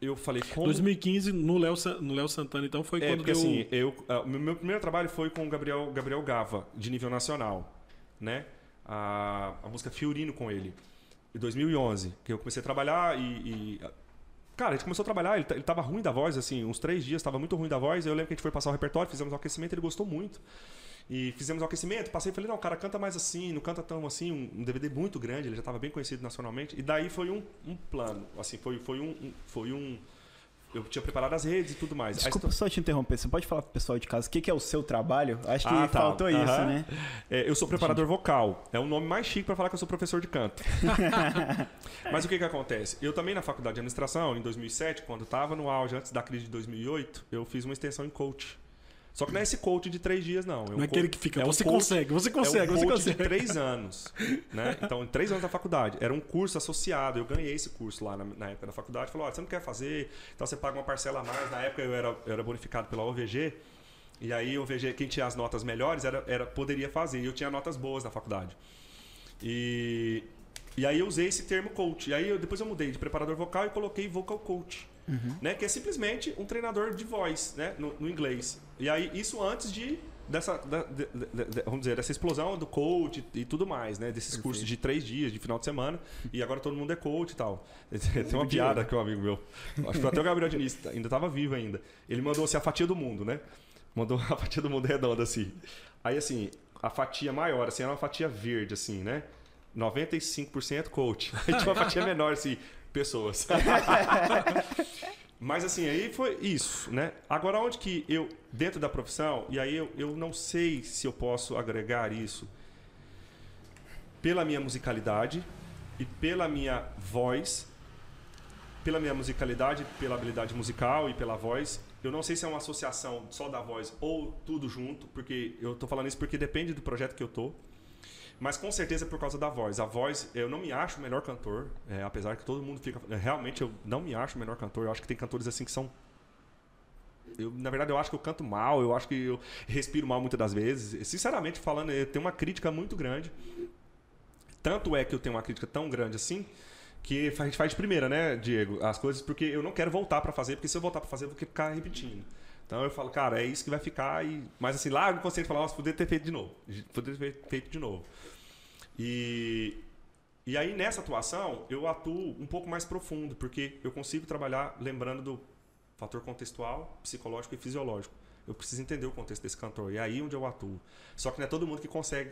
eu falei como... 2015 no Léo no Léo Santana então foi é, quando deu... assim eu uh, meu primeiro trabalho foi com o Gabriel Gabriel Gava de nível nacional né a, a música Fiorino com ele, em 2011, que eu comecei a trabalhar e, e Cara, a gente começou a trabalhar, ele, ele tava ruim da voz, assim, uns três dias, tava muito ruim da voz. Eu lembro que a gente foi passar o repertório, fizemos o aquecimento, ele gostou muito. E fizemos o aquecimento, passei e falei, não, cara, canta mais assim, não canta tão assim, um, um DVD muito grande, ele já estava bem conhecido nacionalmente. E daí foi um, um plano, assim, foi, foi um, um, foi um eu tinha preparado as redes e tudo mais. Desculpa só te interromper, você pode falar pro pessoal de casa o que, que é o seu trabalho? Acho que Ah, tá. faltou isso, Aham. né? É, eu sou preparador vocal. É um nome mais chique para falar que eu sou professor de canto. Mas o que que acontece? Eu também na faculdade de administração, em 2007, quando estava no auge, antes da crise de 2008, eu fiz uma extensão em coach. Só que não é esse coach de três dias, não. Não é aquele que fica, um você coach- consegue, você é consegue, um você coach consegue. de três anos. Né? Então, em três anos da faculdade. Era um curso associado. Eu ganhei esse curso lá na, na época da faculdade. Falou, olha, você não quer fazer? Então você paga uma parcela a mais. Na época eu era, eu era bonificado pela OVG. E aí, o OVG, quem tinha as notas melhores, era, era, poderia fazer. E eu tinha notas boas na faculdade. E, e aí eu usei esse termo coach. E aí eu, depois eu mudei de preparador vocal e coloquei vocal coach. Né? Que é simplesmente um treinador de voz, né? No, no inglês. E aí, isso antes de. Dessa, da- de- de- vamos dizer, dessa explosão do coach e tudo mais, né? Desses cursos de três dias, de final de semana. E agora todo mundo é coach e tal. Tem uma piada que um amigo meu. Acho que até o Gabriel Diniz ainda estava vivo ainda. Ele mandou assim a fatia do mundo, né? Mandou a fatia do mundo redonda assim. Aí assim, a fatia maior, assim, era uma fatia verde, assim, né? 95% coach. Aí tinha uma fatia menor, assim, pessoas. Mas assim, aí foi isso, né? Agora, onde que eu, dentro da profissão, e aí eu, eu não sei se eu posso agregar isso pela minha musicalidade e pela minha voz, pela minha musicalidade, pela habilidade musical e pela voz. Eu não sei se é uma associação só da voz ou tudo junto, porque eu tô falando isso porque depende do projeto que eu tô. Mas com certeza é por causa da voz. A voz, eu não me acho o melhor cantor, é, apesar que todo mundo fica. Realmente eu não me acho o melhor cantor. Eu acho que tem cantores assim que são. Eu, na verdade, eu acho que eu canto mal, eu acho que eu respiro mal muitas das vezes. Sinceramente falando, eu tenho uma crítica muito grande. Tanto é que eu tenho uma crítica tão grande assim, que a gente faz de primeira, né, Diego? As coisas, porque eu não quero voltar pra fazer, porque se eu voltar pra fazer, eu vou ficar repetindo. Então eu falo, cara, é isso que vai ficar. E... Mas assim, lá no conceito falar, nossa, poderia ter feito de novo. Poderia ter feito de novo. E, e aí nessa atuação eu atuo um pouco mais profundo, porque eu consigo trabalhar lembrando do fator contextual, psicológico e fisiológico. Eu preciso entender o contexto desse cantor. E é aí onde eu atuo. Só que não é todo mundo que consegue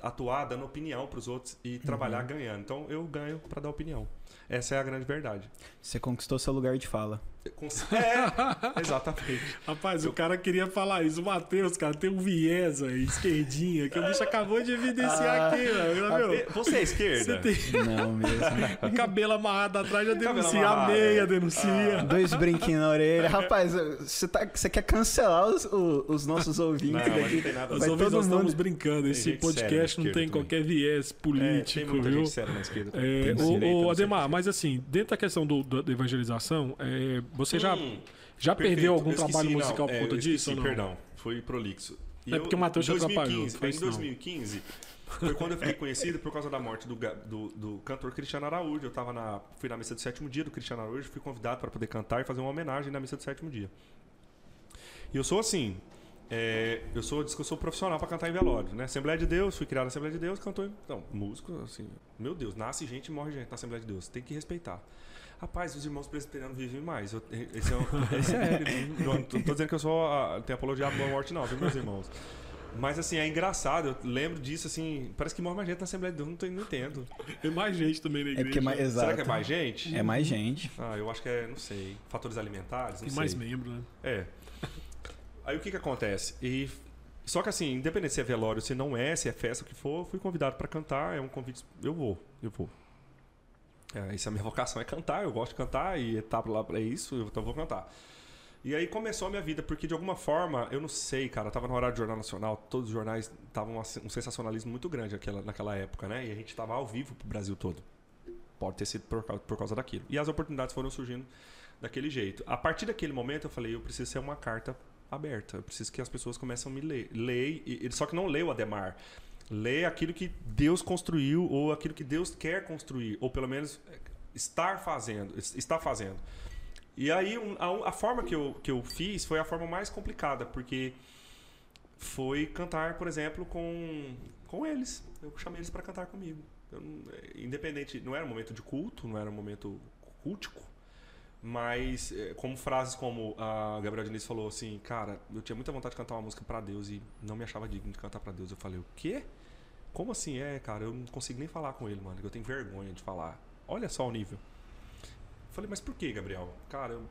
atuar dando opinião para os outros e trabalhar ganhando. Então eu ganho para dar opinião. Essa é a grande verdade. Você conquistou seu lugar de fala. É, exatamente. Rapaz, o cara queria falar isso. O Matheus, cara, tem um viés aí, esquerdinha, que o bicho acabou de evidenciar aqui, velho. Meu, Você é esquerda? você tem Não mesmo. cabelo amarrado atrás, já Cabelo denuncia. A meia é. denuncia. Dois brinquinhos na orelha. Rapaz, você, tá, você quer cancelar os, os nossos ouvintes Não, daqui. não tem nada Os ouvintes, nós estamos brincando. Esse podcast não tem esquerda qualquer viés É, político, tem muita viu? gente séria na esquerda. É, Tem o, direita, o não sei Ademar, quê. mas assim, dentro da questão do, do- da evangelização, é, você já, Hum, já perfeito. perdeu algum Eu esqueci, trabalho não, musical por é, conta eu disso? não? Perdão, foi prolixo. É porque o Matheus te em atrapalhou, 2015, foi em isso não. 2015 foi quando eu fiquei conhecido por causa da morte do, do, do cantor Cristiano Araújo. Eu tava na, fui na missa do sétimo dia do Cristiano Araújo, fui convidado para poder cantar e fazer uma homenagem na missa do sétimo dia. E eu sou assim, é, eu sou, diz que eu sou profissional para cantar em velório, né? Assembleia de Deus, fui criado na Assembleia de Deus, cantor, então, músico, assim, meu Deus, nasce gente e morre gente na Assembleia de Deus, tem que respeitar. Rapaz, os irmãos presbiterianos vivem mais. Eu, esse é, um, é sério. não, não tô dizendo que eu sou a, tenho apologia à boa morte, não, viu, meus irmãos? Mas assim, é engraçado, eu lembro disso assim, parece que morre mais gente na Assembleia de Deus, não, tô, não entendo. Tem mais gente também na É igreja. porque mais, exato. Será que é mais gente? É mais gente. Ah, eu acho que é, não sei, fatores alimentares, não Tem sei. mais membro, né? É. Aí o que que acontece? E só que assim, independente se é velório, se não é, se é festa, o que for, fui convidado para cantar, é um convite, eu vou, eu vou. É, essa é a minha vocação é cantar, eu gosto de cantar e tá lá para isso, então eu vou cantar. E aí começou a minha vida, porque de alguma forma, eu não sei, cara, eu tava no horário do Jornal Nacional, todos os jornais estavam um sensacionalismo muito grande naquela, naquela época, né? E a gente tava ao vivo pro Brasil todo. Pode ter sido por por causa daquilo. E as oportunidades foram surgindo daquele jeito. A partir daquele momento eu falei, eu preciso ser uma carta aberta. Eu preciso que as pessoas comecem a me ler. Lê, e, só que não lê o Ademar. Lê aquilo que Deus construiu ou aquilo que Deus quer construir, ou pelo menos é, estar fazendo, es- está fazendo. E aí a, a forma que eu, que eu fiz foi a forma mais complicada, porque foi cantar, por exemplo, com, com eles. Eu chamei eles para cantar comigo. Eu não- independente, não era um momento de culto, não era um momento cultico, mas eh, como frases como a Gabriel Diniz falou assim, cara, eu tinha muita vontade de cantar uma música para Deus e não me achava digno de cantar para Deus. Eu falei, o quê? Como assim? É, cara, eu não consigo nem falar com ele, mano, eu tenho vergonha de falar. Olha só o nível. Eu falei, mas por que, Gabriel? Cara, eu,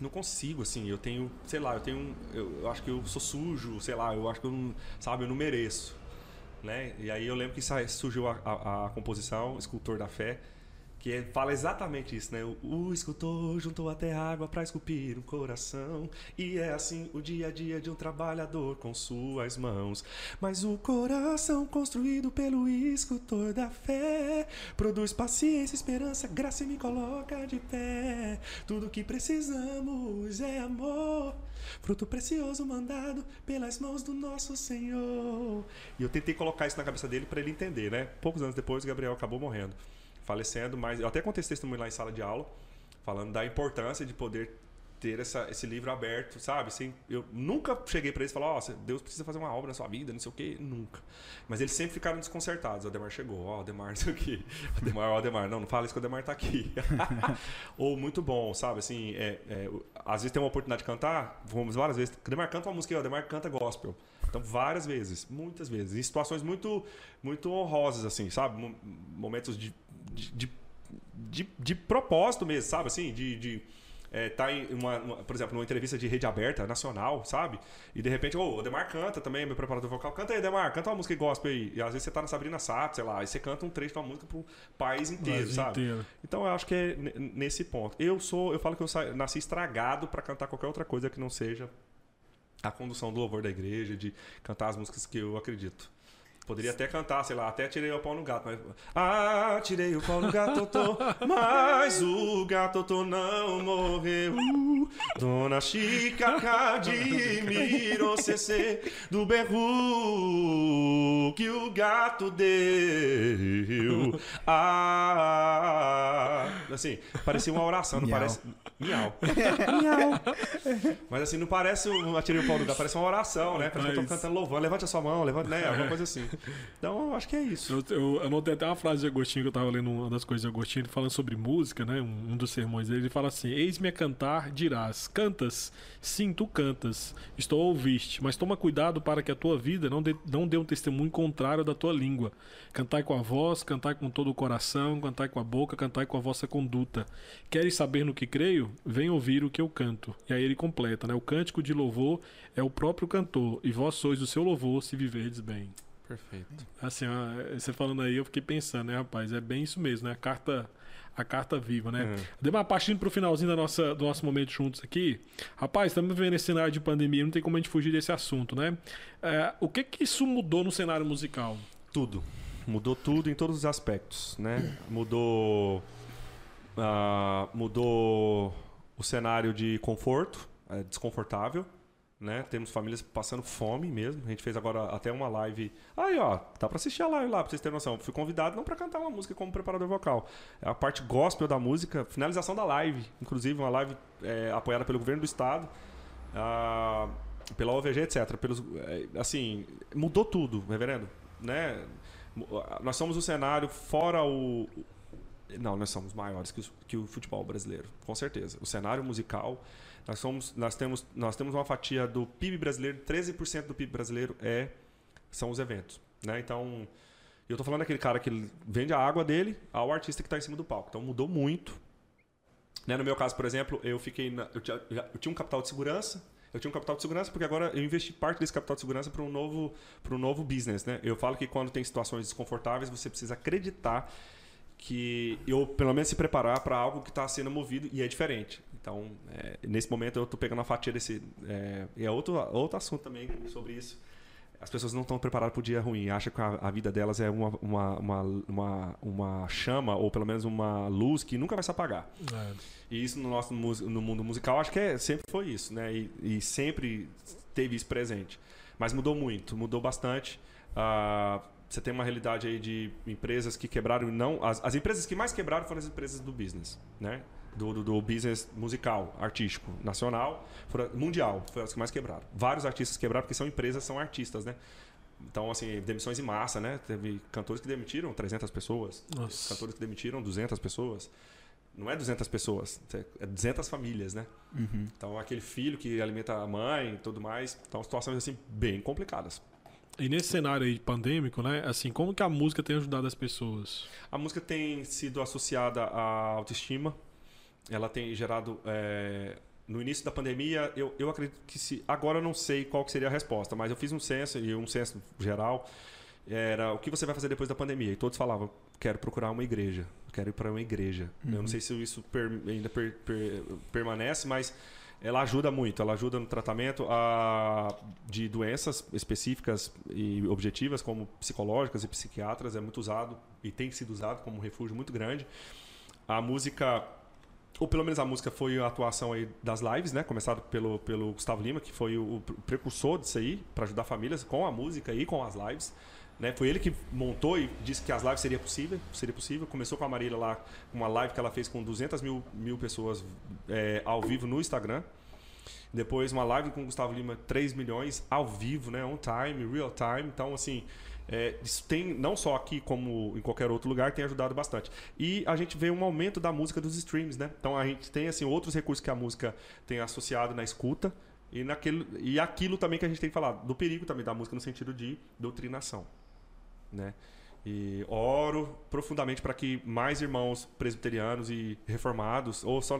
não consigo, assim, eu tenho, sei lá, eu tenho, eu, eu acho que eu sou sujo, sei lá, eu acho que eu não, sabe, eu não mereço, né? E aí eu lembro que surgiu a, a, a composição Escultor da Fé, que é, fala exatamente isso, né? O, o escultor juntou até água para esculpir um coração, e é assim o dia a dia de um trabalhador com suas mãos. Mas o coração construído pelo escultor da fé produz paciência, esperança, graça e me coloca de pé. Tudo que precisamos é amor. Fruto precioso mandado pelas mãos do nosso Senhor. E eu tentei colocar isso na cabeça dele para ele entender, né? Poucos anos depois, Gabriel acabou morrendo falecendo, mas eu até contei esse testemunho lá em sala de aula, falando da importância de poder ter essa, esse livro aberto, sabe? Assim, eu nunca cheguei para eles e falei, ó, oh, Deus precisa fazer uma obra na sua vida, não sei o quê, nunca. Mas eles sempre ficaram desconcertados. O Ademar chegou, ó, oh, Ademar, isso aqui. Ademar, ó, Ademar, não, não fala isso que o Ademar tá aqui. Ou muito bom, sabe? Assim, é, é, às vezes tem uma oportunidade de cantar, vamos várias vezes. O Ademar canta uma música, o Ademar canta gospel. Então, várias vezes, muitas vezes, em situações muito, muito honrosas, assim, sabe? Momentos de de, de, de, propósito mesmo, sabe? Assim, de. de é, tá em uma, uma, por exemplo, numa entrevista de rede aberta, nacional, sabe? E de repente, oh, o Demar canta também, meu preparador vocal, canta aí, Demar, canta uma música gospel aí. E às vezes você tá na Sabrina Sato, sei lá, e você canta um trecho de uma música pro país inteiro, sabe? Inteiro. Então eu acho que é nesse ponto. Eu sou, eu falo que eu nasci estragado para cantar qualquer outra coisa que não seja a condução do louvor da igreja, de cantar as músicas que eu acredito. Poderia até cantar, sei lá, até tirei o pau no gato, mas. Ah, tirei o pau no gato, tô, mas o gato tô não morreu. Dona Chica Cadimiro CC do berro que o gato deu. Ah, assim, parecia uma oração, não Miau. parece. Miau. Miau. Mas assim, não parece um atirei o pau no gato, parece uma oração, né? Parece que eu tô cantando louvando, levante a sua mão, levante, né? Alguma coisa assim. Então, eu acho que é isso. Eu, anotei até uma frase de Agostinho que eu tava lendo uma das coisas de Agostinho, ele falando sobre música, né? Um, um dos sermões dele, ele fala assim: Eis-me a cantar, dirás, cantas? Sim, tu cantas. Estou a ouvir-te, mas toma cuidado para que a tua vida não dê, não dê um testemunho contrário da tua língua. Cantai com a voz, cantai com todo o coração, cantai com a boca, cantai com a vossa conduta. Queres saber no que creio? Vem ouvir o que eu canto. E aí ele completa, né? O cântico de louvor é o próprio cantor, e vós sois o seu louvor se viverdes bem. Perfeito. Assim, você falando aí, eu fiquei pensando, né, rapaz? É bem isso mesmo, né? A carta, a carta viva, né? Uhum. Deu partindo pro finalzinho da nossa, do nosso momento juntos aqui. Rapaz, estamos vivendo esse cenário de pandemia, não tem como a gente fugir desse assunto, né? É, o que que isso mudou no cenário musical? Tudo. Mudou tudo em todos os aspectos, né? Mudou. Uh, mudou o cenário de conforto, é desconfortável né? Temos famílias passando fome mesmo. A gente fez agora até uma live. Aí, ó, dá para assistir a live lá, pra vocês terem noção. Fui convidado não para cantar uma música como preparador vocal. É a parte gospel da música, finalização da live. Inclusive, uma live é, apoiada pelo governo do estado, ah, pela OVG, etc. Pelos, é, assim, mudou tudo, reverendo. Né? Nós somos o cenário fora o. Não, nós somos maiores que o, que o futebol brasileiro, com certeza. O cenário musical nós, somos, nós, temos, nós temos uma fatia do PIB brasileiro, 13% do PIB brasileiro é, são os eventos. Né? Então, eu estou falando daquele cara que vende a água dele ao artista que está em cima do palco. Então, mudou muito. Né? No meu caso, por exemplo, eu fiquei na, eu, tinha, eu tinha um capital de segurança. Eu tinha um capital de segurança porque agora eu investi parte desse capital de segurança para um novo para um novo business, né? Eu falo que quando tem situações desconfortáveis você precisa acreditar que eu pelo menos se preparar para algo que está sendo movido e é diferente. Então, é, nesse momento eu estou pegando a fatia desse. É, e é outro, outro assunto também sobre isso. As pessoas não estão preparadas para o dia ruim, acham que a, a, vida delas é uma, uma, uma, uma, uma chama, ou pelo menos uma luz que nunca vai se apagar. É. E isso no nosso no mundo musical, acho que é, sempre foi isso, né? E, e sempre teve isso presente. Mas mudou muito, mudou bastante. Uh, você tem uma realidade aí de empresas que quebraram e não. As, as empresas que mais quebraram foram as empresas do business, né? Do, do, do, business musical, artístico, nacional, mundial, foi as que mais quebraram. Vários artistas quebraram porque são empresas, são artistas, né? Então, assim, demissões em massa, né? Teve cantores que demitiram 300 pessoas, Nossa. cantores que demitiram 200 pessoas. Não é 200 pessoas, é 200 famílias, né? Uhum. Então, aquele filho que alimenta a mãe e tudo mais. Então, situações, assim, bem complicadas. E nesse cenário aí pandêmico, né? Assim, como que a música tem ajudado as pessoas? A música tem sido associada à autoestima, ela tem gerado é, no início da pandemia, eu, eu acredito que se. Agora eu não sei qual que seria a resposta, mas eu fiz um censo, e um censo geral, era o que você vai fazer depois da pandemia? E todos falavam, quero procurar uma igreja, quero ir para uma igreja. Uhum. Eu não sei se isso per, ainda per, per, permanece, mas ela ajuda muito, ela ajuda no tratamento a, de doenças específicas e objetivas, como psicológicas e psiquiatras, é muito usado e tem sido usado como um refúgio muito grande. A música, ou pelo menos a música foi a atuação aí das lives, né? Começado pelo, pelo Gustavo Lima, que foi o, o precursor disso aí, para ajudar famílias com a música e com as lives. Né? Foi ele que montou e disse que as lives seria possível, seria possível. Começou com a Marília lá, uma live que ela fez com 200 mil, mil pessoas é, ao vivo no Instagram. Depois uma live com o Gustavo Lima, 3 milhões ao vivo, né? On time, real time. Então, assim, é, tem, não só aqui como em qualquer outro lugar, tem ajudado bastante. E a gente vê um aumento da música dos streams, né? Então a gente tem assim outros recursos que a música tem associado na escuta e, naquele, e aquilo também que a gente tem falar, do perigo também da música no sentido de doutrinação né? E oro profundamente para que mais irmãos presbiterianos e reformados, ou só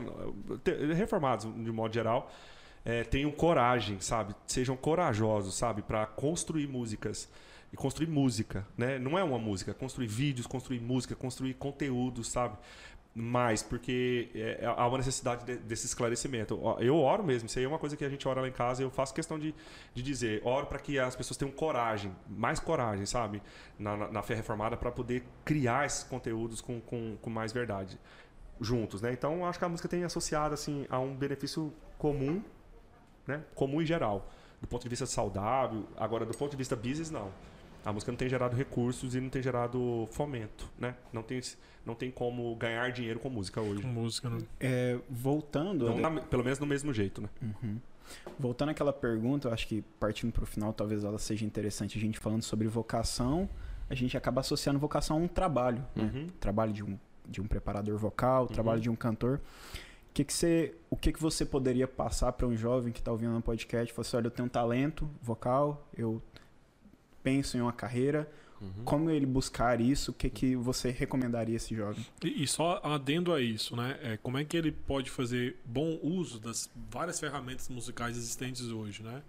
reformados de modo geral, é, tenham coragem, sabe? Sejam corajosos, sabe? Para construir músicas e construir música, né? Não é uma música, construir vídeos, construir música, construir conteúdo, sabe? mais, porque é, é, há uma necessidade de, desse esclarecimento. Eu oro mesmo, isso aí é uma coisa que a gente ora lá em casa, eu faço questão de, de dizer, oro para que as pessoas tenham coragem, mais coragem, sabe, na, na, na fé reformada, para poder criar esses conteúdos com, com, com mais verdade, juntos, né? Então, acho que a música tem associado, assim, a um benefício comum, né? Comum e geral, do ponto de vista saudável, agora, do ponto de vista business, não. A música não tem gerado recursos e não tem gerado fomento, né? Não tem, não tem como ganhar dinheiro com música hoje. Com música, né? É, voltando... Não, na, pelo menos no mesmo jeito, né? Uhum. Voltando àquela pergunta, eu acho que partindo para o final, talvez ela seja interessante a gente falando sobre vocação, a gente acaba associando vocação a um trabalho, né? Uhum. Trabalho de um, de um preparador vocal, trabalho uhum. de um cantor. O que, que você, o que, que você poderia passar para um jovem que está ouvindo no podcast? Falar assim, olha, eu tenho um talento vocal, eu penso em uma carreira, uhum. como ele buscar isso, o que, que você recomendaria a esse jovem? E, e só adendo a isso, né? É, como é que ele pode fazer bom uso das várias ferramentas musicais existentes hoje, né?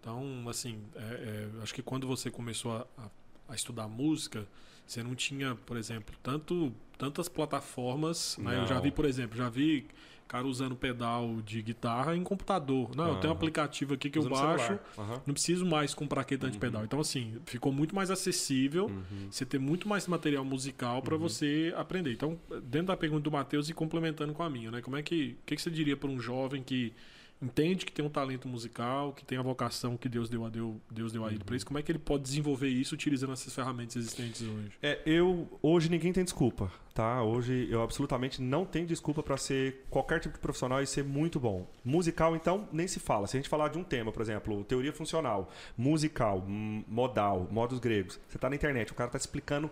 Então, assim, é, é, acho que quando você começou a, a, a, estudar música, você não tinha, por exemplo, tanto, tantas plataformas. Né? Eu já vi, por exemplo, já vi cara usando pedal de guitarra em computador. Não, uhum. eu tenho um aplicativo aqui que Usando eu baixo, uhum. não preciso mais comprar aquele tanto de pedal. Então, assim, ficou muito mais acessível uhum. você ter muito mais material musical para uhum. você aprender. Então, dentro da pergunta do Matheus e complementando com a minha, né? Como é que, que, que você diria para um jovem que entende que tem um talento musical, que tem a vocação que Deus deu a, Deus, Deus deu a ele para isso, como é que ele pode desenvolver isso utilizando essas ferramentas existentes hoje? É, eu hoje ninguém tem desculpa, tá? Hoje eu absolutamente não tenho desculpa para ser qualquer tipo de profissional e ser muito bom. Musical então nem se fala. Se a gente falar de um tema, por exemplo, teoria funcional, musical, modal, modos gregos, você tá na internet, o cara tá explicando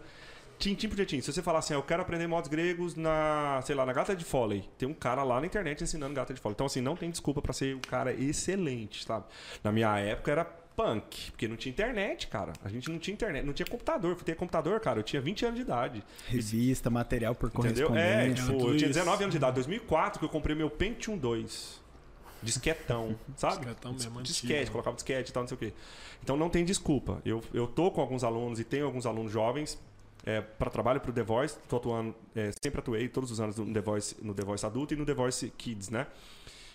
Tintim por tintim. Se você falar assim, ah, eu quero aprender modos gregos na, sei lá, na gata de Foley, tem um cara lá na internet ensinando gata de Foley. Então, assim, não tem desculpa para ser um cara excelente, sabe? Na minha época era punk, porque não tinha internet, cara. A gente não tinha internet, não tinha computador. Eu ter computador, cara, eu tinha 20 anos de idade. Revista, material por Entendeu? É, tipo, eu tinha 19 anos de idade. 2004 que eu comprei meu Pentium 2. Disquetão, sabe? Disquetão mesmo, Disquete, antigo. colocava disquete e tal, não sei o quê. Então não tem desculpa. Eu, eu tô com alguns alunos e tenho alguns alunos jovens é, para trabalho para o The Voice. Tô atuando, é, sempre atuei todos os anos no The, Voice, no The Voice adulto e no The Voice Kids, né?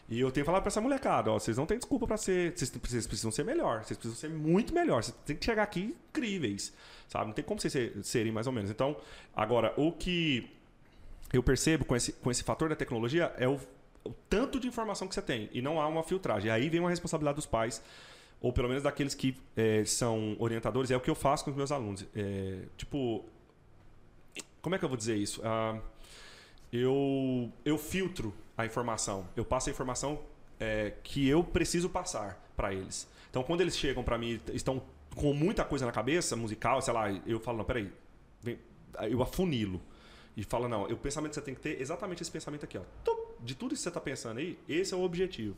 E eu tenho falado para essa molecada, ó, vocês não têm desculpa para ser, vocês, precisam ser melhor, vocês precisam ser muito melhor, vocês têm que chegar aqui incríveis, sabe? Não tem como vocês ser, serem mais ou menos. Então, agora, o que eu percebo com esse, com esse fator da tecnologia é o, o tanto de informação que você tem e não há uma filtragem. Aí vem uma responsabilidade dos pais ou pelo menos daqueles que é, são orientadores, é o que eu faço com os meus alunos. É, tipo, como é que eu vou dizer isso? Ah, eu, eu filtro a informação. Eu passo a informação é, que eu preciso passar para eles. Então, quando eles chegam para mim estão com muita coisa na cabeça, musical, sei lá, eu falo, não, peraí, vem, eu afunilo. E falo, não, o pensamento que você tem que ter exatamente esse pensamento aqui, ó. De tudo que você está pensando aí, esse é o objetivo.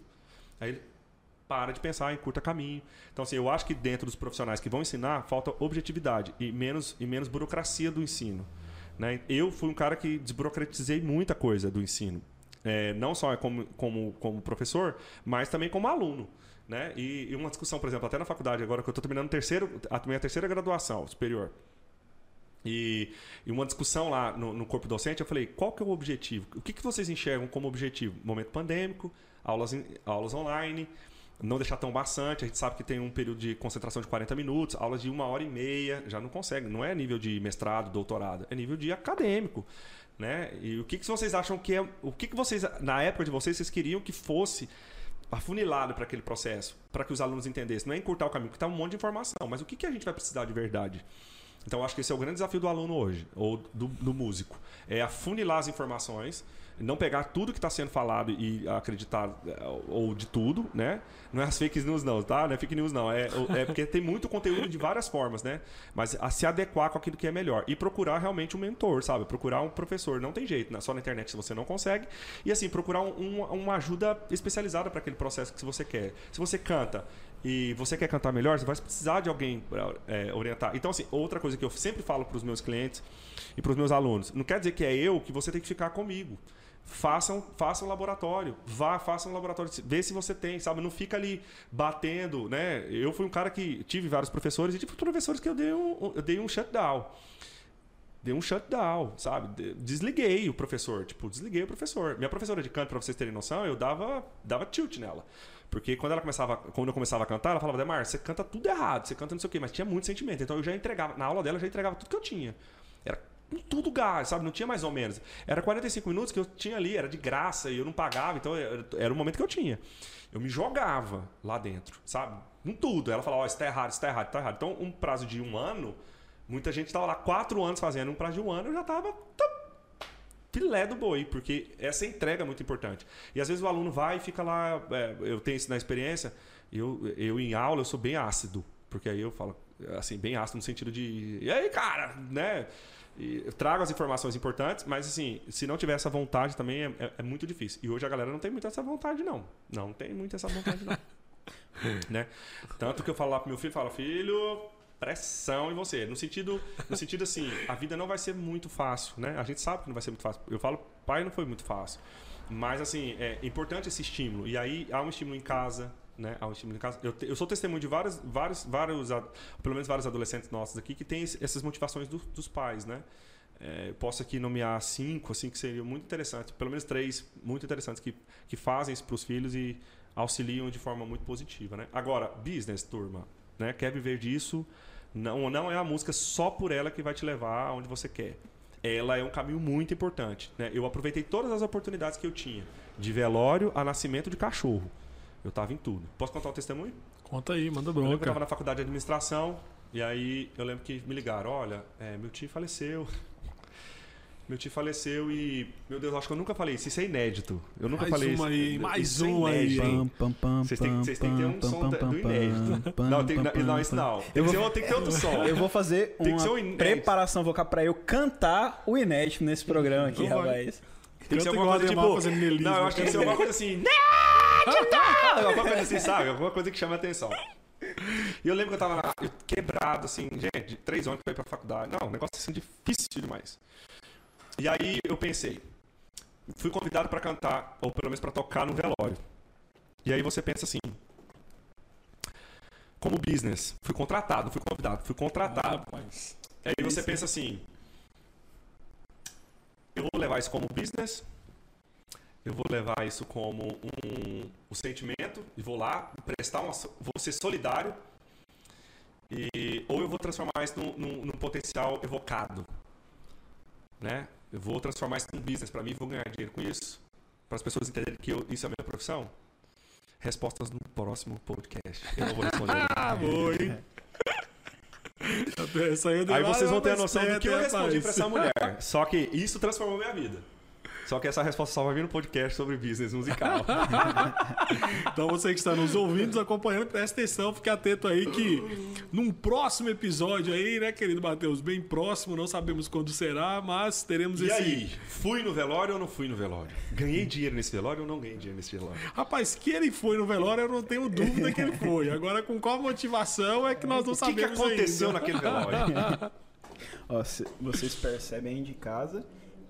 Aí ele para de pensar em curta caminho. Então, assim, eu acho que dentro dos profissionais que vão ensinar, falta objetividade e menos, e menos burocracia do ensino. Né? Eu fui um cara que desburocratizei muita coisa do ensino. É, não só como, como, como professor, mas também como aluno. Né? E, e uma discussão, por exemplo, até na faculdade, agora que eu estou terminando terceiro, a minha terceira graduação superior. E, e, uma discussão lá no, no, corpo docente, eu falei, qual que é o objetivo? O que, que vocês enxergam como objetivo? Momento pandêmico, aulas, aulas online, não deixar tão bastante. A gente sabe que tem um período de concentração de 40 minutos, aulas de uma hora e meia, já não consegue. Não é nível de mestrado, doutorado, é nível de acadêmico. Né? E o que, que vocês acham que é. O que, que vocês, na época de vocês, vocês queriam que fosse afunilado para aquele processo, para que os alunos entendessem? Não é encurtar o caminho, porque está um monte de informação, mas o que, que a gente vai precisar de verdade? Então, acho que esse é o grande desafio do aluno hoje, ou do, do músico. É afunilar as informações não pegar tudo que está sendo falado e acreditar é, ou de tudo, né? Não é as fake news não, tá? Não é fake news não, é, é porque tem muito conteúdo de várias formas, né? Mas a se adequar com aquilo que é melhor e procurar realmente um mentor, sabe? Procurar um professor, não tem jeito, né? só na internet se você não consegue e assim procurar um, um, uma ajuda especializada para aquele processo que você quer. Se você canta e você quer cantar melhor, você vai precisar de alguém para é, orientar. Então, assim, outra coisa que eu sempre falo para os meus clientes e para os meus alunos, não quer dizer que é eu que você tem que ficar comigo façam um laboratório. Vá, façam um laboratório. Vê se você tem, sabe? Não fica ali batendo, né? Eu fui um cara que tive vários professores e tive professores que eu dei um, eu dei um shutdown. Dei um shutdown, sabe? Desliguei o professor, tipo, desliguei o professor. Minha professora de canto, para vocês terem noção, eu dava, dava tilt nela. Porque quando ela começava, quando eu começava a cantar, ela falava: "Demar, você canta tudo errado, você canta não sei o quê", mas tinha muito sentimento. Então eu já entregava, na aula dela eu já entregava tudo que eu tinha. Tudo gás, sabe? Não tinha mais ou menos. Era 45 minutos que eu tinha ali, era de graça e eu não pagava, então era o momento que eu tinha. Eu me jogava lá dentro, sabe? Em tudo. Ela falava, ó, oh, isso tá errado, isso tá errado, tá errado. Então, um prazo de um ano, muita gente estava lá quatro anos fazendo, um prazo de um ano eu já estava filé do boi, porque essa entrega é muito importante. E às vezes o aluno vai e fica lá, é, eu tenho isso na experiência, eu, eu em aula eu sou bem ácido, porque aí eu falo, assim, bem ácido no sentido de, e aí, cara, né? E trago as informações importantes, mas assim, se não tiver essa vontade também é, é, é, muito difícil. E hoje a galera não tem muito essa vontade, não. Não tem muito essa vontade, não. né? Tanto que eu falo lá pro meu filho, falo, filho, pressão em você. No sentido, no sentido assim, a vida não vai ser muito fácil, né? A gente sabe que não vai ser muito fácil. Eu falo, pai, não foi muito fácil. Mas assim, é importante esse estímulo. E aí há um estímulo em casa, né, ao estímulo em casa. Eu, eu sou testemunho de vários, vários, vários, pelo menos vários adolescentes nossos aqui que têm essas motivações do, dos pais, né? É, posso aqui nomear cinco, assim, que seriam muito interessantes, pelo menos três muito interessantes que, que fazem isso para os filhos e auxiliam de forma muito positiva, né? Agora, business, turma, né? Quer viver disso? Não, não é a música só por ela que vai te levar aonde você quer. Ela é um caminho muito importante. Né? Eu aproveitei todas as oportunidades que eu tinha, de velório a nascimento de cachorro. Eu tava em tudo. Posso contar um testemunho? Conta aí, manda bronca. Eu, eu tava na faculdade de administração e aí eu lembro que me ligaram, olha, é, meu tio faleceu. Meu tio faleceu e, meu Deus, acho que eu nunca falei isso. Isso é inédito. Eu nunca mais falei uma isso. Aí, mais é um aí, hein? Vocês têm, vocês têm que ter um som do inédito. Não, tem, não, isso não. Tem, eu que vou, tem que ter outro som. Eu vou fazer uma um preparação vocal pra eu cantar o inédito nesse programa aqui, rapaz. Tem que ser alguma coisa tipo. Não, eu acho que tem que ser alguma coisa assim. Alguma coisa assim, sabe? Alguma coisa que chama atenção. E eu lembro que eu tava lá, quebrado, assim, gente, três anos pra ir pra faculdade. Não, o negócio assim difícil demais. E aí eu pensei, fui convidado para cantar, ou pelo menos para tocar no velório. E aí você pensa assim, como business, fui contratado, fui convidado, fui contratado. Ah, aí você pensa assim, eu vou levar isso como business, eu vou levar isso como um, um sentimento e vou lá prestar uma, vou ser solidário e, ou eu vou transformar isso num, num, num potencial evocado, né? Eu vou transformar isso num business para mim, vou ganhar dinheiro com isso, para as pessoas entenderem que eu, isso é a minha profissão. Respostas no próximo podcast. Eu não vou responder. ah, boa, hein? Aí vocês vão ter a noção do que eu respondi para essa mulher. Só que isso transformou minha vida. Só que essa resposta só vai vir no podcast sobre business musical. então você que está nos ouvindo, nos acompanhando, presta atenção, fique atento aí que num próximo episódio aí, né, querido Matheus, bem próximo, não sabemos quando será, mas teremos e esse... E aí, fui no velório ou não fui no velório? Ganhei dinheiro nesse velório ou não ganhei dinheiro nesse velório? Rapaz, que ele foi no velório, eu não tenho dúvida que ele foi. Agora, com qual motivação é que nós não o que sabemos O que aconteceu ainda. naquele velório? Ó, vocês percebem aí de casa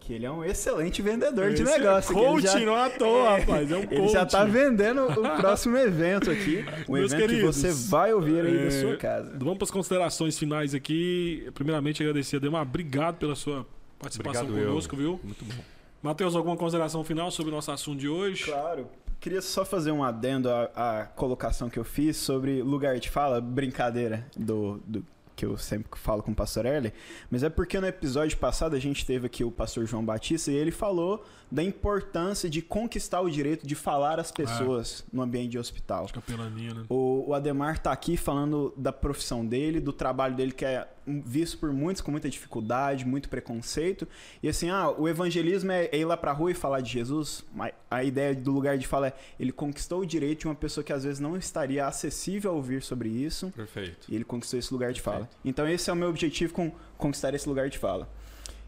que ele é um excelente vendedor de Esse é negócio. que ele coaching, já- não à toa, rapaz. É um Ele já tá vendendo o próximo evento aqui. Um Meus evento queridos, que você vai ouvir aí é, da sua casa. Vamos para as considerações finais aqui. Primeiramente, agradecer a Demar. Obrigado pela sua participação Obrigado eu. conosco, viu? Muito bom. Matheus, alguma consideração final sobre o nosso assunto de hoje? Claro. Queria só fazer um adendo à, à colocação que eu fiz sobre lugar de fala, brincadeira do, do que eu sempre falo com o pastor Erle, mas é porque no episódio passado a gente teve aqui o pastor João Batista e ele falou da importância de conquistar o direito de falar às pessoas no ambiente de hospital. Capelania, né? O, o Ademar tá aqui falando da profissão dele, do trabalho dele que é visto por muitos com muita dificuldade, muito preconceito. E assim, ah, o evangelismo é, é ir lá pra rua e falar de Jesus. Mas a ideia do lugar de fala é ele conquistou o direito de uma pessoa que às vezes não estaria acessível a ouvir sobre isso. Perfeito. E ele conquistou esse lugar de fala. Então esse é o meu objetivo com conquistar esse lugar de fala.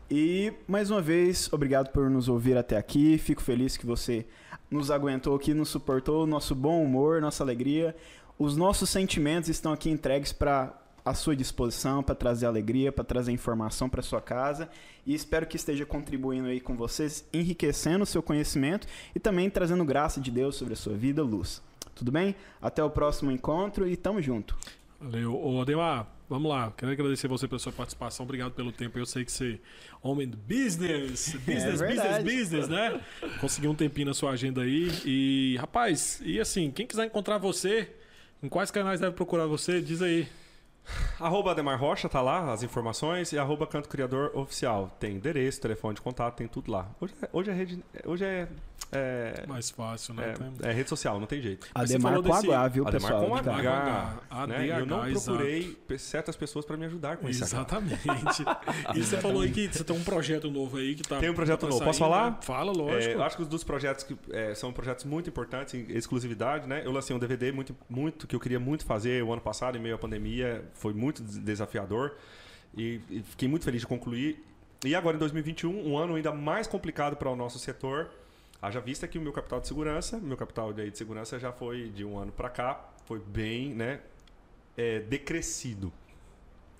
E mais uma vez, obrigado por nos ouvir até aqui. Fico feliz que você nos aguentou aqui, nos suportou, nosso bom humor, nossa alegria. Os nossos sentimentos estão aqui entregues para à sua disposição para trazer alegria, para trazer informação para sua casa e espero que esteja contribuindo aí com vocês, enriquecendo o seu conhecimento e também trazendo graça de Deus sobre a sua vida, luz. Tudo bem? Até o próximo encontro e tamo junto. Valeu. Ô, Ademar, vamos lá. Quero agradecer você pela sua participação. Obrigado pelo tempo. Eu sei que você é homem do business. Business, business, verdade. business, né? Conseguiu um tempinho na sua agenda aí. E, rapaz, e assim, quem quiser encontrar você, em quais canais deve procurar você? Diz aí. Arroba Ademar Rocha, tá lá as informações. E arroba Canto Criador Oficial. Tem endereço, telefone de contato, tem tudo lá. Hoje é, hoje é rede. Hoje é. É, Mais fácil, né? É, é rede social, não tem jeito. Ademar com desse- H, viu, Ademar pessoal? com de cá. H. ADH, né? Eu não exato. procurei pe- certas pessoas para me ajudar com isso. Exatamente. e você falou aí que você tem um projeto novo aí que tá. Tem um projeto tá novo. saindo, Posso falar? Fala, É, lógico. eu acho que os dos projetos que é, são projetos muito importantes em exclusividade, né? Eu lancei um DVD muito, muito que eu queria muito fazer o ano passado, em meio à pandemia, foi muito des- desafiador e, e fiquei muito feliz de concluir. E agora em 2021, um ano ainda mais complicado para o nosso setor. Haja vista que o meu capital de segurança, meu capital de, segurança já foi de um ano para cá, foi bem, né, é, decrescido.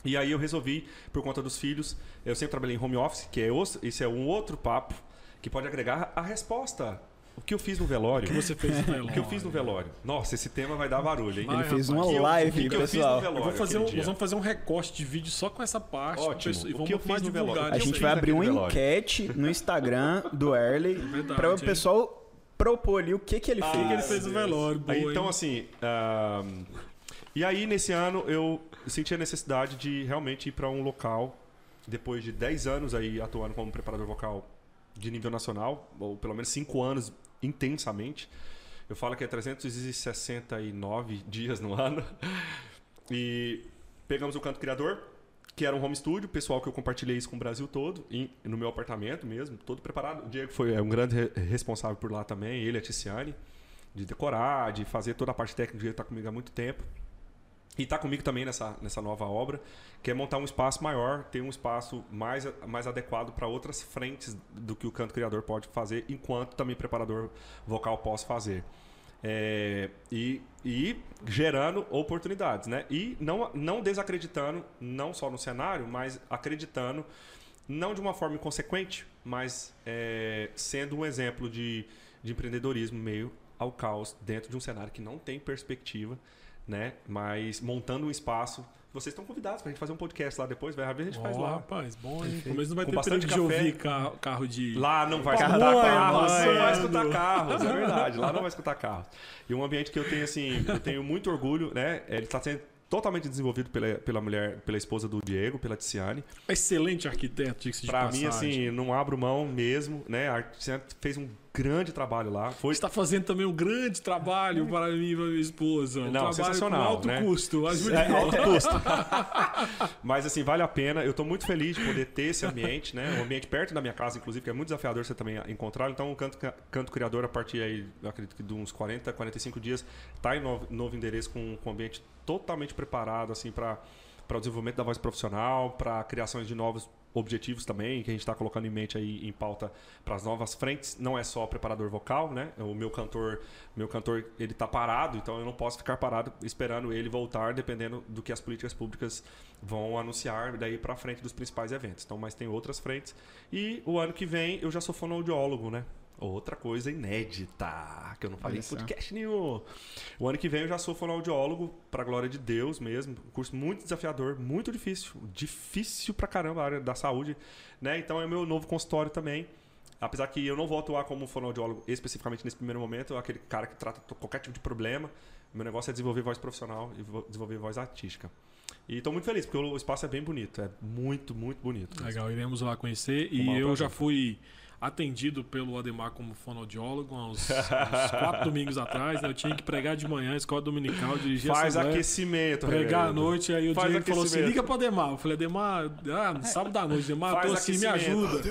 E aí eu resolvi, por conta dos filhos, eu sempre trabalhei em home office, que é esse é um outro papo que pode agregar a resposta. O que eu fiz no velório? O que você fez no velório? O que eu fiz no velório? Nossa, esse tema vai dar barulho, hein? Vai, Ele fez rapaz. uma O live, o que eu fiz no pessoal. Eu vou fazer um- nós vamos fazer um recorte de vídeo só com essa parte. Ótimo. pessoal- E O vamos que eu fiz no velório? A gente vai abrir uma enquete no Instagram do Erley Verdade, para o hein? pessoal propor ali o que, que ele Ah, fez. O que ele fez no velório? Boa, Aí, então, assim. ahn, e aí, nesse ano, eu senti a necessidade de realmente ir para um local, depois de 10 anos aí atuando como preparador vocal de nível nacional, ou pelo menos 5 anos intensamente. Eu falo que é 369 dias no ano. E pegamos o Canto Criador, que era um home studio, pessoal que eu compartilhei isso com o Brasil todo, no meu apartamento mesmo, todo preparado. O Diego foi é, um grande re- responsável por lá também, ele a Ticiane, de decorar, de fazer toda a parte técnica, o Diego está comigo há muito tempo. E está comigo também nessa, nessa nova obra, que é montar um espaço maior, ter um espaço mais, mais adequado para outras frentes do que o canto criador pode fazer, enquanto também preparador vocal posso fazer. É, e, e gerando oportunidades, né? E não, não desacreditando, não só no cenário, mas acreditando, não de uma forma inconsequente, mas é, sendo um exemplo de, de empreendedorismo meio ao caos dentro de um cenário que não tem perspectiva, né? Mas montando um espaço. Vocês estão convidados para a gente fazer um podcast lá depois, vai. Às vezes a gente faz Ó, lá. rapaz, bom, hein? Pelo menos não vai Com ter bastante de café. ouvir carro, carro de. Lá não vai escutar carros, não vai escutar carros, é verdade. Lá não vai escutar carros. E um ambiente que eu tenho assim, eu tenho muito orgulho, né? Ele está sendo totalmente desenvolvido pela, pela mulher, pela esposa do Diego, pela Ticiane. Excelente arquiteto, diga-se de Pra mim, passagem. assim, não abro mão mesmo, né? A Ticiane fez um grande trabalho lá. Foi Está fazendo também um grande trabalho para mim e para minha esposa. Um Não, sensacional, com alto né? custo. É, alto custo. Mas assim, vale a pena. Eu estou muito feliz de poder ter esse ambiente, né? Um ambiente perto da minha casa, inclusive, que é muito desafiador você também encontrar. Então, o Canto, Canto Criador, a partir aí, eu acredito que de uns 40, 45 dias, está em novo, novo endereço com, com um ambiente totalmente preparado, assim, para para o desenvolvimento da voz profissional, para criações de novos objetivos também, que a gente está colocando em mente aí em pauta para as novas frentes. Não é só preparador vocal, né? O meu cantor, meu cantor, ele está parado, então eu não posso ficar parado esperando ele voltar, dependendo do que as políticas públicas vão anunciar daí para frente dos principais eventos. Então, mas tem outras frentes. E o ano que vem eu já sou fonoaudiólogo, né? Outra coisa inédita, que eu não falei em podcast nenhum. O ano que vem eu já sou fonoaudiólogo, pra glória de Deus mesmo. Um curso muito desafiador, muito difícil. Difícil pra caramba a área da saúde. Né? Então é o meu novo consultório também. Apesar que eu não vou atuar como fonoaudiólogo especificamente nesse primeiro momento, aquele cara que trata qualquer tipo de problema. Meu negócio é desenvolver voz profissional e desenvolver voz artística. E estou muito feliz, porque o espaço é bem bonito. É muito, muito bonito. Legal, iremos lá conhecer. e eu já fui atendido pelo Ademar como fonoaudiólogo há uns, uns quatro domingos atrás. Né? Eu tinha que pregar de manhã, escola dominical, dirigir Faz aquecimento, Pregar à noite, aí o Diego falou assim: liga pro Ademar. Eu falei, Ademar, ah, sábado à noite, Ademar, tô assim, me ajuda.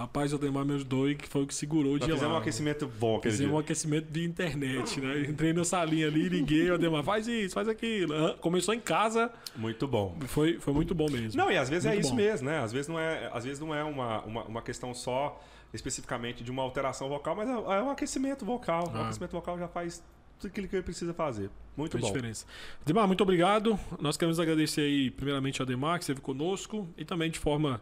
Rapaz, o Ademar me ajudou e que foi o que segurou o dia Fizemos um aquecimento bom, Fizemos um aquecimento de internet, né? Entrei na salinha ali, liguei, o Ademar, faz isso, faz aquilo. Começou em casa. Muito bom. Foi, foi muito bom mesmo. Não, e às vezes é muito é isso bom. mesmo, né? Às vezes não é, às vezes não é uma, uma, uma questão só especificamente de uma alteração vocal, mas é, é um aquecimento vocal. Ah. O aquecimento vocal já faz tudo aquilo que ele precisa fazer. Muito Faz bom. diferença. Demar, muito obrigado. Nós queremos agradecer aí, primeiramente, ao Demar, que esteve conosco, e também de forma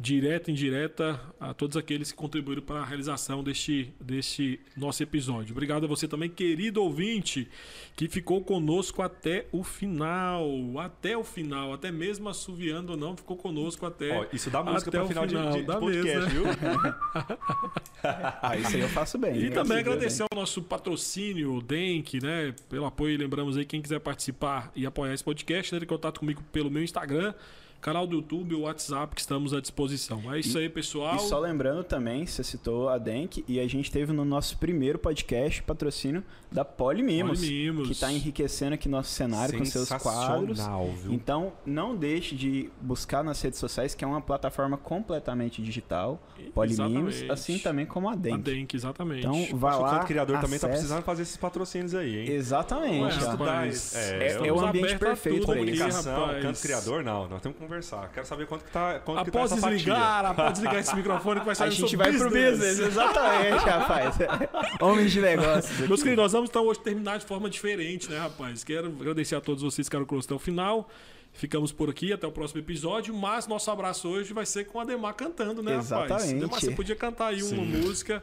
direta e indireta a todos aqueles que contribuíram para a realização deste, deste nosso episódio. Obrigado a você também, querido ouvinte, que ficou conosco até o final. Até o final, até mesmo assoviando ou não, ficou conosco até. Ó, isso dá música para o final, final de, de, de podcast, viu? ah, isso aí eu faço bem. E também agradecer ao nosso patrocínio, o Denk, né? Pelo apoio. Lembramos aí, quem quiser participar e apoiar esse podcast, entre em contato comigo pelo meu Instagram canal do YouTube, o WhatsApp que estamos à disposição. É isso e, aí, pessoal. E só lembrando também, você citou a Denk e a gente teve no nosso primeiro podcast patrocínio da Polimimos, Polimimos. que está enriquecendo aqui nosso cenário com seus quadros. Viu? Então, não deixe de buscar nas redes sociais, que é uma plataforma completamente digital, Polimimos, assim também como a Denk. A Denk, exatamente. Então, vá lá. O criador acesse... também está precisando fazer esses patrocínios aí, hein? Exatamente. Ué, rapaz, é, é, é o ambiente perfeito para Comunicação, canto criador, não. Nós temos conversar. Quero saber quanto que tá. Quanto após que tá desligar, após desligar esse microfone, que vai sair A gente vai business. pro business, exatamente, rapaz. Homens de negócios. Meus queridos, nós vamos então hoje terminar de forma diferente, né, rapaz? Quero agradecer a todos vocês que ficaram conosco até o final. Ficamos por aqui, até o próximo episódio. Mas nosso abraço hoje vai ser com a Demar cantando, né, Exatamente. rapaz? Demar, você podia cantar aí Sim. uma música.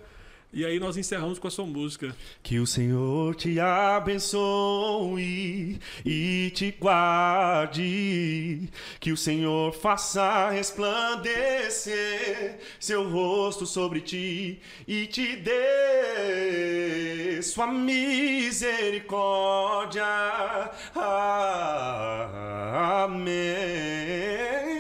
E aí nós encerramos com a sua música. Que o Senhor te abençoe e te guarde. Que o Senhor faça resplandecer seu rosto sobre ti e te dê sua misericórdia. Amém.